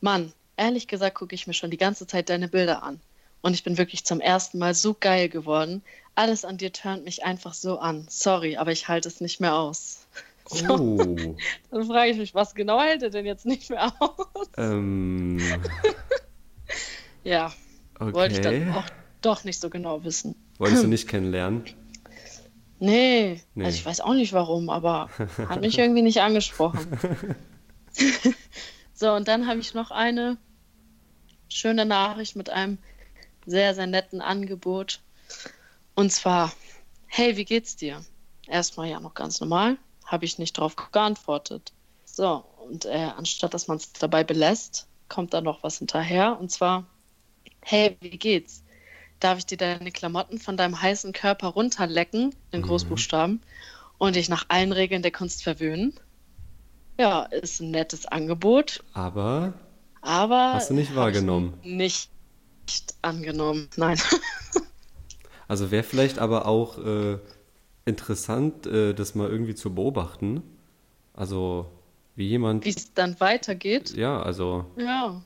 Mann, ehrlich gesagt gucke ich mir schon die ganze Zeit deine Bilder an. Und ich bin wirklich zum ersten Mal so geil geworden. Alles an dir turnt mich einfach so an. Sorry, aber ich halte es nicht mehr aus. So, Oh, dann frage ich mich, was genau hält er denn jetzt nicht mehr aus? ähm, Ja, wollte ich okay. dann auch doch nicht so genau wissen. Wolltest du nicht kennenlernen? Nee, Nee. also ich weiß auch nicht warum, aber hat mich irgendwie nicht angesprochen. so, und dann habe ich noch eine schöne Nachricht mit einem sehr, sehr netten Angebot. Und zwar, hey, wie geht's dir? Erstmal ja noch ganz normal, habe ich nicht drauf geantwortet. So, und äh, anstatt dass man es dabei belässt, kommt da noch was hinterher. Und zwar, hey, wie geht's? Darf ich dir deine Klamotten von deinem heißen Körper runterlecken, in Mhm. Großbuchstaben, und dich nach allen Regeln der Kunst verwöhnen? Ja, ist ein nettes Angebot, Aber aber Hast du nicht wahrgenommen? Ich nicht angenommen. Nein. Also wäre vielleicht aber auch äh, interessant, äh, das mal irgendwie zu beobachten. Also wie jemand, Wie es dann weitergeht, ja, also ja.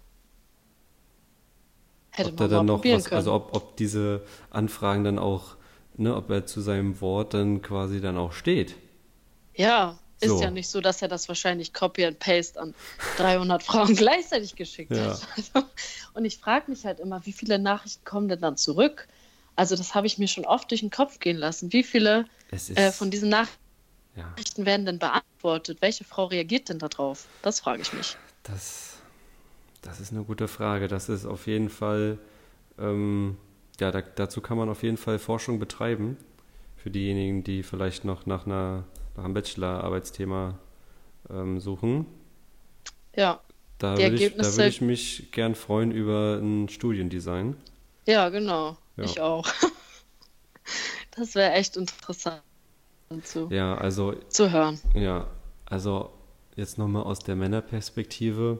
Hätte ob da man mal dann noch probieren was, können. also ob, ob diese Anfragen dann auch, ne, ob er zu seinem Wort dann quasi dann auch steht. Ja, ist So. ja nicht so, dass er das wahrscheinlich Copy and Paste an 300 Frauen gleichzeitig geschickt Ja. hat. Also, und ich frage mich halt immer, wie viele Nachrichten kommen denn dann zurück? Also das habe ich mir schon oft durch den Kopf gehen lassen. Wie viele äh, von diesen Nachrichten ja, werden denn beantwortet? Welche Frau reagiert denn darauf? Das frage ich mich. das, das ist eine gute Frage. Das ist auf jeden Fall, ähm, ja, da, dazu kann man auf jeden Fall Forschung betreiben. Für diejenigen, die vielleicht noch nach einer, nach einem Bachelor-Arbeitsthema ähm, suchen. Ja, Da Die würde ich, da würde ich mich gern freuen über ein Studiendesign. ja, genau. Ja. Ich auch. Das wäre echt interessant zu, Ja, also, zu hören. ja, also jetzt nochmal aus der Männerperspektive.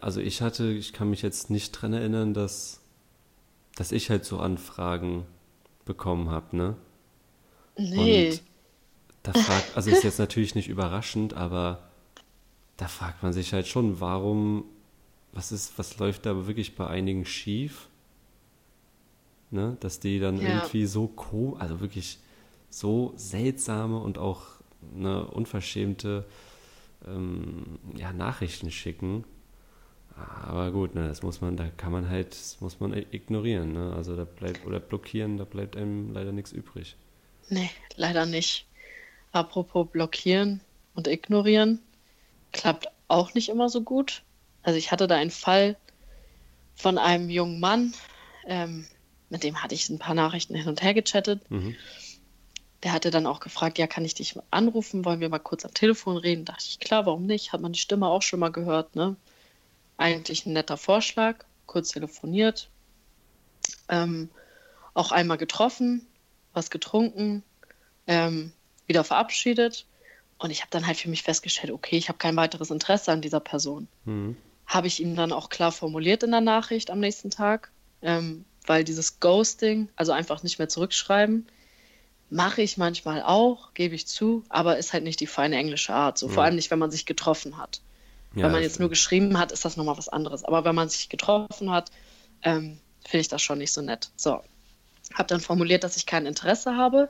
Also ich hatte, ich kann mich jetzt nicht dran erinnern, dass, dass ich halt so Anfragen bekommen habe, ne? Nee. Und da fragt, also ist jetzt natürlich nicht überraschend, aber da fragt man sich halt schon, warum, was ist, was läuft da wirklich bei einigen schief? Ne? Dass die dann Ja. irgendwie so ko also wirklich so seltsame und auch eine unverschämte ähm, ja, Nachrichten schicken. Aber gut, ne, das muss man, da kann man halt, das muss man ignorieren, ne? Also da bleibt, oder blockieren, da bleibt einem leider nichts übrig. Nee, leider nicht. Apropos blockieren und ignorieren, klappt auch nicht immer so gut. Also ich hatte da einen Fall von einem jungen Mann, ähm, mit dem hatte ich ein paar Nachrichten hin und her gechattet. Mhm. Der hatte dann auch gefragt, ja, kann ich dich anrufen? Wollen wir mal kurz am Telefon reden? Dachte ich, klar, warum nicht? Hat man die Stimme auch schon mal gehört, ne? Eigentlich ein netter Vorschlag. Kurz telefoniert. Ähm, auch einmal getroffen, was getrunken, ähm, wieder verabschiedet. Und ich habe dann halt für mich festgestellt, okay, ich habe kein weiteres Interesse an dieser Person. Mhm. Habe ich ihm dann auch klar formuliert in der Nachricht am nächsten Tag, ähm, weil dieses Ghosting, also einfach nicht mehr zurückschreiben, Mache ich manchmal auch, gebe ich zu, aber ist halt nicht die feine englische Art. So, vor allem nicht, wenn man sich getroffen hat. Ja, wenn man jetzt nur geschrieben hat, ist das nochmal was anderes. Aber wenn man sich getroffen hat, ähm, finde ich das schon nicht so nett. So, habe dann formuliert, dass ich kein Interesse habe,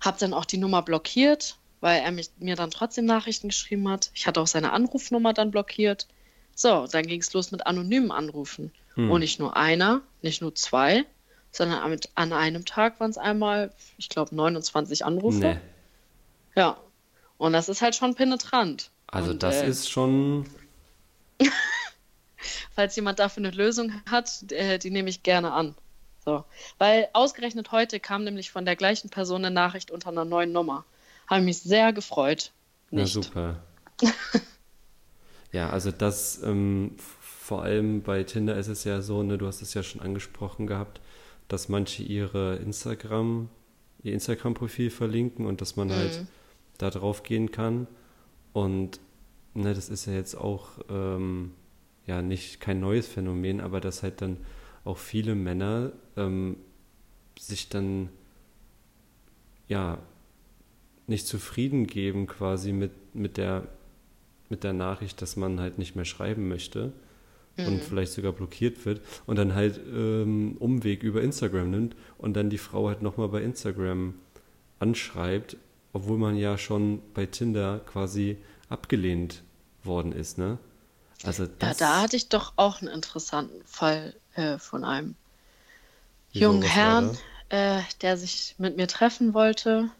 habe dann auch die Nummer blockiert, weil er mich, mir dann trotzdem Nachrichten geschrieben hat. Ich hatte auch seine Anrufnummer dann blockiert. So, dann ging es los mit anonymen Anrufen. Hm. Und nicht nur einer, nicht nur zwei, sondern an, an einem Tag waren es einmal, ich glaube, 29 Anrufe. Nee. Ja. Und das ist halt schon penetrant. Also Und, das äh, ist schon. falls jemand dafür eine Lösung hat, äh, die nehme ich gerne an. So. Weil ausgerechnet heute kam nämlich von der gleichen Person eine Nachricht unter einer neuen Nummer. Habe mich sehr gefreut. Na Nicht. super. ja, also das, ähm, vor allem bei Tinder ist es ja so, ne, du hast es ja schon angesprochen gehabt, dass manche ihre Instagram, ihr Instagram-Profil verlinken und dass man halt da drauf gehen kann. Und ne, das ist ja jetzt auch ähm, ja nicht kein neues Phänomen, aber dass halt dann auch viele Männer ähm, sich dann ja nicht zufrieden geben quasi mit, mit der mit der Nachricht, dass man halt nicht mehr schreiben möchte und vielleicht sogar blockiert wird und dann halt ähm, Umweg über Instagram nimmt und dann die Frau halt nochmal bei Instagram anschreibt, obwohl man ja schon bei Tinder quasi abgelehnt worden ist, ne? Also Ja, das, da hatte ich doch auch einen interessanten Fall äh, von einem Wieso, jungen Herrn, äh, der sich mit mir treffen wollte,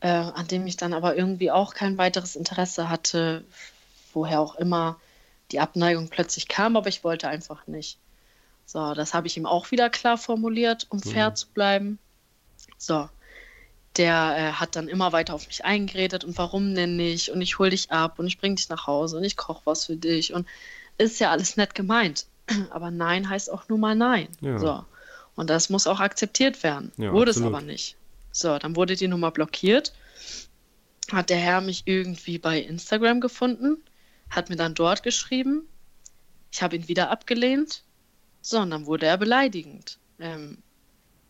äh, an dem ich dann aber irgendwie auch kein weiteres Interesse hatte, woher auch immer die Abneigung plötzlich kam, aber ich wollte einfach nicht. So, das habe ich ihm auch wieder klar formuliert, um fair zu bleiben. So, der äh, hat dann immer weiter auf mich eingeredet und warum denn nicht und ich hol dich ab und ich bring dich nach Hause und ich koche was für dich und ist ja alles nett gemeint. Aber Nein heißt auch nur mal Nein. Ja. So. Und das muss auch akzeptiert werden. Ja, wurde absolut. es aber nicht. So, dann wurde die Nummer blockiert. Hat der Herr mich irgendwie bei Instagram gefunden, hat mir dann dort geschrieben. Ich habe ihn wieder abgelehnt. So, und dann wurde er beleidigend. Ähm,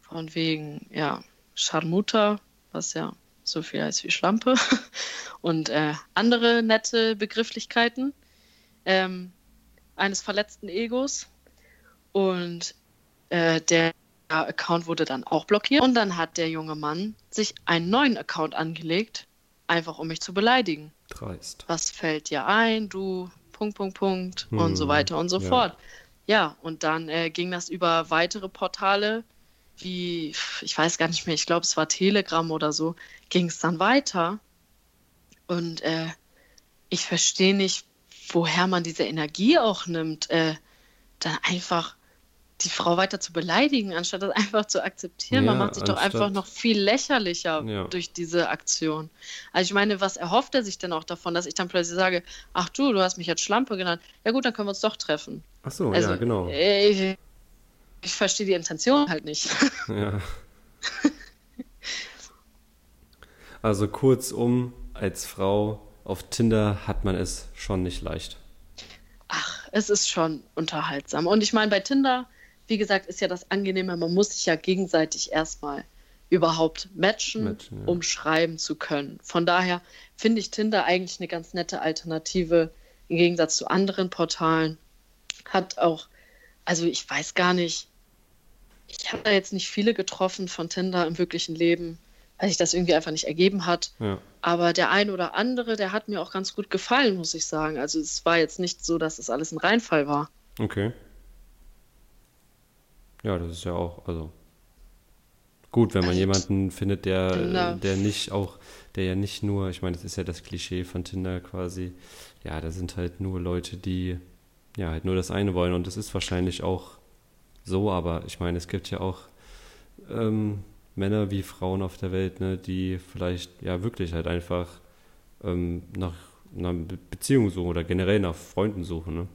von wegen, ja, Scharmutter, was ja so viel heißt wie Schlampe. Und äh, andere nette Begrifflichkeiten ähm, eines verletzten Egos. Und äh, der Account wurde dann auch blockiert. Und dann hat der junge Mann sich einen neuen Account angelegt, einfach um mich zu beleidigen. dreist. Was fällt dir ein, du, Punkt, Punkt, Punkt und Hm, so weiter und so ja. fort. Ja, und dann äh, ging das über weitere Portale, wie, ich weiß gar nicht mehr, ich glaube, es war Telegram oder so, ging es dann weiter. Und äh, ich verstehe nicht, woher man diese Energie auch nimmt, äh, dann einfach die Frau weiter zu beleidigen, anstatt das einfach zu akzeptieren. man Ja, macht sich doch einfach noch viel lächerlicher Ja. durch diese Aktion. Also ich meine, was erhofft er sich denn auch davon, dass ich dann plötzlich sage, ach du, du hast mich jetzt Schlampe genannt. Ja gut, dann können wir uns doch treffen. Ach so, Also, ja, genau. äh, Ich, ich verstehe die Intention halt nicht. Ja. Also kurzum, als Frau auf Tinder hat man es schon nicht leicht. Ach, es ist schon unterhaltsam. Und ich meine, bei Tinder, wie gesagt, ist ja das Angenehme, man muss sich ja gegenseitig erstmal überhaupt matchen, Matchen, ja. um schreiben zu können. Von daher finde ich Tinder eigentlich eine ganz nette Alternative im Gegensatz zu anderen Portalen. Hat auch, also ich weiß gar nicht, ich habe da jetzt nicht viele getroffen von Tinder im wirklichen Leben, weil sich das irgendwie einfach nicht ergeben hat. Ja. Aber der ein oder andere, der hat mir auch ganz gut gefallen, muss ich sagen. Also es war jetzt nicht so, dass es alles ein Reinfall war. Okay. Ja, das ist ja auch, also gut, wenn man jemanden findet, der, Tinder. der nicht auch, der ja nicht nur, ich meine, das ist ja das Klischee von Tinder quasi, ja, da sind halt nur Leute, die ja halt nur das eine wollen und das ist wahrscheinlich auch so, aber ich meine, es gibt ja auch ähm, Männer wie Frauen auf der Welt, ne, die vielleicht ja wirklich halt einfach ähm, nach einer Be- Beziehung suchen oder generell nach Freunden suchen, ne?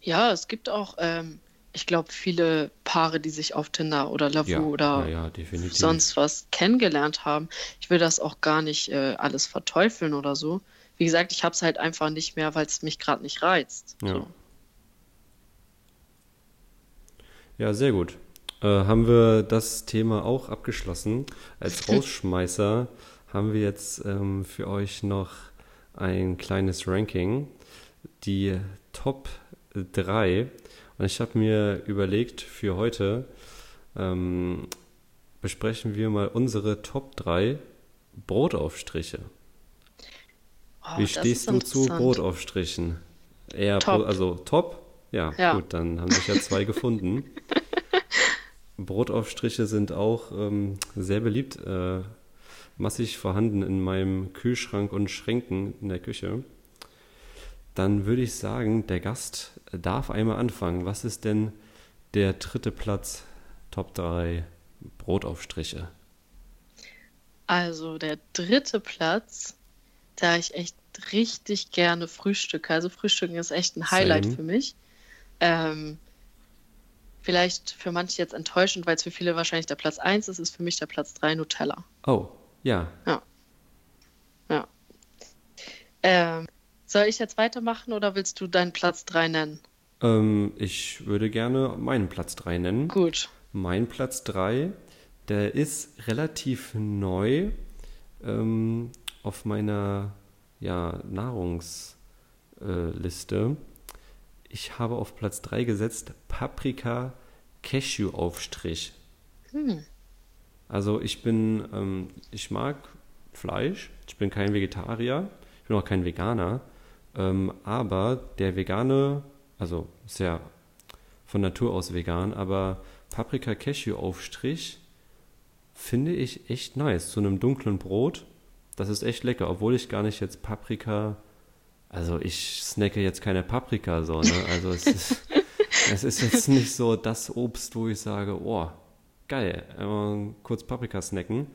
Ja, es gibt auch, ähm, ich glaube, viele Paare, die sich auf Tinder oder Lavu Ja, oder ja, sonst was kennengelernt haben. Ich will das auch gar nicht äh, alles verteufeln oder so. Wie gesagt, ich habe es halt einfach nicht mehr, weil es mich gerade nicht reizt. Ja. So. Ja, sehr gut. Äh, haben wir das Thema auch abgeschlossen. Als Rausschmeißer haben wir jetzt ähm, für euch noch ein kleines Ranking. Die Top 3. Und ich habe mir überlegt, für heute ähm, besprechen wir mal unsere Top 3 Brotaufstriche. Oh, Wie stehst du zu. Brotaufstrichen? Eher Top. Bro- also top? Ja, Ja. gut, dann haben sich ja zwei gefunden. Brotaufstriche sind auch ähm, sehr beliebt, äh, massig vorhanden in meinem Kühlschrank und Schränken in der Küche. Dann würde ich sagen, der Gast darf einmal anfangen. Was ist denn der dritte Platz, Top 3 Brotaufstriche? Also der dritte Platz, da ich echt richtig gerne frühstücke. Also Frühstücken ist echt ein Highlight Same. für mich. Ähm, vielleicht für manche jetzt enttäuschend, weil es für viele wahrscheinlich der Platz 1 ist, ist für mich der Platz 3 Nutella. Oh, ja, Ähm, soll ich jetzt weitermachen oder willst du deinen Platz 3 nennen? ähm, ich würde gerne meinen Platz 3 nennen. Gut. Mein Platz 3, der ist relativ neu ähm, auf meiner ja, Nahrungsliste. Ich habe auf Platz 3 gesetzt Paprika Cashew Aufstrich. Hm. Also ich bin, ähm, ich mag Fleisch, ich bin kein Vegetarier, ich bin auch kein Veganer, ähm, aber der vegane, also ist ja von Natur aus vegan, aber Paprika Cashew Aufstrich finde ich echt nice. Zu einem dunklen Brot, das ist echt lecker, obwohl ich gar nicht jetzt Paprika, also ich snacke jetzt keine Paprika so, ne? Also es ist, es ist jetzt nicht so das Obst, wo ich sage, oh, geil, einmal kurz Paprika snacken.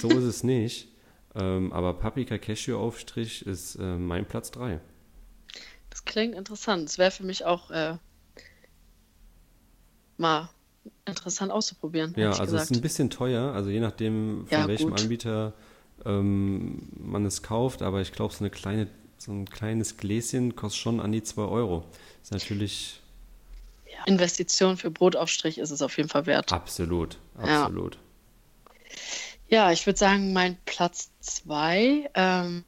So ist es nicht. Ähm, aber Paprika Cashew Aufstrich ist äh, mein Platz 3. Das klingt interessant. Es wäre für mich auch äh, mal interessant auszuprobieren, Ja, also es ist ein bisschen teuer, also je nachdem, von Ja, welchem gut. Anbieter ähm, man es kauft, aber ich glaube, so eine kleine, so ein kleines Gläschen kostet schon an die 2 Euro. Ist natürlich Investition für Brotaufstrich ist es auf jeden Fall wert. absolut, Ja. absolut. Ja, ich würde sagen, mein Platz 2 ähm,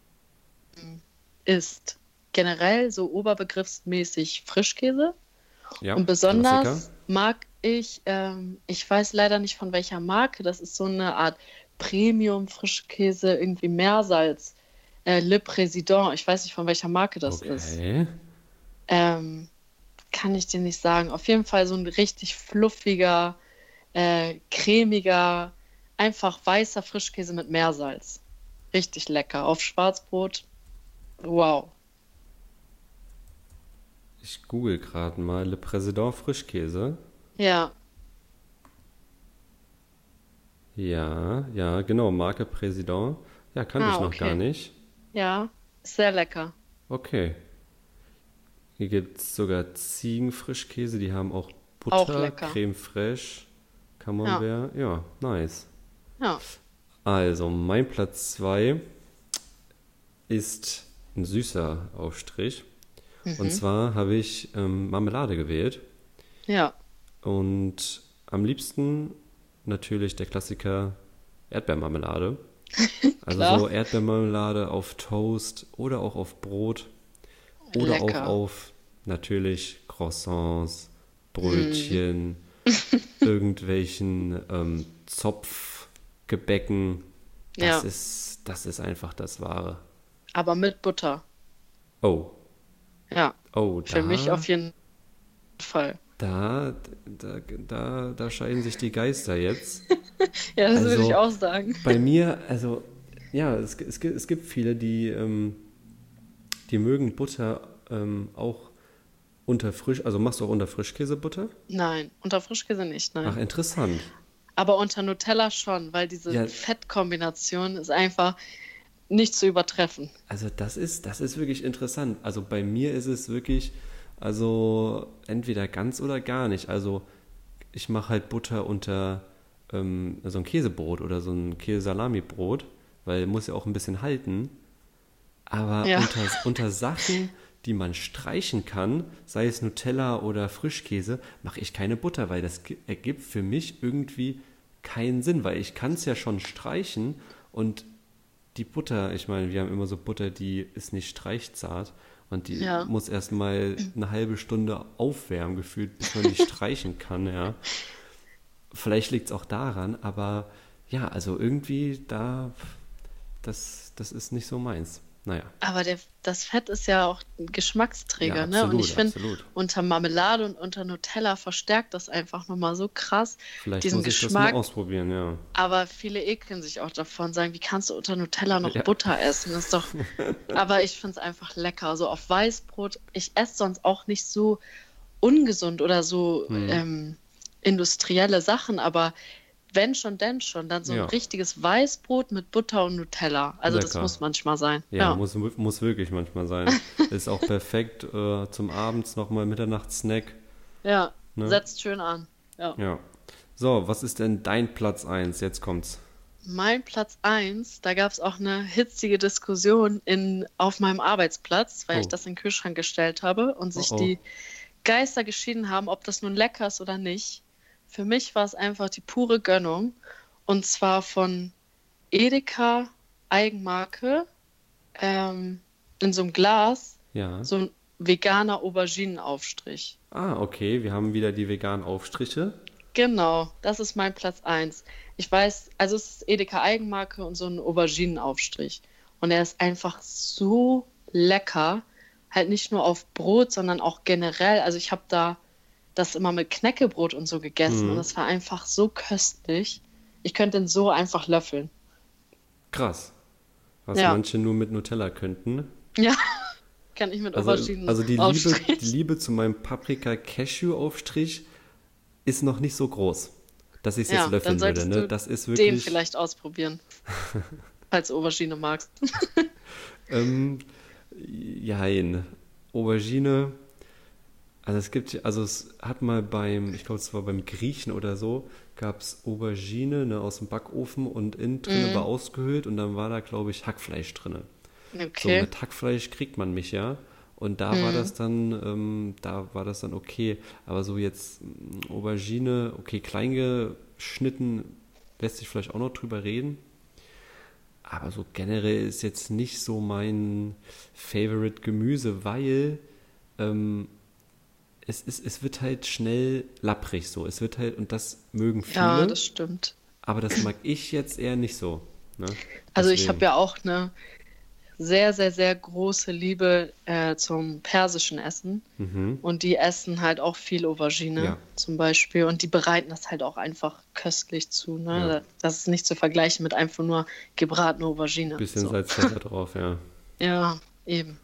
ist generell so oberbegriffsmäßig Frischkäse. Ja, Und besonders Klassiker. mag ich, ähm, ich weiß leider nicht von welcher Marke, das ist so eine Art Premium-Frischkäse, irgendwie Meersalz. Äh, Le Président, ich weiß nicht von welcher Marke das ist. Okay. Ähm, kann ich dir nicht sagen. Auf jeden Fall so ein richtig fluffiger, äh, cremiger, einfach weißer Frischkäse mit Meersalz. Richtig lecker. Auf Schwarzbrot. Wow. Ich google gerade mal Le Président Frischkäse. Ja, Ja, ja, genau, Marke Président. Ja, kannte Ah, ich noch okay. gar nicht. Ja, sehr lecker. Okay. Hier gibt es sogar Ziegenfrischkäse, die haben auch Auch Butter, lecker. Creme fraiche, Camembert. Ja. nice. Ja. Also, mein Platz 2 ist ein süßer Aufstrich. Und Mhm. zwar habe ich ähm, Marmelade gewählt. Ja. Und am liebsten natürlich der Klassiker Erdbeermarmelade. Also so Erdbeermarmelade auf Toast oder auch auf Brot oder auch Lecker. auf natürlich Croissants, Mm. Brötchen, irgendwelchen ähm, Zopfgebäcken. Das Ja. ist, das ist einfach das Wahre. Aber mit Butter. Oh, Ja. oh, Für mich da- auf jeden Fall. Da, da, da, da scheiden sich die Geister jetzt. Ja, das würde Also- ich auch sagen. Bei mir, also, ja, es, es, gibt- es gibt viele, die, ähm, die mögen Butter ähm, auch unter Frisch, also machst du auch unter Frischkäsebutter? Nein, unter Frischkäse nicht, nein. Ach, interessant. Aber unter Nutella schon, weil diese Ja. Fettkombination ist einfach nicht zu übertreffen. Also das ist, das ist wirklich interessant. Also bei mir ist es wirklich, also entweder ganz oder gar nicht. Also ich mache halt Butter unter ähm, so ein Käsebrot oder so ein Käsesalami-Brot, weil muss ja auch ein bisschen halten. Aber Ja. unter, unter Sachen, die man streichen kann, sei es Nutella oder Frischkäse, mache ich keine Butter, weil das ergibt für mich irgendwie keinen Sinn, weil ich kann es ja schon streichen und die Butter, ich meine, wir haben immer so Butter, die ist nicht streichzart und die ja. muss erstmal eine halbe Stunde aufwärmen, gefühlt, bis man die streichen kann, ja. Vielleicht liegt es auch daran, aber ja, also irgendwie da, das, das ist nicht so meins. Naja. Aber der, das Fett ist ja auch ein Geschmacksträger, ja, absolut, ne? Und ich finde, unter Marmelade und unter Nutella verstärkt das einfach nochmal so krass. Vielleicht diesen muss ich Geschmack. das mal ausprobieren, ja. Aber viele ekeln sich auch davon, sagen, wie kannst du unter Nutella noch ja. Butter essen? Das ist doch. aber ich finde es einfach lecker. So auf Weißbrot. Ich esse sonst auch nicht so ungesund oder so hm. ähm, industrielle Sachen, aber wenn schon, denn schon. Dann so ein richtiges Weißbrot mit Butter und Nutella. Also Lecker. das muss manchmal sein. Ja, ja. Muss, muss wirklich manchmal sein. Ist auch perfekt äh, zum Abends nochmal Mitternachtssnack. Ja, ne? setzt schön an. Ja. ja. So, was ist denn dein Platz 1? Jetzt kommt's. Mein Platz 1, da gab es auch eine hitzige Diskussion in, auf meinem Arbeitsplatz, weil oh. ich das in den Kühlschrank gestellt habe und sich oh, oh. die Geister geschieden haben, ob das nun lecker ist oder nicht. Für mich war es einfach die pure Gönnung. Und zwar von Edeka Eigenmarke ähm, in so einem Glas. Ja. So ein veganer Auberginenaufstrich. Ah, okay. Wir haben wieder die veganen Aufstriche. Genau, das ist mein Platz 1. Ich weiß, also es ist Edeka Eigenmarke und so ein Auberginenaufstrich. Und er ist einfach so lecker. Halt nicht nur auf Brot, sondern auch generell. Also ich habe da das immer mit Knäckebrot und so gegessen mhm. und es war einfach so köstlich. Ich könnte den so einfach löffeln. Krass. Was ja. manche nur mit Nutella könnten. Ja, kann ich mit also, Auberginen Also die Liebe, die Liebe zu meinem Paprika-Cashew-Aufstrich ist noch nicht so groß, dass ich es ja, jetzt löffeln würde. Ne? Das ist wirklich... Den vielleicht ausprobieren, falls du Aubergine magst. ähm, jein. Aubergine also es gibt, also es hat mal beim, ich glaube es war beim Griechen oder so, gab es Aubergine ne, aus dem Backofen und innen drin mm. war ausgehöhlt und dann war da, glaube ich, Hackfleisch drin. Okay. So mit Hackfleisch kriegt man mich ja. Und da mm. war mhm. das dann, ähm, da war das dann okay. Aber so jetzt mm, Aubergine, okay, klein geschnitten, lässt sich vielleicht auch noch drüber reden. Aber so generell ist jetzt nicht so mein Favorite Gemüse, weil ähm, es, es, es wird halt schnell lapprig so. Es wird halt, und das mögen viele. Ja, das stimmt. Aber das mag ich jetzt eher nicht so. Ne? Also ich habe ja auch eine sehr, sehr, sehr große Liebe äh, zum persischen Essen. Mhm. Und die essen halt auch viel Aubergine ja. zum Beispiel. Und die bereiten das halt auch einfach köstlich zu. Ne? Ja. Das ist nicht zu vergleichen mit einfach nur gebratene Aubergine. Bisschen so. Salz drauf, ja. Ja, eben.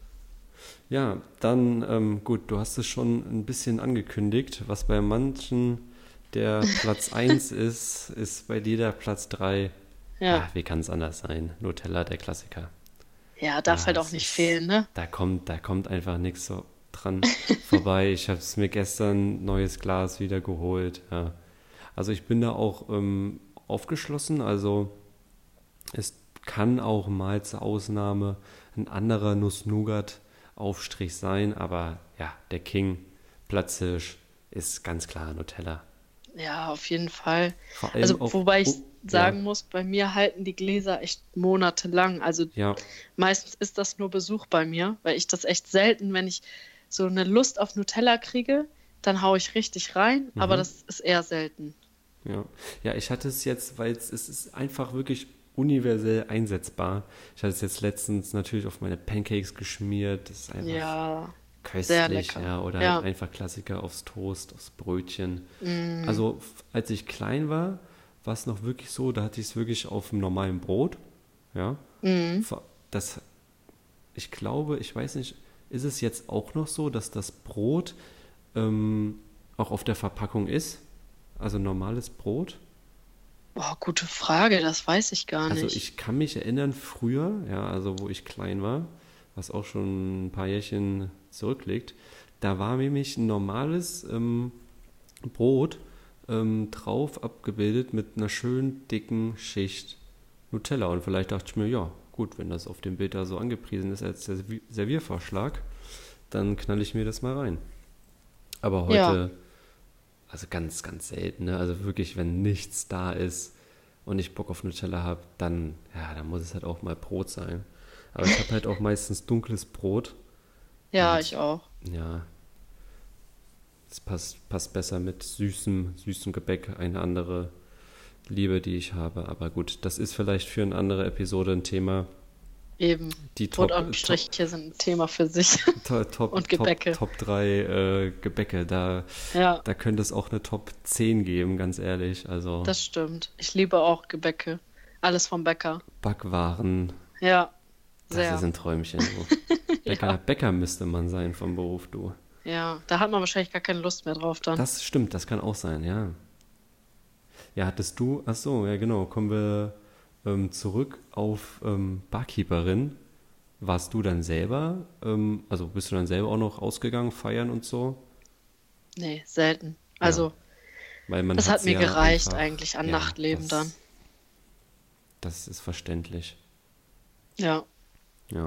Ja, dann ähm, gut, du hast es schon ein bisschen angekündigt. Was bei manchen der Platz 1 ist, ist bei dir der Platz 3. Ja. Ach, wie kann es anders sein? Nutella, der Klassiker. Ja, darf ja, halt auch nicht fehlen, ne? Da kommt, da kommt einfach nichts so dran vorbei. Ich habe es mir gestern neues Glas wieder geholt. Ja. Also ich bin da auch ähm, aufgeschlossen. Also es kann auch mal zur Ausnahme ein anderer Nuss-Nougat Aufstrich sein, aber ja, der King, Platzhirsch, ist ganz klar Nutella. Ja, auf jeden Fall. Also, auch, wobei ich oh, sagen ja. muss, bei mir halten die Gläser echt monatelang. Also ja. meistens ist das nur Besuch bei mir, weil ich das echt selten, wenn ich so eine Lust auf Nutella kriege, dann haue ich richtig rein, mhm. aber das ist eher selten. Ja, ja ich hatte es jetzt, weil es, es ist einfach wirklich universell einsetzbar. Ich hatte es jetzt letztens natürlich auf meine Pancakes geschmiert. Das ist einfach ja, köstlich. Ja, oder ja. Halt einfach Klassiker aufs Toast, aufs Brötchen. Mm. Also als ich klein war, war es noch wirklich so, da hatte ich es wirklich auf dem normalen Brot. Ja. Mm. Das, ich glaube, ich weiß nicht, ist es jetzt auch noch so, dass das Brot ähm, auch auf der Verpackung ist? Also normales Brot? Boah, gute Frage, das weiß ich gar also nicht. Also ich kann mich erinnern, früher, ja, also wo ich klein war, was auch schon ein paar Jährchen zurückliegt, da war nämlich ein normales ähm, Brot ähm, drauf abgebildet mit einer schönen dicken Schicht Nutella. Und vielleicht dachte ich mir, ja, gut, wenn das auf dem Bild da so angepriesen ist als Serviervorschlag, dann knall ich mir das mal rein. Aber heute, ja. Also ganz, ganz selten, ne? Also wirklich, wenn nichts da ist und ich Bock auf Nutella habe, dann, ja, dann muss es halt auch mal Brot sein. Aber ich habe halt auch meistens dunkles Brot. Ja, und, ich auch. Ja. Es passt, passt besser mit süßem, süßem Gebäck, eine andere Liebe, die ich habe. Aber gut, das ist vielleicht für eine andere Episode ein Thema. Eben. Die Top, Brotaufstriche sind ein Thema für sich. Top, top, und Gebäcke. Top, Top 3 äh, Gebäcke. Da, ja. da könnte es auch eine Top 10 geben, ganz ehrlich. Also, das stimmt. Ich liebe auch Gebäcke. Alles vom Bäcker. Backwaren. Ja. Sehr. Das ist ein Träumchen. Bäcker, ja. Bäcker müsste man sein vom Beruf, du. Ja, da hat man wahrscheinlich gar keine Lust mehr drauf dann. Das stimmt, das kann auch sein, ja. Ja, hattest du, ach so, ja genau, kommen wir ähm, zurück auf ähm, Barkeeperin. Warst du dann selber, ähm, also bist du dann selber auch noch ausgegangen, feiern und so? Nee, selten. Also, ja. Weil man das hat mir ja gereicht einfach, eigentlich an ja, Nachtleben das, dann. Das ist verständlich. Ja. Ja,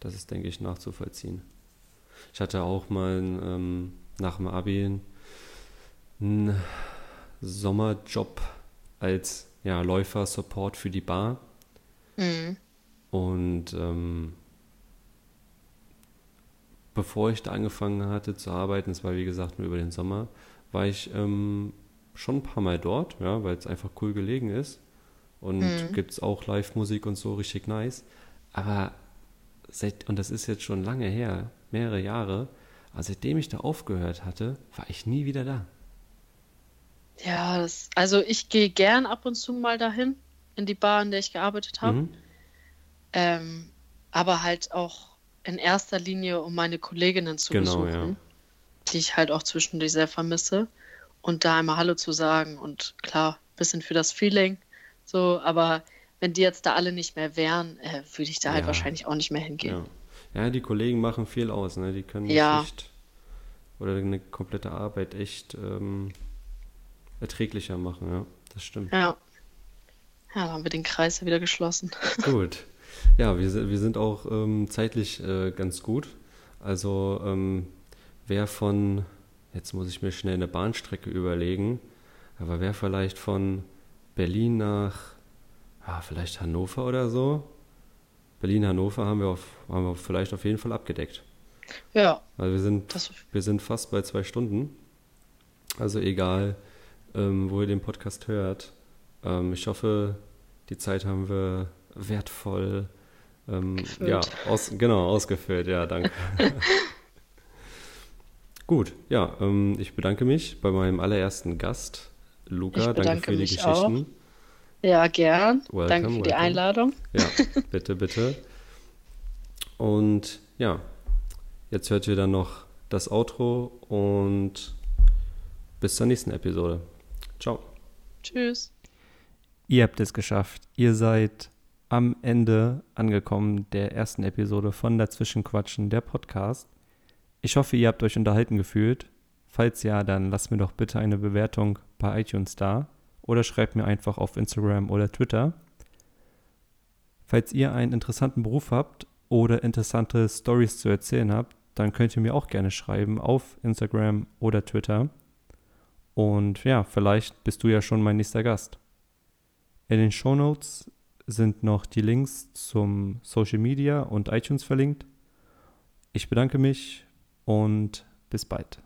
das ist, denke ich, nachzuvollziehen. Ich hatte auch mal ähm, nach dem Abi einen Sommerjob als ja, Läufer-Support für die Bar. Mhm. Und ähm, bevor ich da angefangen hatte zu arbeiten, das war wie gesagt nur über den Sommer, war ich ähm, schon ein paar Mal dort, ja, weil es einfach cool gelegen ist. Und mhm. gibt es auch Live-Musik und so richtig nice. Aber seit, und das ist jetzt schon lange her, mehrere Jahre, aber seitdem ich da aufgehört hatte, war ich nie wieder da. Ja, das, also ich gehe gern ab und zu mal dahin, in die Bar, in der ich gearbeitet habe. Mhm. Ähm, aber halt auch in erster Linie, um meine Kolleginnen zu genau, besuchen, ja. die ich halt auch zwischendurch sehr vermisse. Und da einmal Hallo zu sagen und klar, ein bisschen für das Feeling. So, aber wenn die jetzt da alle nicht mehr wären, äh, würde ich da halt ja. halt wahrscheinlich auch nicht mehr hingehen. Ja. ja, die Kollegen machen viel aus, ne? Die können ja. echt oder eine komplette Arbeit echt ähm, erträglicher machen, ja, das stimmt. Ja. Ja, da haben wir den Kreis ja wieder geschlossen. Gut. Ja, wir, wir sind auch ähm, zeitlich äh, ganz gut. Also ähm, wer von, jetzt muss ich mir schnell eine Bahnstrecke überlegen, aber wer vielleicht von Berlin nach, ja, vielleicht Hannover oder so, Berlin-Hannover haben wir, auf, haben wir vielleicht auf jeden Fall abgedeckt. Ja. Also wir sind, wir sind fast bei zwei Stunden. Also egal, ähm, wo ihr den Podcast hört. Ähm, ich hoffe, die Zeit haben wir wertvoll ähm, ja, aus, genau, ausgefüllt. Ja, danke. Gut, ja, ähm, ich bedanke mich bei meinem allerersten Gast, Luca. Danke für die Geschichten. Auch. Ja, gern. Welcome, danke für welcome. die Einladung. Ja, bitte, bitte. Und ja, jetzt hört ihr dann noch das Outro und bis zur nächsten Episode. Ciao. Tschüss. Ihr habt es geschafft. Ihr seid am Ende angekommen der ersten Episode von Dazwischenquatschen, der Podcast. Ich hoffe, ihr habt euch unterhalten gefühlt. Falls ja, dann lasst mir doch bitte eine Bewertung bei iTunes da oder schreibt mir einfach auf Instagram oder Twitter. Falls ihr einen interessanten Beruf habt oder interessante Stories zu erzählen habt, dann könnt ihr mir auch gerne schreiben auf Instagram oder Twitter. Und ja, vielleicht bist du ja schon mein nächster Gast. In den Show Notes sind noch die Links zum Social Media und iTunes verlinkt. Ich bedanke mich und bis bald.